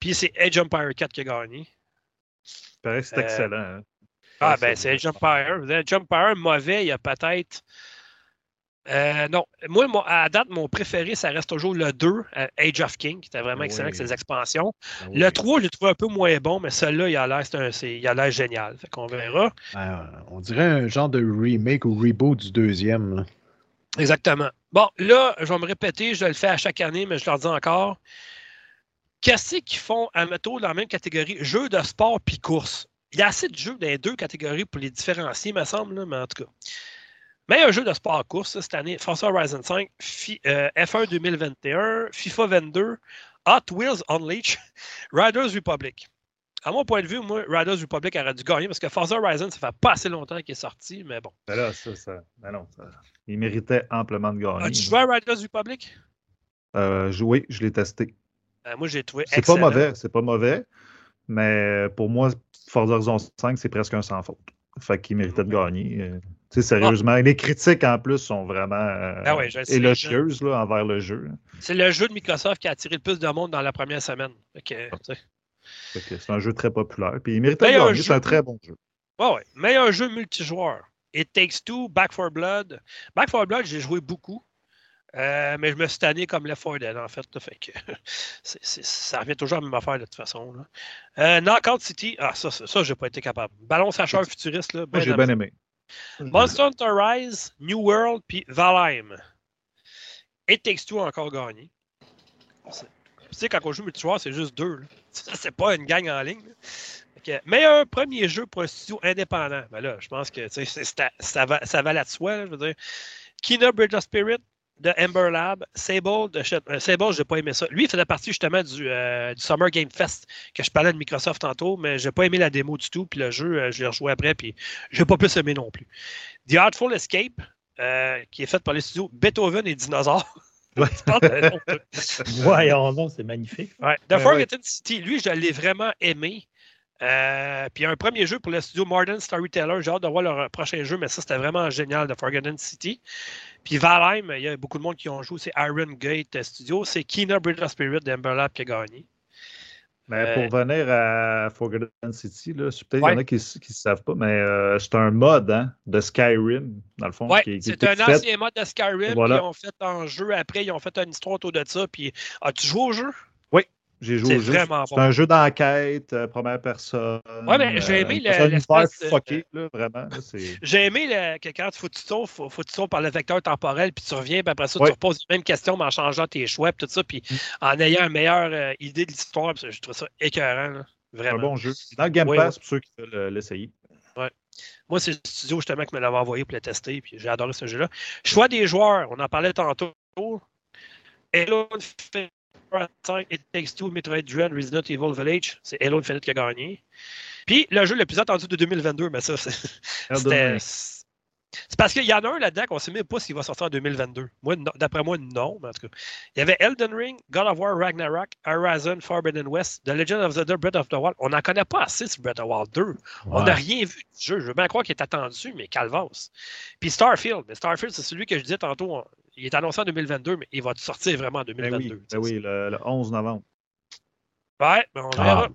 [SPEAKER 1] Puis c'est Age Empire 4 qui a gagné.
[SPEAKER 2] pareil, c'est
[SPEAKER 1] Euh,
[SPEAKER 2] excellent. hein.
[SPEAKER 1] Ah, ben
[SPEAKER 2] c'est-
[SPEAKER 1] Age Empire. Age Empire mauvais, il y a peut-être. Euh, non, moi, mon- à date, mon préféré, ça reste toujours le 2, euh, Age of King, qui était vraiment
[SPEAKER 2] Oui.
[SPEAKER 1] excellent avec ses expansions.
[SPEAKER 4] Ah
[SPEAKER 1] Le
[SPEAKER 4] oui.
[SPEAKER 1] 3, je l'ai trouvé un peu moins bon, mais celui-là, il a l'air génial. Fait qu'on verra.
[SPEAKER 4] Ah, on dirait un genre de remake ou reboot du deuxième. là.
[SPEAKER 1] Exactement. Bon, là, je vais me répéter, je le fais à chaque année, mais je leur dis encore. Qu'est-ce qu'ils font à Meto dans la même catégorie, jeux de sport puis course? Il y a assez de jeux dans les deux catégories pour les différencier, me semble, mais en tout cas. Meilleur jeu de sport course, cette année, Forza Horizon 5, Fi- euh, F1 2021, FIFA 22, Hot Wheels Unleashed, Riders Republic. À mon point de vue, moi, Riders Republic aurait dû gagner parce que Forza Horizon, ça fait pas assez longtemps qu'il est sorti, mais bon.
[SPEAKER 2] Ben là, ça, ça. Ben non, ça- Il méritait amplement de gagner.
[SPEAKER 1] As-tu joué à Riders Republic?
[SPEAKER 2] Euh, oui, je l'ai testé.
[SPEAKER 1] Euh, moi, j'ai trouvé
[SPEAKER 2] C'est pas mauvais, c'est pas mauvais. Mais pour moi, Forza Horizon 5, c'est presque un sans faute. Fait qu'il méritait de gagner. Euh, Tu sais, sérieusement. Les critiques en plus sont vraiment euh,
[SPEAKER 1] Ah ouais,
[SPEAKER 2] élogieuses là, envers le jeu.
[SPEAKER 1] C'est le jeu de Microsoft qui a attiré le plus de monde dans la première semaine. Fait
[SPEAKER 2] C'est un jeu très populaire. Puis il
[SPEAKER 1] Meilleur
[SPEAKER 2] de. C'est un très bon jeu.
[SPEAKER 1] Ouais, ouais. Meilleur jeu multijoueur. It Takes Two, Back 4 Blood. Back 4 Blood, j'ai joué beaucoup. Euh, mais je me suis tanné comme Left 4 Dead, en fait. fait que ça revient toujours à la même affaire, de toute façon. Là. Euh, Knockout City. Ah, ça, ça, ça j'ai pas été capable. Ballon sacheur futuriste. Là, ben
[SPEAKER 2] j'ai bien aimé.
[SPEAKER 1] Monster Hunter Rise, New World, puis Valheim. It Takes Two a encore gagné. Tu sais, quand on joue multijoueur, c'est juste deux. là. C'est pas une gang en ligne. que, meilleur premier jeu pour un studio indépendant. Ben là, je pense que ça, va, là de soi. je veux dire. Kina Bridge of Spirit de Ember Lab, Sable de euh, Sable, j'ai pas aimé ça. Lui, il faisait partie justement du, euh, du Summer Game Fest que je parlais de Microsoft tantôt, mais j'ai pas aimé la démo du tout. Puis le jeu, euh, je l'ai rejoué après, puis j'ai pas plus aimé non plus. The Artful Escape, qui est fait par les studios Beethoven et Dinosaur.
[SPEAKER 2] Ouais.
[SPEAKER 1] Tu parles de nom, toi.
[SPEAKER 3] Voyons donc, c'est magnifique.
[SPEAKER 1] Ouais. The
[SPEAKER 2] Ouais,
[SPEAKER 1] Forgotten City, lui, je l'ai vraiment aimé. Euh, puis un premier jeu pour le studio Modern Storyteller. J'ai hâte de voir leur prochain jeu, mais ça, c'était vraiment génial, The Forgotten City. Puis Valheim, il y a beaucoup de monde qui ont joué. C'est Iron Gate Studio. C'est Kina Bridge of Spirit d'Ember Lab qui a gagné.
[SPEAKER 2] Mais
[SPEAKER 1] Euh,
[SPEAKER 2] pour revenir à Forgotten City, peut-être qu'il
[SPEAKER 1] Ouais.
[SPEAKER 2] y en a qui ne savent pas, mais euh, c'est un mod hein, de Skyrim, dans le fond. Qui
[SPEAKER 1] c'est un
[SPEAKER 2] fait-
[SPEAKER 1] ancien mode de Skyrim
[SPEAKER 2] Voilà.
[SPEAKER 1] qu'ils ont fait en jeu après. Ils ont fait une histoire autour de ça. Puis as-tu joué au jeu?
[SPEAKER 2] J'ai joué
[SPEAKER 1] C'est
[SPEAKER 2] au jeu.
[SPEAKER 1] vraiment
[SPEAKER 2] C'est
[SPEAKER 1] bon.
[SPEAKER 2] un jeu d'enquête, euh, première personne.
[SPEAKER 1] Ouais, mais j'ai aimé
[SPEAKER 2] euh,
[SPEAKER 1] le-
[SPEAKER 2] c'est fucké, là, vraiment.
[SPEAKER 1] J'ai aimé le- que quand faut que tu sauves, faut, faut que tu sauves par le vecteur temporel, puis tu reviens, puis après ça,
[SPEAKER 2] Ouais.
[SPEAKER 1] tu reposes les mêmes questions, mais en changeant tes choix, puis tout ça, puis en ayant une meilleure euh, idée de l'histoire. Je trouve ça écœurant, là.
[SPEAKER 2] C'est un
[SPEAKER 1] vraiment.
[SPEAKER 2] bon jeu. Dans le Game Pass, pour ceux qui veulent l'essayer.
[SPEAKER 1] Moi, c'est le studio justement qui me l'avait envoyé pour le tester, puis j'ai adoré ce jeu-là. Choix des joueurs, on en parlait tantôt. Halo Infinite 5, It Takes Two, Metroid Dread, Resident Evil Village, c'est Halo Infinite qui a gagné. Puis le jeu le plus attendu de 2022, mais ça, c'était. C'est parce qu'il y en a un là-dedans qu'on ne sait même pas s'il va sortir en 2022. Moi, non- d'après moi, non, mais en tout cas. Il y avait Elden Ring, God of War Ragnarok, Horizon Forbidden West, The Legend of Zelda Breath of the Wild. On n'en connaît pas assez sur Breath of the Wild 2. On n'a rien vu du jeu. Je veux bien croire qu'il est attendu, mais calvas. Puis Starfield. Mais Starfield, c'est celui que je disais tantôt. Il est annoncé en 2022, mais il va sortir vraiment en
[SPEAKER 2] Ben
[SPEAKER 1] 2022.
[SPEAKER 2] oui, ben oui le, le 11 novembre.
[SPEAKER 1] Ouais, ben on verra.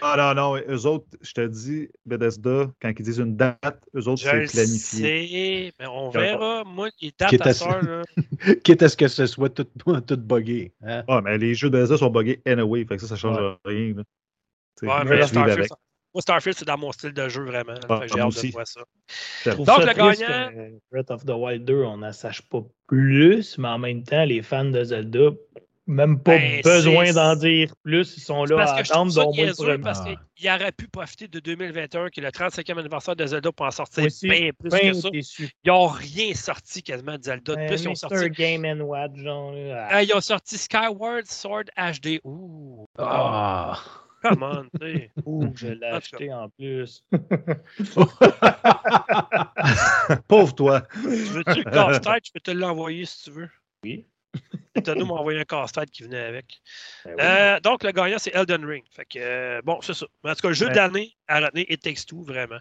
[SPEAKER 2] Ah non, non, eux autres, je te dis, Bethesda, quand ils disent une date, eux autres,
[SPEAKER 1] Je
[SPEAKER 2] c'est planifié.
[SPEAKER 1] sais, mais on verra. Moi, il date
[SPEAKER 4] Quitte
[SPEAKER 1] à
[SPEAKER 4] à-
[SPEAKER 1] soeur, là.
[SPEAKER 4] Quitte à ce que ce soit tout, tout buggé. hein?
[SPEAKER 2] Ouais, mais les jeux de Bethesda sont buggés anyway, fait que ça, ça change
[SPEAKER 4] Ouais.
[SPEAKER 2] rien. là.
[SPEAKER 1] Ouais, mais là, moi, Starfield, c'est dans mon style de jeu, vraiment. que j'ai hâte de voir ça.
[SPEAKER 3] Je trouve
[SPEAKER 1] Donc,
[SPEAKER 3] ça
[SPEAKER 1] le gagnant-
[SPEAKER 3] Breath of the Wild 2, on n'en sache pas plus, mais en même temps, les fans de Zelda, même pas
[SPEAKER 1] Ben,
[SPEAKER 3] besoin d'en dire plus, ils sont là
[SPEAKER 1] parce
[SPEAKER 3] à
[SPEAKER 1] que je
[SPEAKER 3] attendre premier.
[SPEAKER 1] parce qu'il aurait pu profiter de 2021, qui est le 35e anniversaire de Zelda, pour en sortir bien plus que ça. Ils n'ont rien sorti quasiment de Zelda. De
[SPEAKER 3] Ben,
[SPEAKER 1] plus, ils ont sorti.
[SPEAKER 3] Game and Watch, genre.
[SPEAKER 1] Ah, ils ont sorti Skyward Sword HD. Ouh!
[SPEAKER 4] Ah.
[SPEAKER 1] Come on, tu sais.
[SPEAKER 3] Ouh, je l'ai acheté en plus.
[SPEAKER 2] Pauvre toi.
[SPEAKER 1] Tu veux-tu le casse-tête? Je peux te l'envoyer si tu veux.
[SPEAKER 3] Oui.
[SPEAKER 1] Étonnant m'a envoyé un casse-tête qui venait avec.
[SPEAKER 3] Ben oui.
[SPEAKER 1] Euh, donc, le gagnant, c'est Elden Ring. Fait que, euh, bon, c'est ça. Mais en tout cas, le jeu
[SPEAKER 2] Ouais.
[SPEAKER 1] l'année à retenir, It Takes Two, vraiment.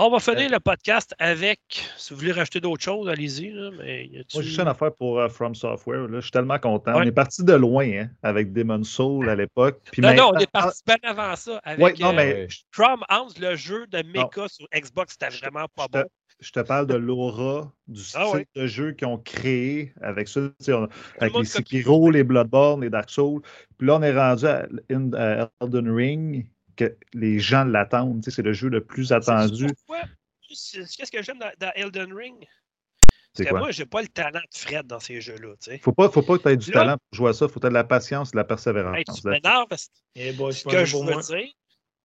[SPEAKER 1] On va finir le podcast avec, si vous voulez rajouter d'autres choses, allez-y. Mais
[SPEAKER 2] Moi, j'ai juste une affaire pour euh, From Software. Là. Je suis tellement content.
[SPEAKER 1] Ouais.
[SPEAKER 2] On est parti de loin hein, avec Demon Soul à l'époque.
[SPEAKER 1] Non, non, on est parti bien avant ça avec
[SPEAKER 2] Ouais, non,
[SPEAKER 1] euh,
[SPEAKER 2] mais
[SPEAKER 1] Chrome House, le jeu de Mecha sur Xbox, c'était vraiment pas
[SPEAKER 2] je te-
[SPEAKER 1] bon.
[SPEAKER 2] je te parle de l'aura, du style
[SPEAKER 1] Ah ouais.
[SPEAKER 2] de jeu qu'ils ont créé avec ça. on- avec les. Sekiro, les Bloodborne, les Dark Souls. Puis là, on est rendu à, in- à Elden Ring, que les gens l'attendent. tu sais, C'est le jeu le plus attendu.
[SPEAKER 1] Qu'est-ce que j'aime dans, dans Elden Ring?
[SPEAKER 2] C'est
[SPEAKER 1] Parce que
[SPEAKER 2] quoi?
[SPEAKER 1] moi, j'ai pas le talent de Fred dans ces jeux-là.
[SPEAKER 2] Faut pas, faut pas que tu aies du
[SPEAKER 1] Là-
[SPEAKER 2] talent pour jouer à ça. Faut que tu aies de la patience et de la persévérance.
[SPEAKER 1] Hey, tu parce
[SPEAKER 3] Eh boy,
[SPEAKER 1] ce
[SPEAKER 3] pas
[SPEAKER 1] que je veux dire,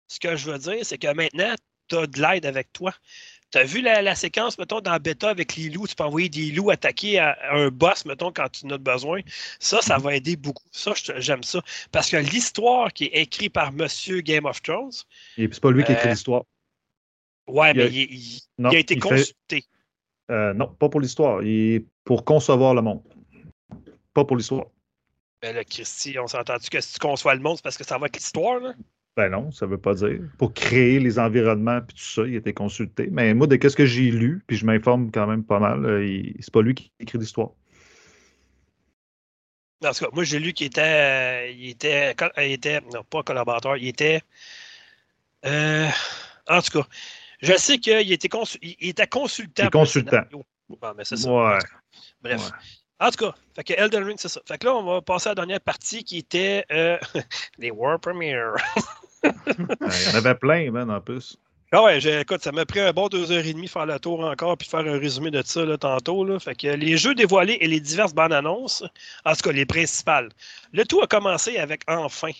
[SPEAKER 1] ce que je veux dire, c'est que maintenant, tu as de l'aide avec toi. Tu as vu la, la séquence, mettons, dans bêta avec les loups, tu peux envoyer des loups attaquer à, à un boss, mettons, quand tu en as besoin. Ça, ça va aider beaucoup. Ça, j'aime ça. Parce que l'histoire qui est écrite par Monsieur Game of Thrones,
[SPEAKER 2] Et puis c'est pas lui qui écrit
[SPEAKER 1] Euh,
[SPEAKER 2] l'histoire.
[SPEAKER 1] ouais,
[SPEAKER 2] Il a-
[SPEAKER 1] mais il, il-
[SPEAKER 2] Non,
[SPEAKER 1] il a été
[SPEAKER 2] fait-
[SPEAKER 1] consulté.
[SPEAKER 2] Euh, non, pas pour l'histoire. Il est pour concevoir le monde. Pas pour l'histoire.
[SPEAKER 1] Ben là, Christy, on s'est entendu que si tu conçois le monde, c'est parce que ça va avec l'histoire, là.
[SPEAKER 2] Ben non, ça veut pas dire. Pour créer les environnements puis tout ça, il été consulté. Mais moi, de qu'est-ce que j'ai lu, puis je m'informe quand même pas mal, euh, il- c'est pas lui qui écrit l'histoire.
[SPEAKER 1] En tout cas, moi, j'ai lu qu'il était, euh, il était, il était, non, pas collaborateur, il était, euh, en tout cas, je sais qu'il était, consu- il était consultant.
[SPEAKER 2] Consultant.
[SPEAKER 1] scénario. Bon, mais c'est ça.
[SPEAKER 2] Ouais.
[SPEAKER 1] Bref.
[SPEAKER 2] Ouais.
[SPEAKER 1] En tout cas, fait que Elden Ring, c'est ça. Fait que là, on va passer à la dernière partie qui était euh, les War Premiere.
[SPEAKER 2] Il y en avait plein, man, en plus.
[SPEAKER 1] Ah ouais, j'ai- écoute, ça m'a pris un bon deux heures et demie faire le tour encore puis faire un résumé de ça là, tantôt. Là. Fait que les jeux dévoilés et les diverses bandes annonces, en tout cas les principales. Le tout a commencé avec enfin.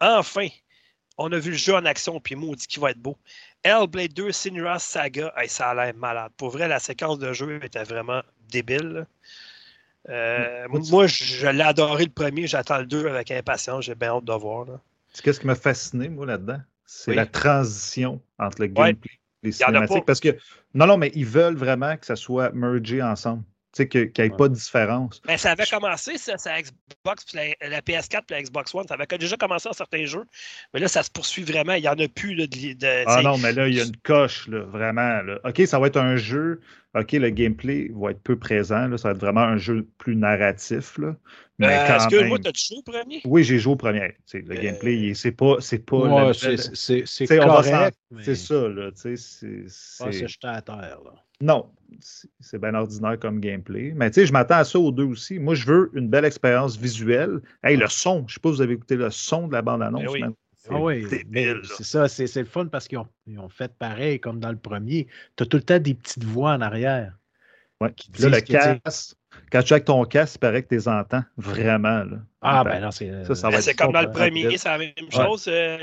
[SPEAKER 1] Enfin, on a vu le jeu en action puis maudit qui va être beau. Hellblade 2 Senua's Saga, Hey, ça a l'air malade. Pour vrai, la séquence de jeu était vraiment débile. Euh, moi, je l'ai adoré le premier, j'attends le 2 avec impatience, j'ai bien hâte de voir. là.
[SPEAKER 2] Qu'est-ce qui m'a fasciné, moi, là-dedans? C'est
[SPEAKER 1] Oui.
[SPEAKER 2] la transition entre le
[SPEAKER 1] Ouais.
[SPEAKER 2] gameplay et les cinématiques. Parce que, non, non, mais ils veulent vraiment que ça soit mergé ensemble. Tu sais, qu'il n'y ait
[SPEAKER 4] Ouais.
[SPEAKER 2] pas de différence.
[SPEAKER 1] Ben, ça avait commencé, ça, ça Xbox, puis la, la PS4 puis la Xbox One. Ça avait déjà commencé dans certains jeux. Mais là, ça se poursuit vraiment. Il n'y en a plus là, de. de-
[SPEAKER 2] Ah non, mais là, il y a une coche, là, vraiment. Là. OK, ça va être un jeu. OK, le gameplay va être peu présent. Là, ça va être vraiment un jeu plus narratif.
[SPEAKER 1] Euh,
[SPEAKER 2] quand
[SPEAKER 1] Excuse-moi,
[SPEAKER 2] même-
[SPEAKER 1] t'as-tu joué au premier?
[SPEAKER 2] Oui, j'ai joué au premier. Le
[SPEAKER 1] Euh,
[SPEAKER 2] gameplay, c'est pas, c'est pas
[SPEAKER 4] Ouais, c'est- c'est correct. mais
[SPEAKER 2] ça, là. tu sais, C'est,
[SPEAKER 4] Pas se jeter à terre. Là.
[SPEAKER 2] Non, c'est bien ordinaire comme gameplay. Mais tu sais, je m'attends à ça aux deux aussi. Moi, je veux une belle expérience visuelle. Hey, le son, je sais pas si vous avez écouté le son de la bande-annonce,
[SPEAKER 1] Ben oui.
[SPEAKER 2] C'est
[SPEAKER 4] Ah oui, c'est ça, c'est le fun parce qu'ils ont, ils ont fait pareil comme dans le premier. Tu as tout le temps des petites voix en arrière.
[SPEAKER 2] Ouais.
[SPEAKER 4] qui
[SPEAKER 2] là, le
[SPEAKER 4] que,
[SPEAKER 2] casque, quand tu as avec ton casque, il paraît que tu les entends vraiment. Là.
[SPEAKER 4] Ah,
[SPEAKER 2] Ben,
[SPEAKER 4] ben non, c'est.
[SPEAKER 2] ça,
[SPEAKER 1] Ben,
[SPEAKER 2] être
[SPEAKER 1] c'est comme dans le premier, c'est la même
[SPEAKER 2] Ouais.
[SPEAKER 1] chose. euh,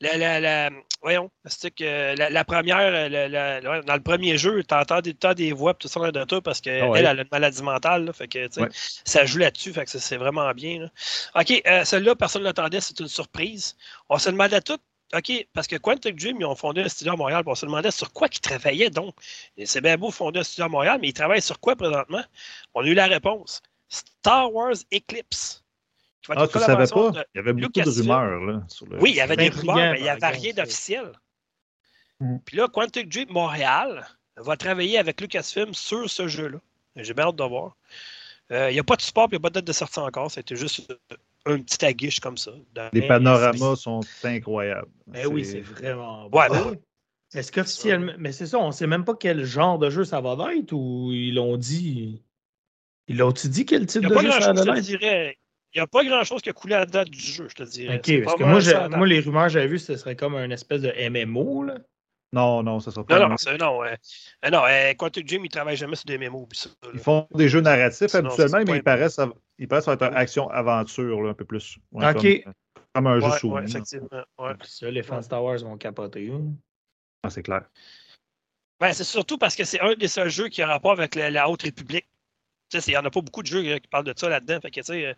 [SPEAKER 1] la, la, la- voyons, c'est que la, la première, euh, la- la- ouais, dans le premier jeu, tu entends des, t'as des voix et tout ça dans de toi parce qu'elle,
[SPEAKER 4] Ah ouais.
[SPEAKER 1] elle a une maladie mentale. là, fait que, tu sais,
[SPEAKER 2] Ouais.
[SPEAKER 1] Ça joue là-dessus, fait que c'est- c'est vraiment bien. là. OK, euh, celle-là, personne ne l'attendait, c'est une surprise. On se demandait tout OK, parce que Quantic Dream, ils ont fondé un studio à Montréal. On se demandait sur quoi ils travaillaient donc. C'est bien beau fonder un studio à Montréal, mais ils travaillent sur quoi présentement? On a eu la réponse. Star Wars Eclipse. qui va être
[SPEAKER 2] Ah, tu savais
[SPEAKER 1] collaboration
[SPEAKER 2] pas?
[SPEAKER 1] de-
[SPEAKER 2] Il y avait beaucoup de rumeurs. Là, sur le...
[SPEAKER 1] Oui, il y avait des rumeurs, mais il n'y avait rien d'officiel.
[SPEAKER 2] Mm.
[SPEAKER 1] Puis là, Quantic Dream Montréal va travailler avec Lucasfilm sur ce jeu-là. J'ai bien hâte de voir. Euh, Il n'y a pas de support, puis il n'y a pas de date de sortie encore. C'était juste un petit aguiche comme ça. Dans-
[SPEAKER 2] Les
[SPEAKER 3] Mais-
[SPEAKER 2] panoramas sont incroyables.
[SPEAKER 3] Ben oui, c'est vraiment beau.
[SPEAKER 1] Ouais, ben
[SPEAKER 3] Est-ce qu'officiellement. Mais c'est ça, on sait même pas quel genre de jeu ça va être ou ils l'ont dit? Ils l'ont-tu dit quel type de jeu ça
[SPEAKER 1] te
[SPEAKER 3] être?
[SPEAKER 1] dirais. Il n'y a pas grand-chose qui a coulé à la date du jeu, je te dirais.
[SPEAKER 3] Ok, parce que moi, moi, les rumeurs que j'avais vues, ce serait comme un espèce de MMO. Là.
[SPEAKER 2] Non, non, ça sera pas.
[SPEAKER 1] Non, non, c'est- non, euh, euh, non euh, Quantic Dream, ils ne travaillent jamais sur des puis ça.
[SPEAKER 2] Ils font des jeux narratifs
[SPEAKER 1] Sinon,
[SPEAKER 2] habituellement, mais ils paraissent, ils paraissent être une action-aventure là, un peu plus. Ouais,
[SPEAKER 3] Ok.
[SPEAKER 2] Comme, comme un jeu
[SPEAKER 1] Ouais,
[SPEAKER 2] là.
[SPEAKER 1] effectivement.
[SPEAKER 3] ça, les fans de Star Wars vont capoter. hein.
[SPEAKER 2] Ah, c'est clair.
[SPEAKER 1] Ben, c'est surtout parce que c'est un des seuls jeux qui a rapport avec la, la Haute République. Il n'y en a pas beaucoup de jeux euh, qui parlent de ça là-dedans. Fait que, euh,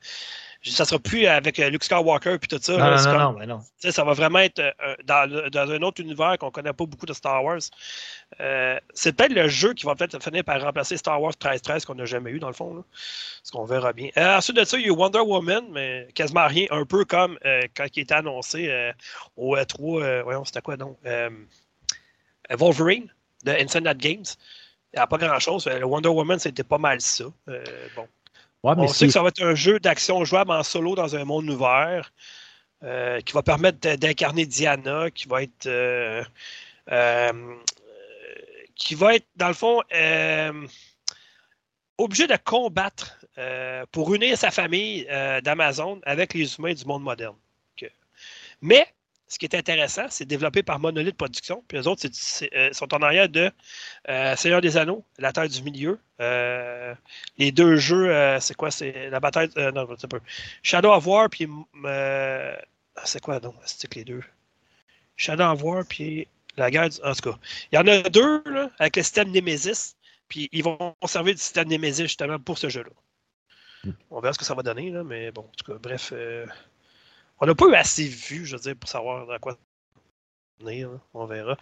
[SPEAKER 1] ça sera plus avec euh, Luke Skywalker puis tout ça.
[SPEAKER 3] Non,
[SPEAKER 1] là,
[SPEAKER 3] non, non,
[SPEAKER 1] comme-
[SPEAKER 3] non, mais non.
[SPEAKER 1] Ça va vraiment être euh, dans, un autre univers qu'on ne connaît pas beaucoup de Star Wars. Euh, c'est peut-être le jeu qui va peut-être finir par remplacer Star Wars 13-13 qu'on n'a jamais eu, dans le fond. Là. Ce qu'on verra bien. Ensuite de ça, il y a Wonder Woman, mais quasiment rien. Un peu comme quand il était annoncé au E3. euh, voyons, c'était quoi Euh, Wolverine de Infinite Games. Il n'y a pas grand-chose. Euh, Le Wonder Woman, c'était pas mal ça. Euh, bon.
[SPEAKER 4] Ouais, mais
[SPEAKER 1] On sait que ça va être un jeu d'action jouable en solo dans un monde ouvert euh, qui va permettre d'incarner Diana, qui va être. euh, qui va être, dans le fond, euh, obligé de combattre pour unir sa famille d'Amazon avec les humains du monde moderne. Mais, ce qui est intéressant, c'est développé par Monolith Productions. Puis les autres c'est- euh, sont en arrière de euh, Seigneur des Anneaux, La Terre du Milieu. Euh, les deux jeux, c'est quoi? C'est la bataille. non, c'est pas. Shadow of War, puis. euh, c'est quoi donc C'est que les deux? Shadow of War, puis la guerre. du- En tout cas, il y en a deux là, avec le système Nemesis, puis ils vont servir du système Nemesis justement pour ce jeu-là. On verra ce que ça va donner, là, mais bon, en tout cas, bref. On n'a pas eu assez vu, je veux dire, pour savoir à quoi venir, on verra.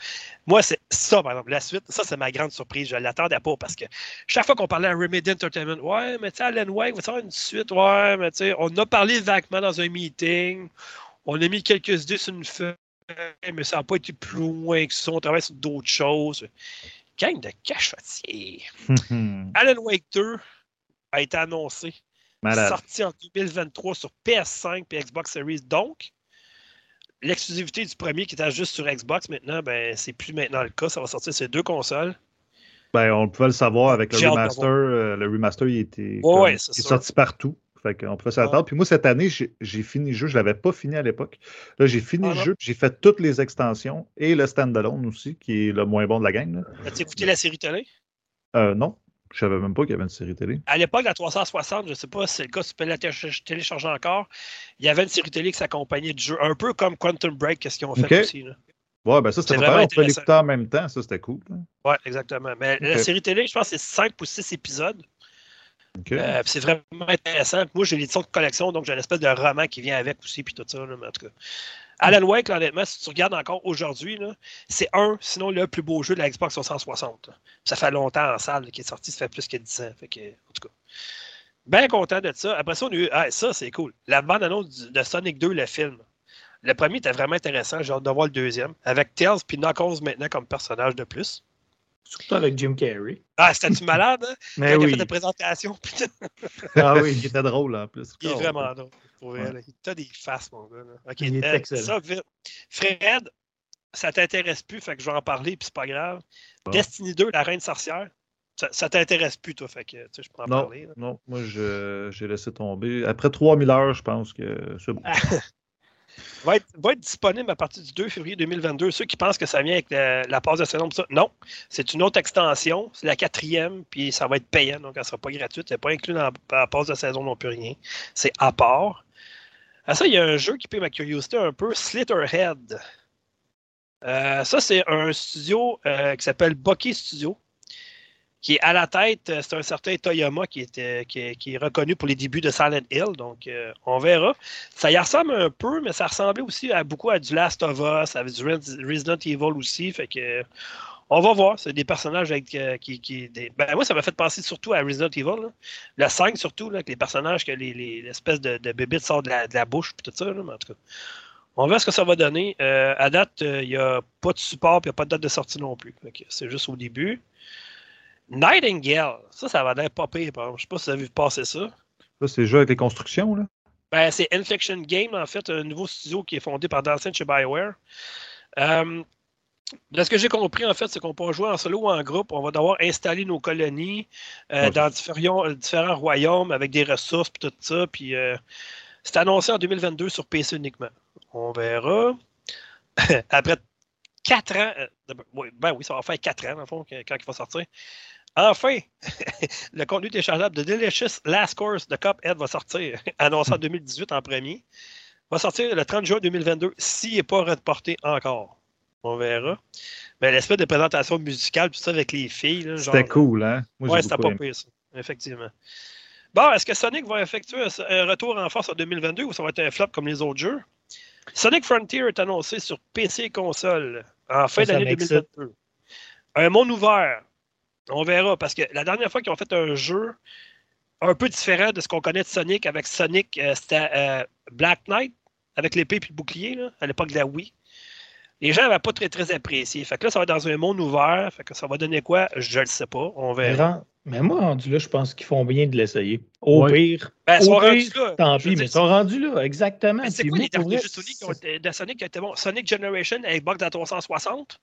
[SPEAKER 1] Moi, c'est ça, par exemple, la suite, ça, c'est ma grande surprise. Je ne l'attendais pas parce que chaque fois qu'on parlait à Remedy Entertainment, ouais, mais tu sais, Alan Wake, va avoir une suite, ouais, mais tu sais, on a parlé vaguement dans un meeting, on a mis quelques idées sur une feuille, mais ça n'a pas été plus loin que ça, on travaille sur d'autres choses. Gang de cachotiers. Alan Wake 2 a été annoncé,
[SPEAKER 2] Malade.
[SPEAKER 1] sorti en 2023 sur PS5 et Xbox Series. Donc, l'exclusivité du premier qui était juste sur Xbox maintenant, ben, c'est plus maintenant le cas. Ça va sortir sur ces deux consoles.
[SPEAKER 2] Ben, on pouvait le savoir avec le remaster. euh, le remaster, il était comme-
[SPEAKER 1] ouais,
[SPEAKER 2] il est sorti partout. Fait qu'on pouvait s'attendre.
[SPEAKER 1] Ouais.
[SPEAKER 2] Puis moi, cette année, j'ai fini le jeu. Je ne l'avais pas fini à l'époque. Là, j'ai fini
[SPEAKER 1] Ah
[SPEAKER 2] le
[SPEAKER 1] non?
[SPEAKER 2] jeu. J'ai fait toutes les extensions et le standalone aussi, qui est le moins bon de la gang.
[SPEAKER 1] As-tu écouté la série télé?
[SPEAKER 2] Euh, non, je savais même pas qu'il y avait une série télé.
[SPEAKER 1] À l'époque, la 360, je ne sais pas si le si tu peux la té- télécharger encore. Il y avait une série télé qui s'accompagnait du jeu, un peu comme Quantum Break, qu'est-ce qu'ils ont fait aussi. Là.
[SPEAKER 2] Ouais, ben ça, c'était
[SPEAKER 1] vraiment.
[SPEAKER 2] On l'écouter en même temps. Ça, c'était cool. là.
[SPEAKER 1] Ouais, exactement. Mais la série télé, je pense que c'est 5 ou 6 épisodes.
[SPEAKER 2] OK.
[SPEAKER 1] Euh, c'est vraiment intéressant. Moi, j'ai l'édition de collection, donc j'ai une espèce de roman qui vient avec aussi, puis tout ça. là, mais en tout cas. Alan Wake, là, honnêtement, si tu regardes encore aujourd'hui, c'est un, sinon le plus beau jeu de la Xbox 360. là. Ça fait longtemps en salle là, qu'il est sorti, ça fait plus que 10 ans. En tout cas. Bien content de ça. Après ça, on a eu. Ah, ça, c'est cool. La bande-annonce de Sonic 2, le film. Le premier était vraiment intéressant. J'ai hâte de voir le deuxième. Avec Tails puis Knuckles maintenant comme personnage de plus.
[SPEAKER 3] Surtout avec Jim Carrey.
[SPEAKER 1] Ah, c'était-tu malade, hein?
[SPEAKER 3] Mais
[SPEAKER 1] Quand il a
[SPEAKER 3] oui.
[SPEAKER 1] fait la présentation.
[SPEAKER 2] Ah oui, il était drôle en plus.
[SPEAKER 1] Il est
[SPEAKER 2] Oh,
[SPEAKER 1] vraiment drôle. Pour
[SPEAKER 2] Ouais.
[SPEAKER 1] Il a des faces, mon gars. là.
[SPEAKER 3] Il est
[SPEAKER 1] euh,
[SPEAKER 3] excellent.
[SPEAKER 1] ça, vite. Fred, ça t'intéresse plus, fait que je vais en parler, puis c'est pas grave.
[SPEAKER 2] Bon.
[SPEAKER 1] Destiny 2, la reine sorcière, ça, ça t'intéresse plus, toi, fait que tu sais, je peux en
[SPEAKER 2] Non,
[SPEAKER 1] parler. là.
[SPEAKER 2] non, moi, j'ai laissé tomber. Après 3000 heures, je pense que c'est bon.
[SPEAKER 1] Va être, disponible à partir du 2 février 2022. Ceux qui pensent que ça vient avec la, la passe de saison, non. C'est une autre extension, c'est la quatrième, puis ça va être payant, donc elle ne sera pas gratuite. Elle n'est pas inclus dans la, la passe de saison non plus rien. C'est à part. À ça, il y a un jeu qui pique ma curiosité un peu, Slitterhead. Euh, ça, c'est un studio euh, qui s'appelle Bucky Studio, qui est à la tête, euh, c'est un certain Toyama qui, était, qui, est, reconnu pour les débuts de Silent Hill. Donc, euh, on verra. Ça y ressemble un peu, mais ça ressemblait aussi à beaucoup à du Last of Us, avec du Res- Resident Evil aussi. Fait que, on va voir. C'est des personnages euh, qui. qui. Ben, moi, ça m'a fait penser surtout à Resident Evil. là. Le 5, surtout, là, avec les personnages que les, les- l'espèce de, de bébé sort de la, de la bouche, puis tout ça. mais en tout cas. On verra ce que ça va donner. Euh, à date, euh, il n'y a pas de support, puis il n'y a pas de date de sortie non plus. C'est juste au début. Nightingale, ça, ça va l'air pas pire. par exemple. Je sais pas si vous avez vu passer ça.
[SPEAKER 2] Ça, c'est le jeu avec les constructions, là.
[SPEAKER 1] Ben, c'est Infection Game, en fait, un nouveau studio qui est fondé par de chez BioWare. Euh, de ce que j'ai compris, en fait, c'est qu'on peut jouer en solo ou en groupe. On va devoir installer nos colonies euh,
[SPEAKER 2] Ouais.
[SPEAKER 1] dans différents, euh, différents royaumes avec des ressources et tout ça. Puis euh, c'est annoncé en 2022 sur PC uniquement. On verra. Après quatre ans, oui, ben oui, ça va faire quatre ans, dans le fond, quand il va sortir. Enfin, le contenu téléchargeable de Delicious Last Course de Cuphead va sortir, annoncé en 2018 en premier. Va sortir le 30 juin 2022 s'il n'est pas reporté encore. On verra. Mais l'espèce de présentation musicale, tout ça avec les filles.
[SPEAKER 2] C'était cool, hein? Moi,
[SPEAKER 1] Ouais, c'était pas pire, ça. Effectivement. Bon, est-ce que Sonic va effectuer un- un retour en force en 2022 ou ça va être un flop comme les autres jeux? Sonic Frontier est annoncé sur PC et console en fin d'année
[SPEAKER 3] m'excite.
[SPEAKER 1] 2022. Un monde ouvert. On verra, parce que la dernière fois qu'ils ont fait un jeu un peu différent de ce qu'on connaît de Sonic avec Sonic, euh, c'était euh, Black Knight, avec l'épée et le bouclier, là, à l'époque de la Wii. Les gens n'avaient pas très, très apprécié. Fait que là, ça va être dans un monde ouvert. Fait que ça va donner quoi? Je ne le sais pas. On
[SPEAKER 3] Mais,
[SPEAKER 1] verra.
[SPEAKER 3] mais moi, rendu là, je pense qu'ils font bien de l'essayer. Au
[SPEAKER 4] Ouais.
[SPEAKER 3] pire,
[SPEAKER 1] Ben, ils sont rendus là.
[SPEAKER 3] tant pis, mais ils sont rendus là, exactement.
[SPEAKER 1] Mais c'est quoi les derniers jeux Sonic qui ont été- de Sonic qui étaient bons? Sonic Generation avec Bug dans 360.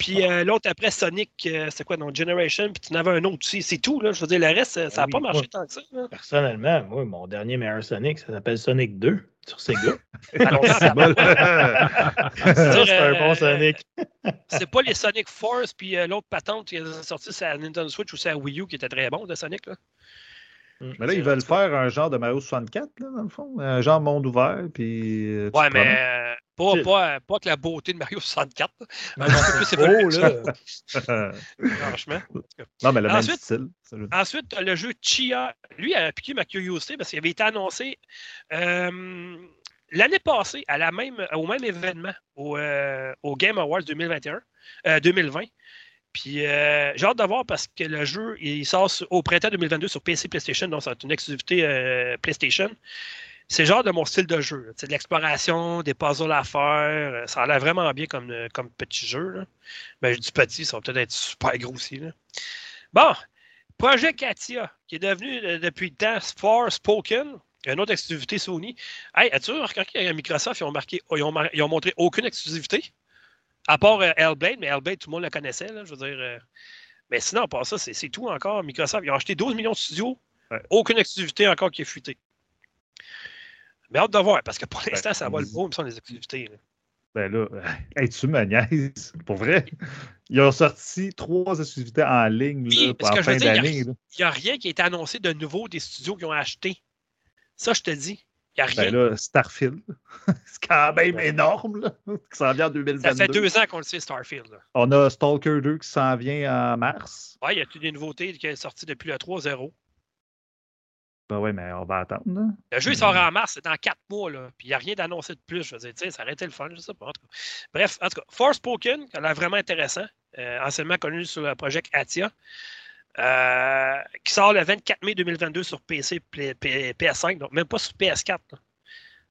[SPEAKER 1] Puis euh, l'autre après Sonic, euh, c'est quoi, non, Generation, puis tu en avais un autre aussi. C'est tout, là. Je veux dire, le reste, euh, ça n'a
[SPEAKER 3] oui,
[SPEAKER 1] pas marché
[SPEAKER 3] moi-
[SPEAKER 1] tant que ça. là.
[SPEAKER 3] Personnellement, moi, mon dernier meilleur Sonic, ça s'appelle Sonic 2 sur Sega.
[SPEAKER 1] Alors,
[SPEAKER 2] C'est bon.
[SPEAKER 3] c'est un
[SPEAKER 1] euh,
[SPEAKER 3] bon Sonic.
[SPEAKER 1] c'est pas les Sonic Force, puis euh, l'autre patente qui est sorti sur la Nintendo Switch ou sur la Wii U qui était très bon de Sonic. Là.
[SPEAKER 2] Mais là, ils veulent faire un genre de Mario 64, là, dans le fond. Un genre monde ouvert, puis... euh,
[SPEAKER 1] Ouais, mais euh, pas, pas, pas que la beauté de Mario 64, là,
[SPEAKER 3] Mais
[SPEAKER 1] peu
[SPEAKER 3] c'est
[SPEAKER 1] plus
[SPEAKER 3] beau,
[SPEAKER 1] évolué
[SPEAKER 3] là.
[SPEAKER 1] franchement.
[SPEAKER 2] non, mais le même
[SPEAKER 1] Ensuite-
[SPEAKER 2] style. ça, je-
[SPEAKER 1] Ensuite, le jeu Chia. Lui a piqué ma curiosité parce qu'il avait été annoncé euh, l'année passée à la même, au même événement, au, euh, au Game Awards 2021, euh, 2020. Puis euh, j'ai hâte de voir parce que le jeu, il sort au printemps 2022 sur PC PlayStation, donc c'est une exclusivité euh, PlayStation. C'est genre de mon style de jeu. C'est de l'exploration, des puzzles à faire. euh, Ça a l'air vraiment bien comme, comme petit jeu. Là. Ben, je dis petit, ça va peut-être être super gros aussi. Bon, Projet Katia, qui est devenu depuis le temps For Spoken, une autre exclusivité Sony. Hey, as-tu remarqué qu'à Microsoft, ils ont, marqué, ils ont montré aucune exclusivité? À part euh, Hellblade, mais Hellblade, tout le monde le connaissait. Là, je veux dire. euh, mais sinon, à part ça, c'est tout encore. Microsoft, ils ont acheté 12 millions de studios.
[SPEAKER 2] Ouais.
[SPEAKER 1] Aucune exclusivité encore qui est fuitée. Mais hâte de voir, parce que pour l'instant, ça va le beau, me semble, les exclusivités. là.
[SPEAKER 2] Ben là, hey, tu me niaises. Pour vrai, ils ont sorti trois exclusivités en ligne là,
[SPEAKER 1] parce
[SPEAKER 2] en fin d'année.
[SPEAKER 1] Il n'y a rien qui a été annoncé de nouveau des studios qui ont acheté. Ça, je te dis. Il n'y a rien.
[SPEAKER 2] Ben là, Starfield, c'est quand même énorme, là, qui s'en vient en 2022.
[SPEAKER 1] ça fait deux ans qu'on le sait, Starfield. là.
[SPEAKER 2] On a Stalker 2 qui s'en vient en mars.
[SPEAKER 1] Ouais, il y a toutes des nouveautés qui sont sorties depuis le 3.0.
[SPEAKER 2] Ben ouais, mais on va attendre. là.
[SPEAKER 1] Le jeu, il sort en mars, c'est dans quatre mois, là. Puis il n'y a rien d'annoncé de plus. Je veux dire, ça aurait été le fun, je sais pas. En tout cas. Bref, en tout cas, Forspoken, qui a l'air vraiment intéressant, euh, anciennement connu sur le projet Atia, euh, qui sort le 24 mai 2022 sur PC, P- P- PS5, donc même pas sur PS4. là.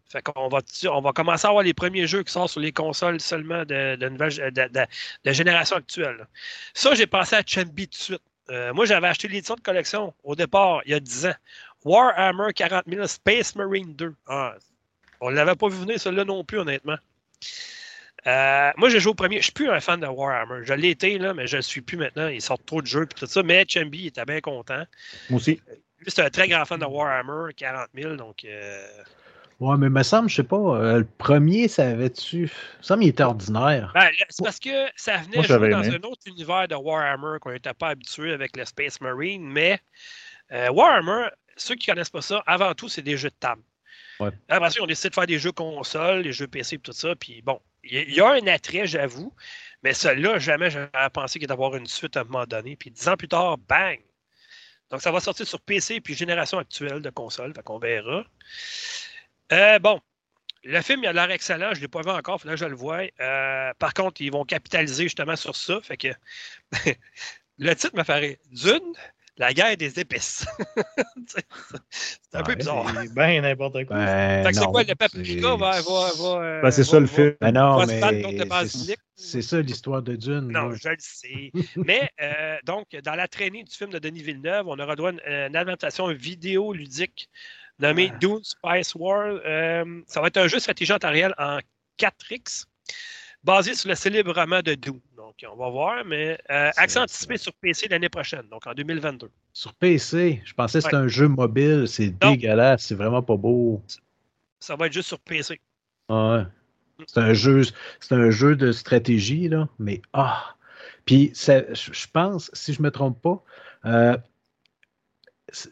[SPEAKER 1] Fait qu'on va, on va commencer à avoir les premiers jeux qui sortent sur les consoles seulement de, de, nouvelle- de- génération actuelle. Ça, j'ai pensé à Chambi tout de suite. Euh, moi, j'avais acheté l'édition de collection au départ, il y a 10 ans. Warhammer 40 000 Space Marine 2. Ah, on ne l'avait pas vu venir, celui-là non plus, honnêtement. Euh, moi, j'ai joué au premier. Je ne suis plus un fan de Warhammer. Je l'ai été, là, mais je ne le suis plus maintenant. Ils sortent trop de jeux et tout ça. Mais Chambi était bien content.
[SPEAKER 2] Moi aussi.
[SPEAKER 1] Lui, c'est un très grand fan de Warhammer 40 000. Donc, euh,
[SPEAKER 4] Ouais, mais me semble, je sais pas, euh, le premier, ça avait-tu. Il me semble qu'il était ordinaire.
[SPEAKER 1] ben, c'est parce que ça venait
[SPEAKER 2] Moi,
[SPEAKER 1] jouer dans
[SPEAKER 2] aimé.
[SPEAKER 1] un autre univers de Warhammer qu'on n'était pas habitué avec le Space Marine. Mais euh, Warhammer, ceux qui ne connaissent pas ça, avant tout, c'est des jeux de table.
[SPEAKER 4] Ouais.
[SPEAKER 1] Après ça, ils ont décidé de faire des jeux console, des jeux PC et tout ça. Puis bon, il y a un attrait, j'avoue, mais celui-là, jamais j'aurais pensé qu'il allait avoir une suite à un moment donné. Puis dix ans plus tard, bang! Donc, ça va sortir sur PC puis génération actuelle de consoles, fait qu'on verra. Euh, bon, le film, il a l'air excellent. Je ne l'ai pas vu encore, faudrait que je le voie. Euh, par contre, ils vont capitaliser justement sur ça. Fait que le titre me ferait Dune, la guerre des épices. c'est un peu bizarre.
[SPEAKER 3] C'est bien n'importe quoi.
[SPEAKER 4] Ben,
[SPEAKER 1] Fait que c'est
[SPEAKER 4] non,
[SPEAKER 1] quoi le paprika
[SPEAKER 4] c'est-
[SPEAKER 1] va, va, va, euh,
[SPEAKER 2] Ben, c'est
[SPEAKER 1] va-
[SPEAKER 2] ça le film.
[SPEAKER 4] Ben non, mais c'est- ça l'histoire de Dune.
[SPEAKER 1] Non, je le sais. Mais euh, donc, dans la traînée du film de Denis Villeneuve, on aura droit à une, une adaptation vidéo ludique nommée
[SPEAKER 4] Ouais.
[SPEAKER 1] Dune Spice War. Euh, ça va être un jeu de stratégie en 4X, basé sur le célèbre roman de Dune. Donc, on va voir, mais euh, accent anticipé sur PC l'année prochaine, donc en 2022.
[SPEAKER 4] Sur PC, je pensais que c'était
[SPEAKER 1] Ouais.
[SPEAKER 4] un jeu mobile. C'est dégueulasse. C'est vraiment pas beau.
[SPEAKER 1] Ça va être juste sur PC.
[SPEAKER 4] Ouais. C'est un jeu, c'est un jeu de stratégie, là, mais ah. Puis ça- je pense, si je me trompe pas, euh,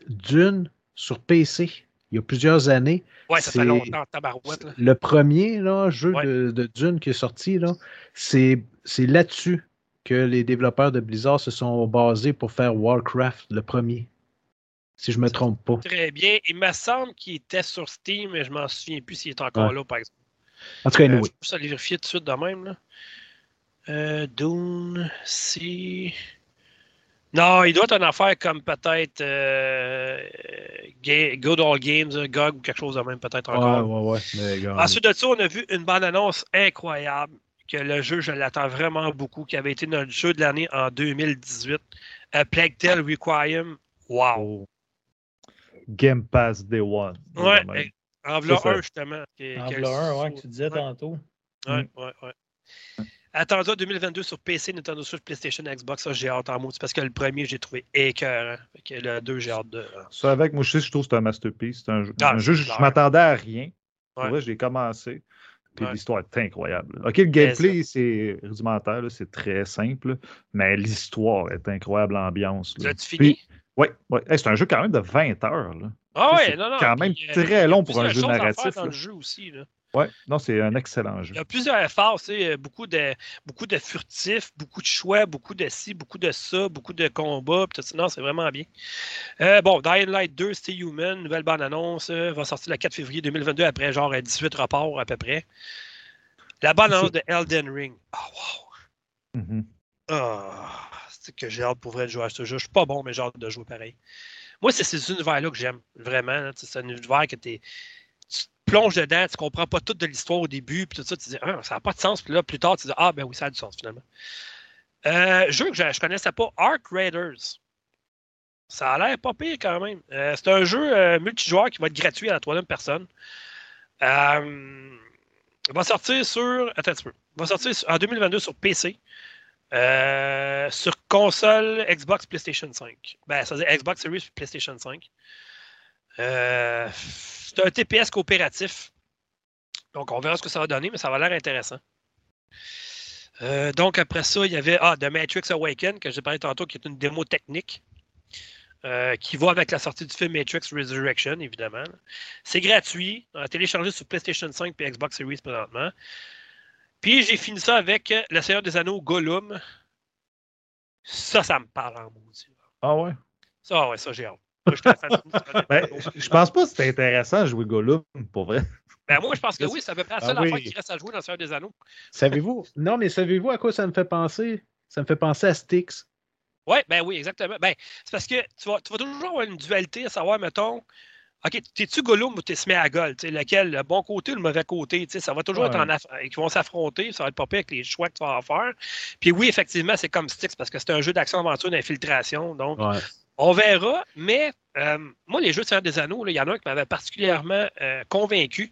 [SPEAKER 4] Dune sur PC, il y a plusieurs années.
[SPEAKER 1] Ouais, ça fait longtemps, tabarouette. Là.
[SPEAKER 4] Le premier là, jeu
[SPEAKER 1] Ouais.
[SPEAKER 4] de, de Dune qui est sorti, là, c'est, c'est là-dessus que les développeurs de Blizzard se sont basés pour faire Warcraft, le premier. Si je me trompe pas.
[SPEAKER 1] Très bien. Il me semble qu'il était sur Steam, mais je m'en souviens plus s'il est encore
[SPEAKER 4] Ouais.
[SPEAKER 1] là, par exemple.
[SPEAKER 4] En tout cas,
[SPEAKER 1] Euh, je peux aller vérifier tout de suite de même. Là. Euh, Dune, si. Non, il doit être une affaire comme peut-être euh, Good Old Games, GOG ou quelque chose de même, peut-être
[SPEAKER 4] Ouais,
[SPEAKER 1] encore.
[SPEAKER 4] ouais, ouais. Gars,
[SPEAKER 1] Ensuite de ça, on a vu une bande-annonce incroyable que le jeu, je l'attends vraiment beaucoup, qui avait été notre jeu de l'année en 2018. A Plague Tale Requiem. Wow!
[SPEAKER 2] Game Pass Day One.
[SPEAKER 1] Ouais, eh, en v'là
[SPEAKER 2] Ça, ça-
[SPEAKER 1] un, justement. qui-
[SPEAKER 3] En v'là un, ouais, que tu disais
[SPEAKER 1] Ouais.
[SPEAKER 3] tantôt.
[SPEAKER 1] Ouais, ouais, ouais. Attendu en 2022 sur PC, Nintendo Switch, PlayStation, Xbox, ça j'ai hâte en. C'est parce que le premier, j'ai trouvé écœurant. Que le deux, j'ai hâte de.
[SPEAKER 2] Ça, avec moi, je sais, je trouve que c'est un masterpiece. C'est un jeu,
[SPEAKER 1] Ah,
[SPEAKER 2] un jeu, je m'attendais à rien. Pour
[SPEAKER 1] Ouais.
[SPEAKER 2] vrai, j'ai commencé. Puis
[SPEAKER 1] Ouais.
[SPEAKER 2] l'histoire est incroyable. OK, le gameplay, c'est rudimentaire, c'est très simple, mais l'histoire est incroyable, l'ambiance.
[SPEAKER 1] L'as-tu fini?
[SPEAKER 2] Puis- Ouais. Hey, c'est un jeu quand même de 20 heures. Là.
[SPEAKER 1] ah ouais, non, non.
[SPEAKER 2] quand même
[SPEAKER 1] euh,
[SPEAKER 2] très long pour un jeu narratif,
[SPEAKER 1] dans le jeu aussi. Là.
[SPEAKER 2] Ouais, non, c'est un excellent jeu.
[SPEAKER 1] Il y a plusieurs efforts, tu sais, beaucoup de, beaucoup de furtifs, beaucoup de choix, beaucoup de ci, beaucoup de ça, beaucoup de combats. puis tout ça. Non, c'est vraiment bien. Euh, bon, Dying Light 2, Stay Human, nouvelle bande-annonce, euh, va sortir le 4 février 2022 après genre euh, 18 reports à peu près. La bande-annonce de Elden Ring. Oh, wow!
[SPEAKER 2] Mhm.
[SPEAKER 1] Ah, c'est que j'ai hâte pour vrai de jouer à ce jeu. Je suis pas bon, mais j'ai hâte de jouer pareil. Moi, c'est ces univers-là que j'aime, vraiment. Tu sais, C'est un univers que t'es- tu te plonges dedans, tu comprends pas tout de l'histoire au début, puis tout ça, tu dis, ah, ça n'a pas de sens. Puis là, plus tard, tu dis, ah, ben oui, ça a du sens finalement. Euh, jeu que je, je connaissais pas, Ark Raiders. Ça a l'air pas pire quand même. Euh, c'est un jeu euh, multijoueur qui va être gratuit à la troisième personne. Il va sortir sur. Attends un petit peu. Il va sortir en 2022 sur PC. Sur console Xbox PlayStation 5. Ben, ça veut Xbox Series PlayStation 5. Euh, c'est un TPS coopératif. Donc, on verra ce que ça va donner, mais ça va l'air intéressant. Euh, donc, après ça, il y avait ah, The Matrix Awaken, que j'ai parlé tantôt, qui est une démo technique. euh, qui va avec la sortie du film Matrix Resurrection, évidemment. C'est gratuit, à télécharger sur PlayStation 5 et Xbox Series présentement. Puis j'ai fini ça avec Le Seigneur des Anneaux Gollum. Ça, ça me parle en maudit.
[SPEAKER 2] Ah ouais?
[SPEAKER 1] Ça, ouais, ça, j'ai hâte.
[SPEAKER 2] Ben, je pense pas que c'était intéressant de jouer Gollum, pour vrai.
[SPEAKER 1] Ben, moi, je pense que oui, c'est à peu près la
[SPEAKER 4] Ah
[SPEAKER 1] seule
[SPEAKER 4] oui.
[SPEAKER 1] affaire qui reste à jouer dans Le Seigneur des Anneaux.
[SPEAKER 4] Savez-vous? Non, mais savez-vous à quoi ça me fait penser? Ça me fait penser à Styx.
[SPEAKER 1] Oui, ben oui, exactement. Ben, c'est parce que tu vas, tu vas toujours avoir une dualité à savoir, mettons, OK, t'es-tu Gollum ou t'es Sméagol? Lequel, le bon côté ou le mauvais côté? Tu sais, ça va toujours
[SPEAKER 2] Ouais.
[SPEAKER 1] être en aff- Ils vont s'affronter, ça va être pas pire avec les choix que tu vas en faire. Puis oui, effectivement, c'est comme Styx parce que c'est un jeu d'action-aventure d'infiltration. Donc,
[SPEAKER 4] Ouais.
[SPEAKER 1] On verra. Mais euh, moi, les jeux de Seigneur des Anneaux, il y en a un qui m'avait particulièrement euh, convaincu.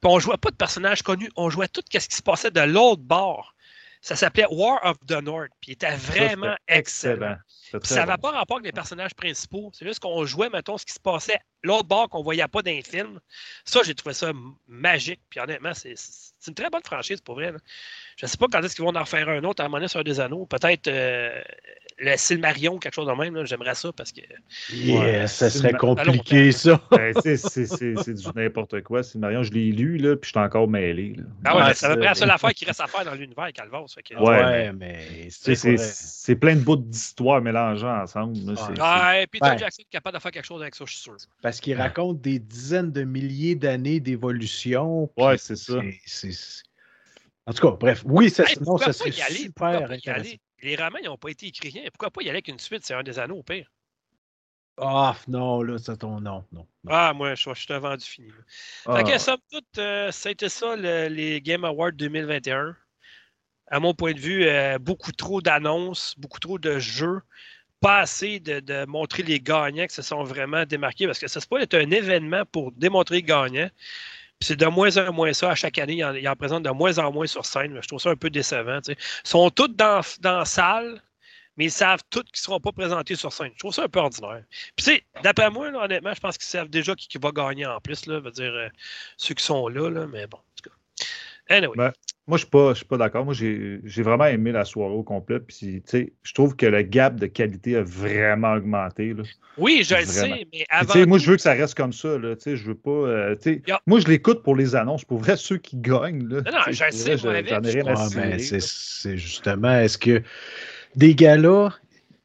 [SPEAKER 1] Puis on jouait pas de personnages connus, on jouait tout ce qui se passait de l'autre bord. Ça s'appelait War of the North, puis il était vraiment excellent. Ça n'avait
[SPEAKER 2] bon.
[SPEAKER 1] pas rapport avec les personnages principaux. C'est juste qu'on jouait, mettons, ce qui se passait l'autre bord qu'on voyait pas dans les films. Ça, j'ai trouvé ça magique. Puis honnêtement, c'est c'est une très bonne franchise pour vrai. là. Je sais pas quand est-ce qu'ils vont en refaire un autre à un moment donné sur des anneaux. Peut-être euh, le Silmarion, quelque chose de même, j'aimerais ça parce que.
[SPEAKER 4] Yeah,
[SPEAKER 2] Ouais,
[SPEAKER 4] ça serait compliqué, ça.
[SPEAKER 2] Ben, c'est c'est- c'est du n'importe quoi. C'est Marion, je l'ai lu, là, puis je suis encore mêlé. Là.
[SPEAKER 1] Ah ouais,
[SPEAKER 4] Ouais,
[SPEAKER 1] mais c'est à peu près la seule affaire qui reste à faire dans l'univers, Calvas. Fait que...
[SPEAKER 2] Ouais,
[SPEAKER 4] mais
[SPEAKER 2] C'est c'est plein de bouts d'histoire mélangés ensemble. là.
[SPEAKER 1] Peter
[SPEAKER 4] Ouais.
[SPEAKER 1] Jackson est capable de faire quelque chose avec ça, je suis sûr.
[SPEAKER 4] Parce qu'il raconte des dizaines de milliers d'années d'évolution.
[SPEAKER 2] Ouais, c'est ça.
[SPEAKER 4] c'est- c'est- En tout cas, bref, oui, ça,
[SPEAKER 1] Hey,
[SPEAKER 4] non,
[SPEAKER 1] pourquoi
[SPEAKER 4] ça serait
[SPEAKER 1] y aller? Pourquoi
[SPEAKER 4] super
[SPEAKER 1] pas y aller? Les romans, ils n'ont pas été écrits rien. Pourquoi pas y aller avec une suite? C'est un des anneaux, au pire.
[SPEAKER 4] Ah, non, là, ça tombe, non, non. non.
[SPEAKER 1] Ah, moi, je, je suis un vendu fini.
[SPEAKER 2] Ah,
[SPEAKER 1] Fait que, somme toute, euh, c'était ça, le- les Game Awards 2021. À mon point de vue, euh, beaucoup trop d'annonces, beaucoup trop de jeux, pas assez de, de montrer les gagnants qui se sont vraiment démarqués, parce que ça se peut être un événement pour démontrer les gagnants. C'est de moins en moins ça. À chaque année, ils en, ils en de moins en moins sur scène. Je trouve ça un peu décevant. Ils sont tous dans, dans la salle, mais ils savent tous qu'ils ne seront pas présentés sur scène. Je trouve ça un peu ordinaire. Puis, d'après moi, honnêtement, je pense qu'ils savent déjà qui, qui va gagner en plus. Là, veut dire, euh, ceux qui sont là, là, mais bon, en tout cas. Anyway.
[SPEAKER 2] Ben, Moi, je ne suis pas d'accord. Moi, j'ai j'ai vraiment aimé la soirée au complet. Puis, tu sais, je trouve que le gap de qualité a vraiment augmenté. Là.
[SPEAKER 1] oui, je le sais, mais avant.
[SPEAKER 2] moi, je veux que ça reste comme ça. Là, tu sais, je veux pas. euh, tu sais,
[SPEAKER 1] Yeah.
[SPEAKER 2] Moi, je l'écoute pour les annonces. Pour vrai, ceux qui gagnent. Là,
[SPEAKER 1] Non, non, je sais,
[SPEAKER 2] J'en ai rien
[SPEAKER 1] je
[SPEAKER 2] à
[SPEAKER 4] Ah, c'est justement, est-ce que des gars-là,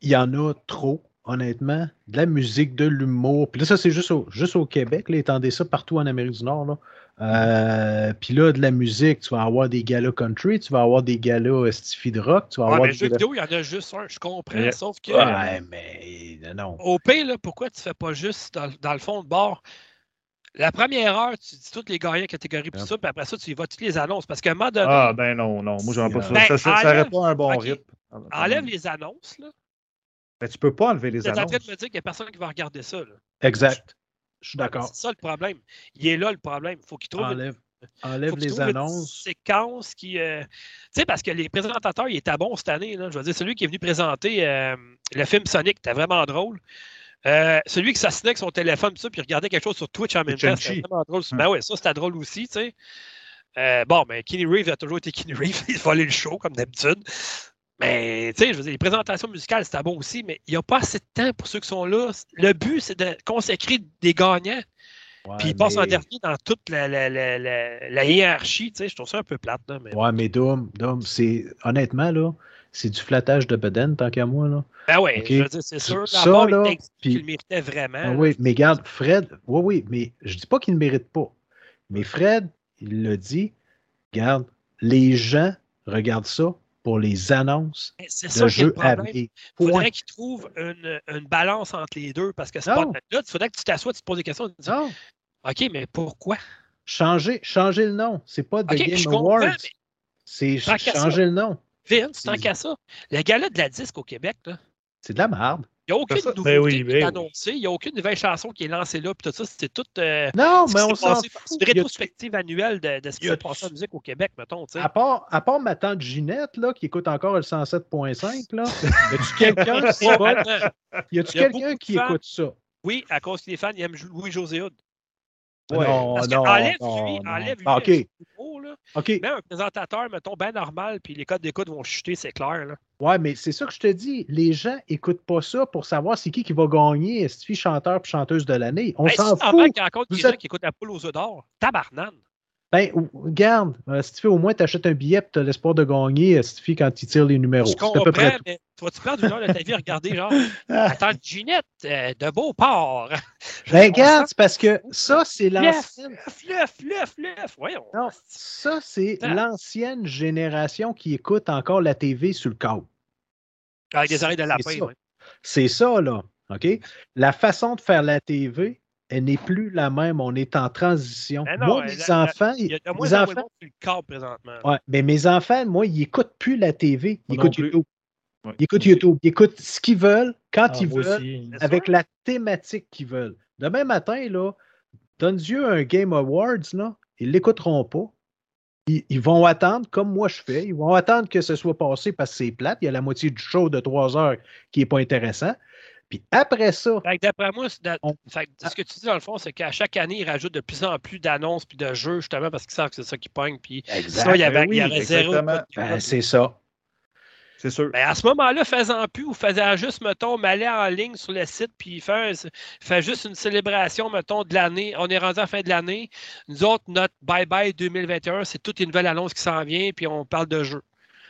[SPEAKER 4] il y en a trop, honnêtement? De la musique, de l'humour. Puis là, ça, c'est juste au, juste au Québec. Là, étendez ça partout en Amérique du Nord. Là. Euh, puis là, de la musique, tu vas avoir des galas country, tu vas avoir des galas stifi de rock, tu vas
[SPEAKER 1] Ouais,
[SPEAKER 4] avoir
[SPEAKER 1] mais
[SPEAKER 4] des
[SPEAKER 1] jeux
[SPEAKER 4] galas-
[SPEAKER 1] vidéo, il y en a juste un, je comprends,
[SPEAKER 2] Ouais.
[SPEAKER 1] sauf que.
[SPEAKER 4] Ouais, mais non.
[SPEAKER 1] Au pire, là, pourquoi tu fais pas juste dans, dans le fond de bord? La première heure, tu dis toutes les gagnants catégories puis
[SPEAKER 2] Ouais.
[SPEAKER 1] ça, puis après ça, tu y vas toutes les annonces. Parce qu'à un moment donné,
[SPEAKER 2] Ah, ben non, non. Moi, j'en pas ça.
[SPEAKER 1] Ben,
[SPEAKER 2] ça. Ça
[SPEAKER 1] enlève-
[SPEAKER 2] serait pas un bon
[SPEAKER 1] ok.
[SPEAKER 2] rythme.
[SPEAKER 1] enlève les annonces. Là.
[SPEAKER 2] Ben, tu peux pas enlever les
[SPEAKER 1] Tu es en train
[SPEAKER 2] annonces.
[SPEAKER 1] de me dire qu'il n'y a personne qui va regarder ça. Là.
[SPEAKER 4] Exact. Je suis d'accord.
[SPEAKER 1] C'est ça le problème. Il est là le problème. Il faut qu'il trouve, une,
[SPEAKER 4] Enlève, enlève
[SPEAKER 1] faut qu'il
[SPEAKER 4] les
[SPEAKER 1] trouve une
[SPEAKER 4] annonces.
[SPEAKER 1] séquence qui. euh, Tu sais, parce que les présentateurs, ils étaient bons cette année. Là. Je veux dire, celui qui est venu présenter euh, le film Sonic, c'était vraiment drôle. Euh, celui qui s'assinait avec son téléphone pis ça, puis regardait quelque chose sur Twitch en même temps, c'était vraiment drôle.
[SPEAKER 2] Hmm.
[SPEAKER 1] Ben ouais, ça c'était drôle aussi, tu sais. Euh, bon, mais Kenny Reeves a toujours été Kenny Reeves, il volait le show comme d'habitude. Mais tu sais, je veux dire, les présentations musicales, c'était bon aussi, mais il n'y a pas assez de temps pour ceux qui sont là. Le but, c'est de consacrer des gagnants,
[SPEAKER 4] Ouais,
[SPEAKER 1] puis ils passent en dernier dans toute la, la, la, la- hiérarchie, tu sais. Je trouve ça un peu plate, là. Mais...
[SPEAKER 4] Ouais, mais Dom, Dom, c'est honnêtement, là, c'est du flattage de bedaine, tant qu'à moi, là.
[SPEAKER 1] Ben
[SPEAKER 4] Ok?
[SPEAKER 1] je veux dire, c'est sûr.
[SPEAKER 4] Ça,
[SPEAKER 1] part,
[SPEAKER 4] là,
[SPEAKER 1] il le méritait vraiment.
[SPEAKER 4] Ah
[SPEAKER 1] là.
[SPEAKER 4] oui, mais regarde, Fred, oui, oui, mais je dis pas qu'il ne mérite pas. Mais Fred, il l'a dit, regarde, les gens regardent ça pour les annonces
[SPEAKER 1] C'est
[SPEAKER 4] de
[SPEAKER 1] ça
[SPEAKER 4] jeux à
[SPEAKER 1] problème.
[SPEAKER 4] venir.
[SPEAKER 1] Il faudrait qu'ils trouvent une, une balance entre les deux parce que c'est pas. Là, il faudrait que tu t'assoies, tu te poses des questions. Tu te dis,
[SPEAKER 4] Non,
[SPEAKER 1] OK, mais pourquoi?
[SPEAKER 4] changer, changer le nom. C'est pas The
[SPEAKER 1] OK,
[SPEAKER 4] Game
[SPEAKER 1] je comprends,
[SPEAKER 4] Awards. C'est changer le nom.
[SPEAKER 1] Vince, tant qu'à ça. Le gala de la disque au Québec, là,
[SPEAKER 4] C'est de la merde.
[SPEAKER 1] Il n'y a aucune
[SPEAKER 2] Ça,
[SPEAKER 1] nouveauté
[SPEAKER 3] ben oui,
[SPEAKER 1] qui
[SPEAKER 3] ben
[SPEAKER 1] est
[SPEAKER 3] oui.
[SPEAKER 1] annoncée. Il n'y a aucune nouvelle chanson qui est lancée là. Puis tout ça, c'était tout. euh,
[SPEAKER 4] Non, mais on s'en.
[SPEAKER 1] C'est une rétrospective annuelle de, de ce qui s'est passé en musique au Québec, mettons.
[SPEAKER 4] À part, à part ma tante Ginette, là, qui écoute encore le 107.5, là, y a-tu quelqu'un qui, quelqu'un
[SPEAKER 1] beaucoup
[SPEAKER 4] qui écoute ça?
[SPEAKER 1] Oui, à cause que les fans ils aiment Louis-José Hood.
[SPEAKER 2] Ouais.
[SPEAKER 4] Non,
[SPEAKER 1] Parce
[SPEAKER 4] non,
[SPEAKER 1] enlève
[SPEAKER 4] non,
[SPEAKER 1] lui,
[SPEAKER 4] non.
[SPEAKER 1] enlève lui.
[SPEAKER 4] Ah, OK,
[SPEAKER 1] là.
[SPEAKER 4] OK.
[SPEAKER 1] Mets un présentateur, mettons, bien normal, puis les codes d'écoute vont chuter, c'est clair. Là.
[SPEAKER 4] Ouais, mais c'est ça que je te dis. Les gens écoutent pas ça pour savoir c'est qui qui va gagner est chanteur puis chanteuse de l'année. On
[SPEAKER 1] Hey,
[SPEAKER 4] s'en fout.
[SPEAKER 1] qu'il y a encore des
[SPEAKER 4] Vous
[SPEAKER 1] gens
[SPEAKER 4] êtes-
[SPEAKER 1] qui écoutent la poule aux œufs d'or, tabarnane.
[SPEAKER 4] Ben, regarde, euh, si tu fais au moins t'achètes un billet et tu as l'espoir de gagner, Stifi, quand il tire les numéros.
[SPEAKER 1] Je
[SPEAKER 4] C'est à
[SPEAKER 1] comprends,
[SPEAKER 4] peu près
[SPEAKER 1] mais tu prendre une heure de ta vie à regarder, genre, attends, Ginette euh, de Beauport.
[SPEAKER 4] Ben, regarde, c'est parce que ça, c'est l'ancienne.
[SPEAKER 1] fleuve, fleuve, fleuve. Voyons.
[SPEAKER 4] Non, ça, c'est l'ancienne génération qui écoute encore la TV sur le câble.
[SPEAKER 1] Avec des oreilles de lapin, ouais.
[SPEAKER 4] C'est ça, là. OK? La façon de faire la TV, elle n'est plus la même. On est en transition.
[SPEAKER 1] Ben non,
[SPEAKER 4] moi, mes
[SPEAKER 1] la- la-
[SPEAKER 4] enfants,
[SPEAKER 1] Il y a de
[SPEAKER 4] mes
[SPEAKER 1] moins en moins de
[SPEAKER 4] enfants,
[SPEAKER 1] monde sur le câble présentement.
[SPEAKER 4] ouais, mais mes enfants, moi, ils n'écoutent plus la TV. Ils
[SPEAKER 2] Moi
[SPEAKER 4] écoutent. YouTube.
[SPEAKER 2] Ouais.
[SPEAKER 4] Ils écoutent YouTube. Ils écoutent ce qu'ils veulent, quand
[SPEAKER 3] Ah,
[SPEAKER 4] ils veulent,
[SPEAKER 3] aussi.
[SPEAKER 4] Avec la thématique qu'ils veulent. Demain matin, là, donne-Dieu un Game Awards, là, ils ne l'écouteront pas. Ils, ils vont attendre, comme moi je fais, ils vont attendre que ce soit passé parce que c'est plate. Il y a la moitié du show de trois heures qui n'est pas intéressant. Puis après ça,
[SPEAKER 1] Fait que d'après moi, c'est de-
[SPEAKER 4] On-
[SPEAKER 1] fait que ce que tu dis dans le fond, c'est qu'à chaque année, ils rajoutent de plus en plus d'annonces puis de jeux, justement, parce qu'ils savent que c'est ça qui pogne. Puis sinon, il y avait,
[SPEAKER 4] ben oui,
[SPEAKER 1] il y zéro.
[SPEAKER 4] ben, c'est ça.
[SPEAKER 2] C'est sûr.
[SPEAKER 1] Ben, à ce moment-là, faisant plus ou faisant juste, mettons, m'aller en ligne sur le site puis faire, faire juste une célébration, mettons, de l'année. On est rendu à la fin de l'année. Nous autres, notre Bye Bye 2021, c'est toute une nouvelle annonce qui s'en vient, puis on parle de jeu.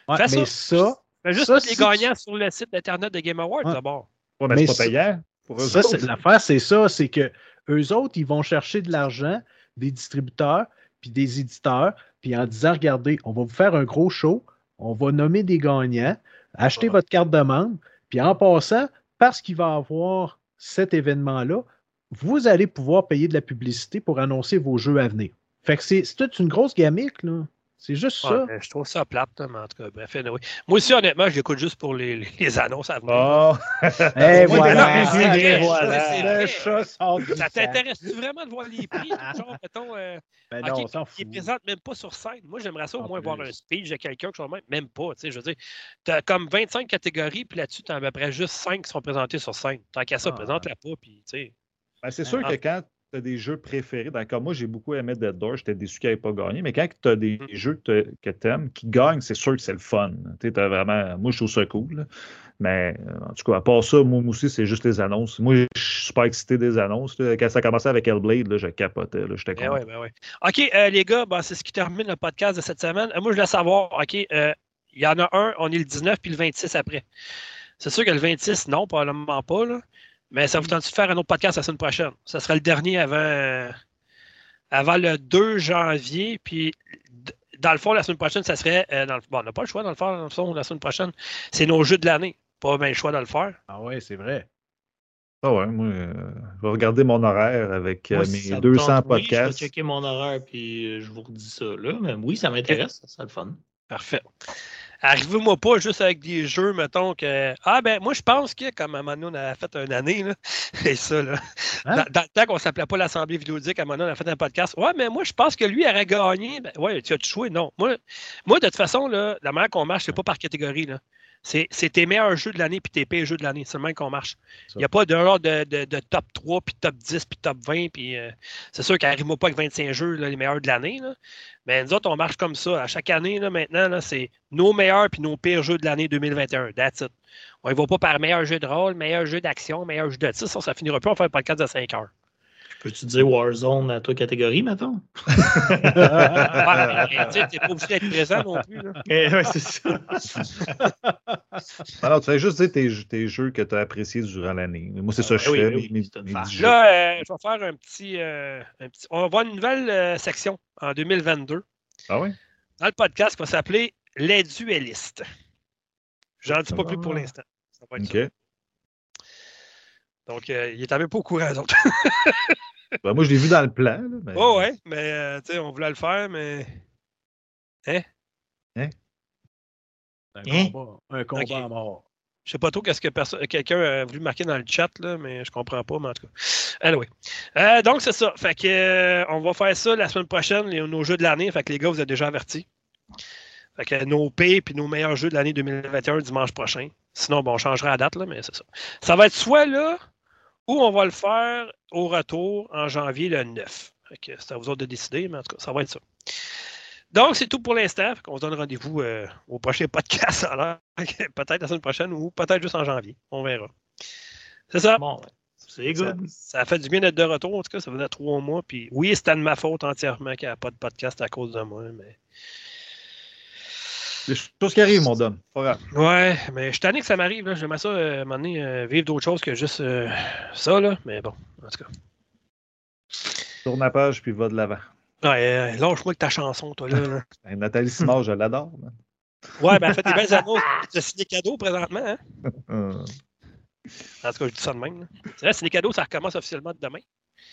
[SPEAKER 4] Ouais,
[SPEAKER 1] Fais
[SPEAKER 4] mais
[SPEAKER 1] ça.
[SPEAKER 4] ça,
[SPEAKER 1] Fais juste
[SPEAKER 4] Ça,
[SPEAKER 1] les
[SPEAKER 4] si
[SPEAKER 1] gagnants sur le site Internet de Game Awards
[SPEAKER 4] Ouais.
[SPEAKER 1] d'abord.
[SPEAKER 2] Ouais, mais
[SPEAKER 4] mais
[SPEAKER 2] c'est pas payant. Pour eux
[SPEAKER 4] Ça, l'affaire, c'est ça, c'est que eux autres, ils vont chercher de l'argent des distributeurs puis des éditeurs, puis en disant, regardez, on va vous faire un gros show, on va nommer des gagnants, achetez
[SPEAKER 1] Ouais.
[SPEAKER 4] votre carte de membre, puis en passant, parce qu'il va y avoir cet événement-là, vous allez pouvoir payer de la publicité pour annoncer vos jeux à venir. Fait que c'est c'est toute une grosse gamique, là. C'est juste
[SPEAKER 1] Ouais,
[SPEAKER 4] ça.
[SPEAKER 1] je trouve ça plate, là, mais en tout cas, bref, anyway. Moi aussi, honnêtement, je l'écoute juste pour les, les- annonces à venir.
[SPEAKER 2] Oh,
[SPEAKER 4] voilà,
[SPEAKER 1] non,
[SPEAKER 4] voilà. Le
[SPEAKER 1] vrai.
[SPEAKER 4] chat sort du
[SPEAKER 1] Ça t'intéresse-tu vraiment de voir les prix? Genre, mettons, euh,
[SPEAKER 4] Ben non, on
[SPEAKER 1] qui ne présente même pas sur scène. Moi, j'aimerais ça au
[SPEAKER 4] En
[SPEAKER 1] moins voir un speech de quelqu'un que je même, même pas. Tu sais, je veux dire, tu as comme 25 catégories, puis là-dessus, tu as à peu près juste 5 qui sont présentés sur scène. Tant qu'à ça,
[SPEAKER 4] Ah.
[SPEAKER 1] présente-la pas, puis tu sais.
[SPEAKER 2] Ben, c'est sûr
[SPEAKER 1] Ah.
[SPEAKER 2] que quand tu as des jeux préférés, d'accord, moi j'ai beaucoup aimé Dead Door, j'étais déçu qu'il n'ait pas gagné, mais quand tu as des
[SPEAKER 1] Mm.
[SPEAKER 2] jeux que tu aimes qui gagnent, c'est sûr que c'est le fun. Tu vraiment, moi je trouve ça cool. là. Mais euh, en tout cas, à part ça, moi aussi, c'est juste les annonces. Moi, je suis super excité des annonces. là. Quand ça a commencé avec Hellblade, là, je capotais. là, J'étais
[SPEAKER 1] Ben
[SPEAKER 2] content.
[SPEAKER 1] ouais, ben ouais. OK, euh, les gars, ben, c'est ce qui termine le podcast de cette semaine. Euh, moi, je voulais savoir, OK, euh, il y en a un, on est le 19 puis le 26 après. C'est sûr que le 26, non, probablement pas, là. Mais ça vous tente de faire un autre podcast la semaine prochaine? Ça sera le dernier avant, euh, avant le 2 janvier. Puis, dans le fond, la semaine prochaine, ça serait. euh, dans le- bon, on n'a pas le choix dans le faire, dans le fond, la semaine prochaine. C'est nos jeux de l'année. Pas bien le choix de le faire.
[SPEAKER 4] Ah ouais, c'est vrai.
[SPEAKER 2] Ah ouais, moi, euh, je vais regarder mon horaire avec euh,
[SPEAKER 3] Moi, si
[SPEAKER 2] mes
[SPEAKER 3] ça me
[SPEAKER 2] 200
[SPEAKER 3] tente, oui, je vais
[SPEAKER 2] podcasts.
[SPEAKER 3] checker mon horaire puis euh, je vous redis ça là. Mais oui, ça m'intéresse, ça serait le fun.
[SPEAKER 1] Parfait. Arrivez-moi pas juste avec des jeux, mettons que. Ah ben moi je pense que comme à un moment donné, on a fait une année, là, et ça, là.
[SPEAKER 4] Hein?
[SPEAKER 1] Dans, dans le temps qu'on s'appelait pas l'Assemblée vidéoludique, à un moment donné, on a fait un podcast. Ouais, mais moi je pense que lui aurait gagné. Ben, ouais, tu as-tu joué? Non. Moi, moi, de toute façon, là, la manière qu'on marche, c'est pas par catégorie. Là. C'est, tes meilleurs jeux de l'année puis tes pires jeux de l'année. C'est le même qu'on marche. Il n'y a pas de, genre de, de, de top 3, puis top 10, puis top 20. Puis, euh, c'est sûr qu'il n'arrive pas avec 25 jeux, là, les meilleurs de l'année. Mais nous autres, on marche comme ça. À chaque année, là, maintenant, là, c'est nos meilleurs puis nos pires jeux de l'année 2021. That's it. On ne va pas par meilleur jeu de rôle, meilleur jeu d'action, meilleur jeu de tir. Ça, ça finira plus. On fait un podcast de 5 heures.
[SPEAKER 3] Peux-tu dire Warzone à toi catégorie, mettons?
[SPEAKER 1] Tu t'es pas obligé d'être présent non plus.
[SPEAKER 3] Eh, ouais, c'est ça.
[SPEAKER 2] Alors, tu fais juste dire tes, tes jeux que tu as appréciés durant l'année. Moi, c'est ça que je
[SPEAKER 3] Ah oui,
[SPEAKER 2] fais.
[SPEAKER 3] oui,
[SPEAKER 2] mes- mes jeux.
[SPEAKER 1] Là, euh, je vais faire un petit, euh, un petit- On va avoir une nouvelle euh, section en 2022
[SPEAKER 2] Ah oui?
[SPEAKER 1] dans le podcast qui va s'appeler Les duellistes. J'en dis pas plus pour l'instant. Ça va être ça.
[SPEAKER 2] OK.
[SPEAKER 1] Donc, euh, il est même pas au courant, eux autres.
[SPEAKER 2] Ben, moi, je l'ai vu dans le plan. là, mais-
[SPEAKER 1] Oh, ouais, mais euh, tu sais, on voulait le faire, mais.
[SPEAKER 4] Un
[SPEAKER 3] Hein?
[SPEAKER 4] combat, un combat à mort.
[SPEAKER 1] Je sais pas trop qu'est-ce que perso- quelqu'un a voulu marquer dans le chat, là, mais je comprends pas, mais en tout cas. Anyway. Euh, donc, c'est ça. Fait que, euh, on va faire ça la semaine prochaine, les- nos jeux de l'année. Fait que les gars, vous êtes déjà avertis. Fait que nos P puis nos meilleurs jeux de l'année 2021 dimanche prochain. Sinon, bon, on changera la date, là, mais c'est ça. Ça va être soit là ou on va le faire au retour en janvier le 9. Fait que c'est à vous autres de décider, mais en tout cas, ça va être ça. Donc, c'est tout pour l'instant. On se donne rendez-vous euh, au prochain podcast, alors, peut-être la semaine prochaine ou peut-être juste en janvier. On verra. C'est ça?
[SPEAKER 3] Bon, c'est good.
[SPEAKER 1] ça fait du bien d'être de retour. En tout cas, ça faisait trois mois. Puis oui, c'était de ma faute entièrement qu'il n'y a pas de podcast à cause de moi. Mais...
[SPEAKER 2] Des choses qui arrivent, mon Dom.
[SPEAKER 1] Ouais, mais je suis tanné que ça m'arrive. J'aimerais ça, euh, à un moment donné, euh, vivre d'autres choses que juste euh, ça. Là. Mais bon, en tout cas.
[SPEAKER 2] Tourne la page puis va de l'avant.
[SPEAKER 1] Ouais, euh, lâche-moi avec ta chanson, toi. Là, là.
[SPEAKER 2] Ben, Nathalie Simard, je l'adore.
[SPEAKER 1] Ouais, ben, elle fait des belles annonces de signer cadeaux présentement. Hein? En tout cas, je dis ça de même. C'est vrai, signer cadeaux, ça recommence officiellement demain.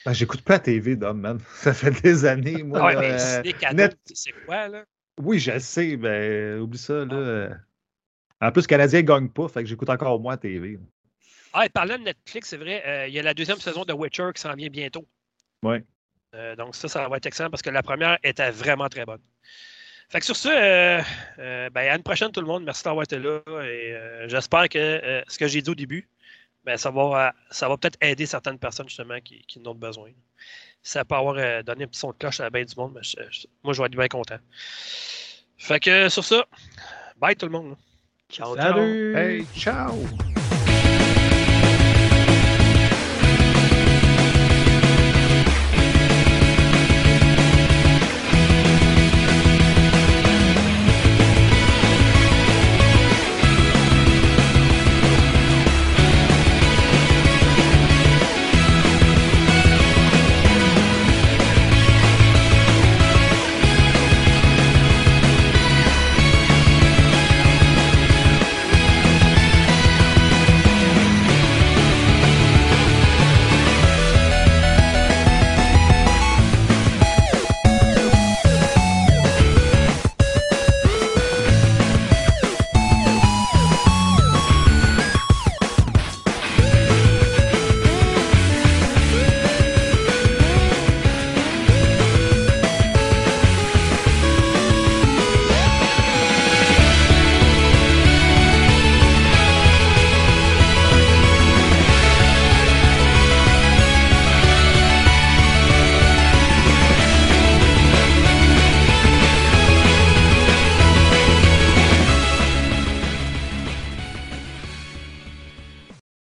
[SPEAKER 2] ben, J'écoute pas la TV, Dom, man. Ça fait des années, moi.
[SPEAKER 1] ouais,
[SPEAKER 2] là,
[SPEAKER 1] mais
[SPEAKER 2] euh,
[SPEAKER 1] signer cadeaux,
[SPEAKER 2] net-
[SPEAKER 1] c'est quoi, là?
[SPEAKER 2] Oui, je le sais, ben, oublie ça, là. euh. En plus, le Canadien ne gagne pas, fait que j'écoute encore moins TV.
[SPEAKER 1] Ah, et parlant de Netflix, c'est vrai, euh, il y a la deuxième saison de Witcher qui s'en vient bientôt.
[SPEAKER 2] Oui.
[SPEAKER 1] Euh, donc ça, ça va être excellent parce que la première était vraiment très bonne. Fait que sur ce, euh, euh, ben, à une prochaine tout le monde. Merci d'avoir été là. Et j'espère que ce que j'ai dit au début, ben, ça va, ça va peut-être aider certaines personnes justement qui, qui en ont besoin. Ça peut avoir euh, donné un petit son de cloche à la bain du monde, mais je- je- moi je vais être bien content. Fait que sur ça, bye tout le monde.
[SPEAKER 3] Ciao, ciao.
[SPEAKER 4] Salut!
[SPEAKER 2] Hey, ciao!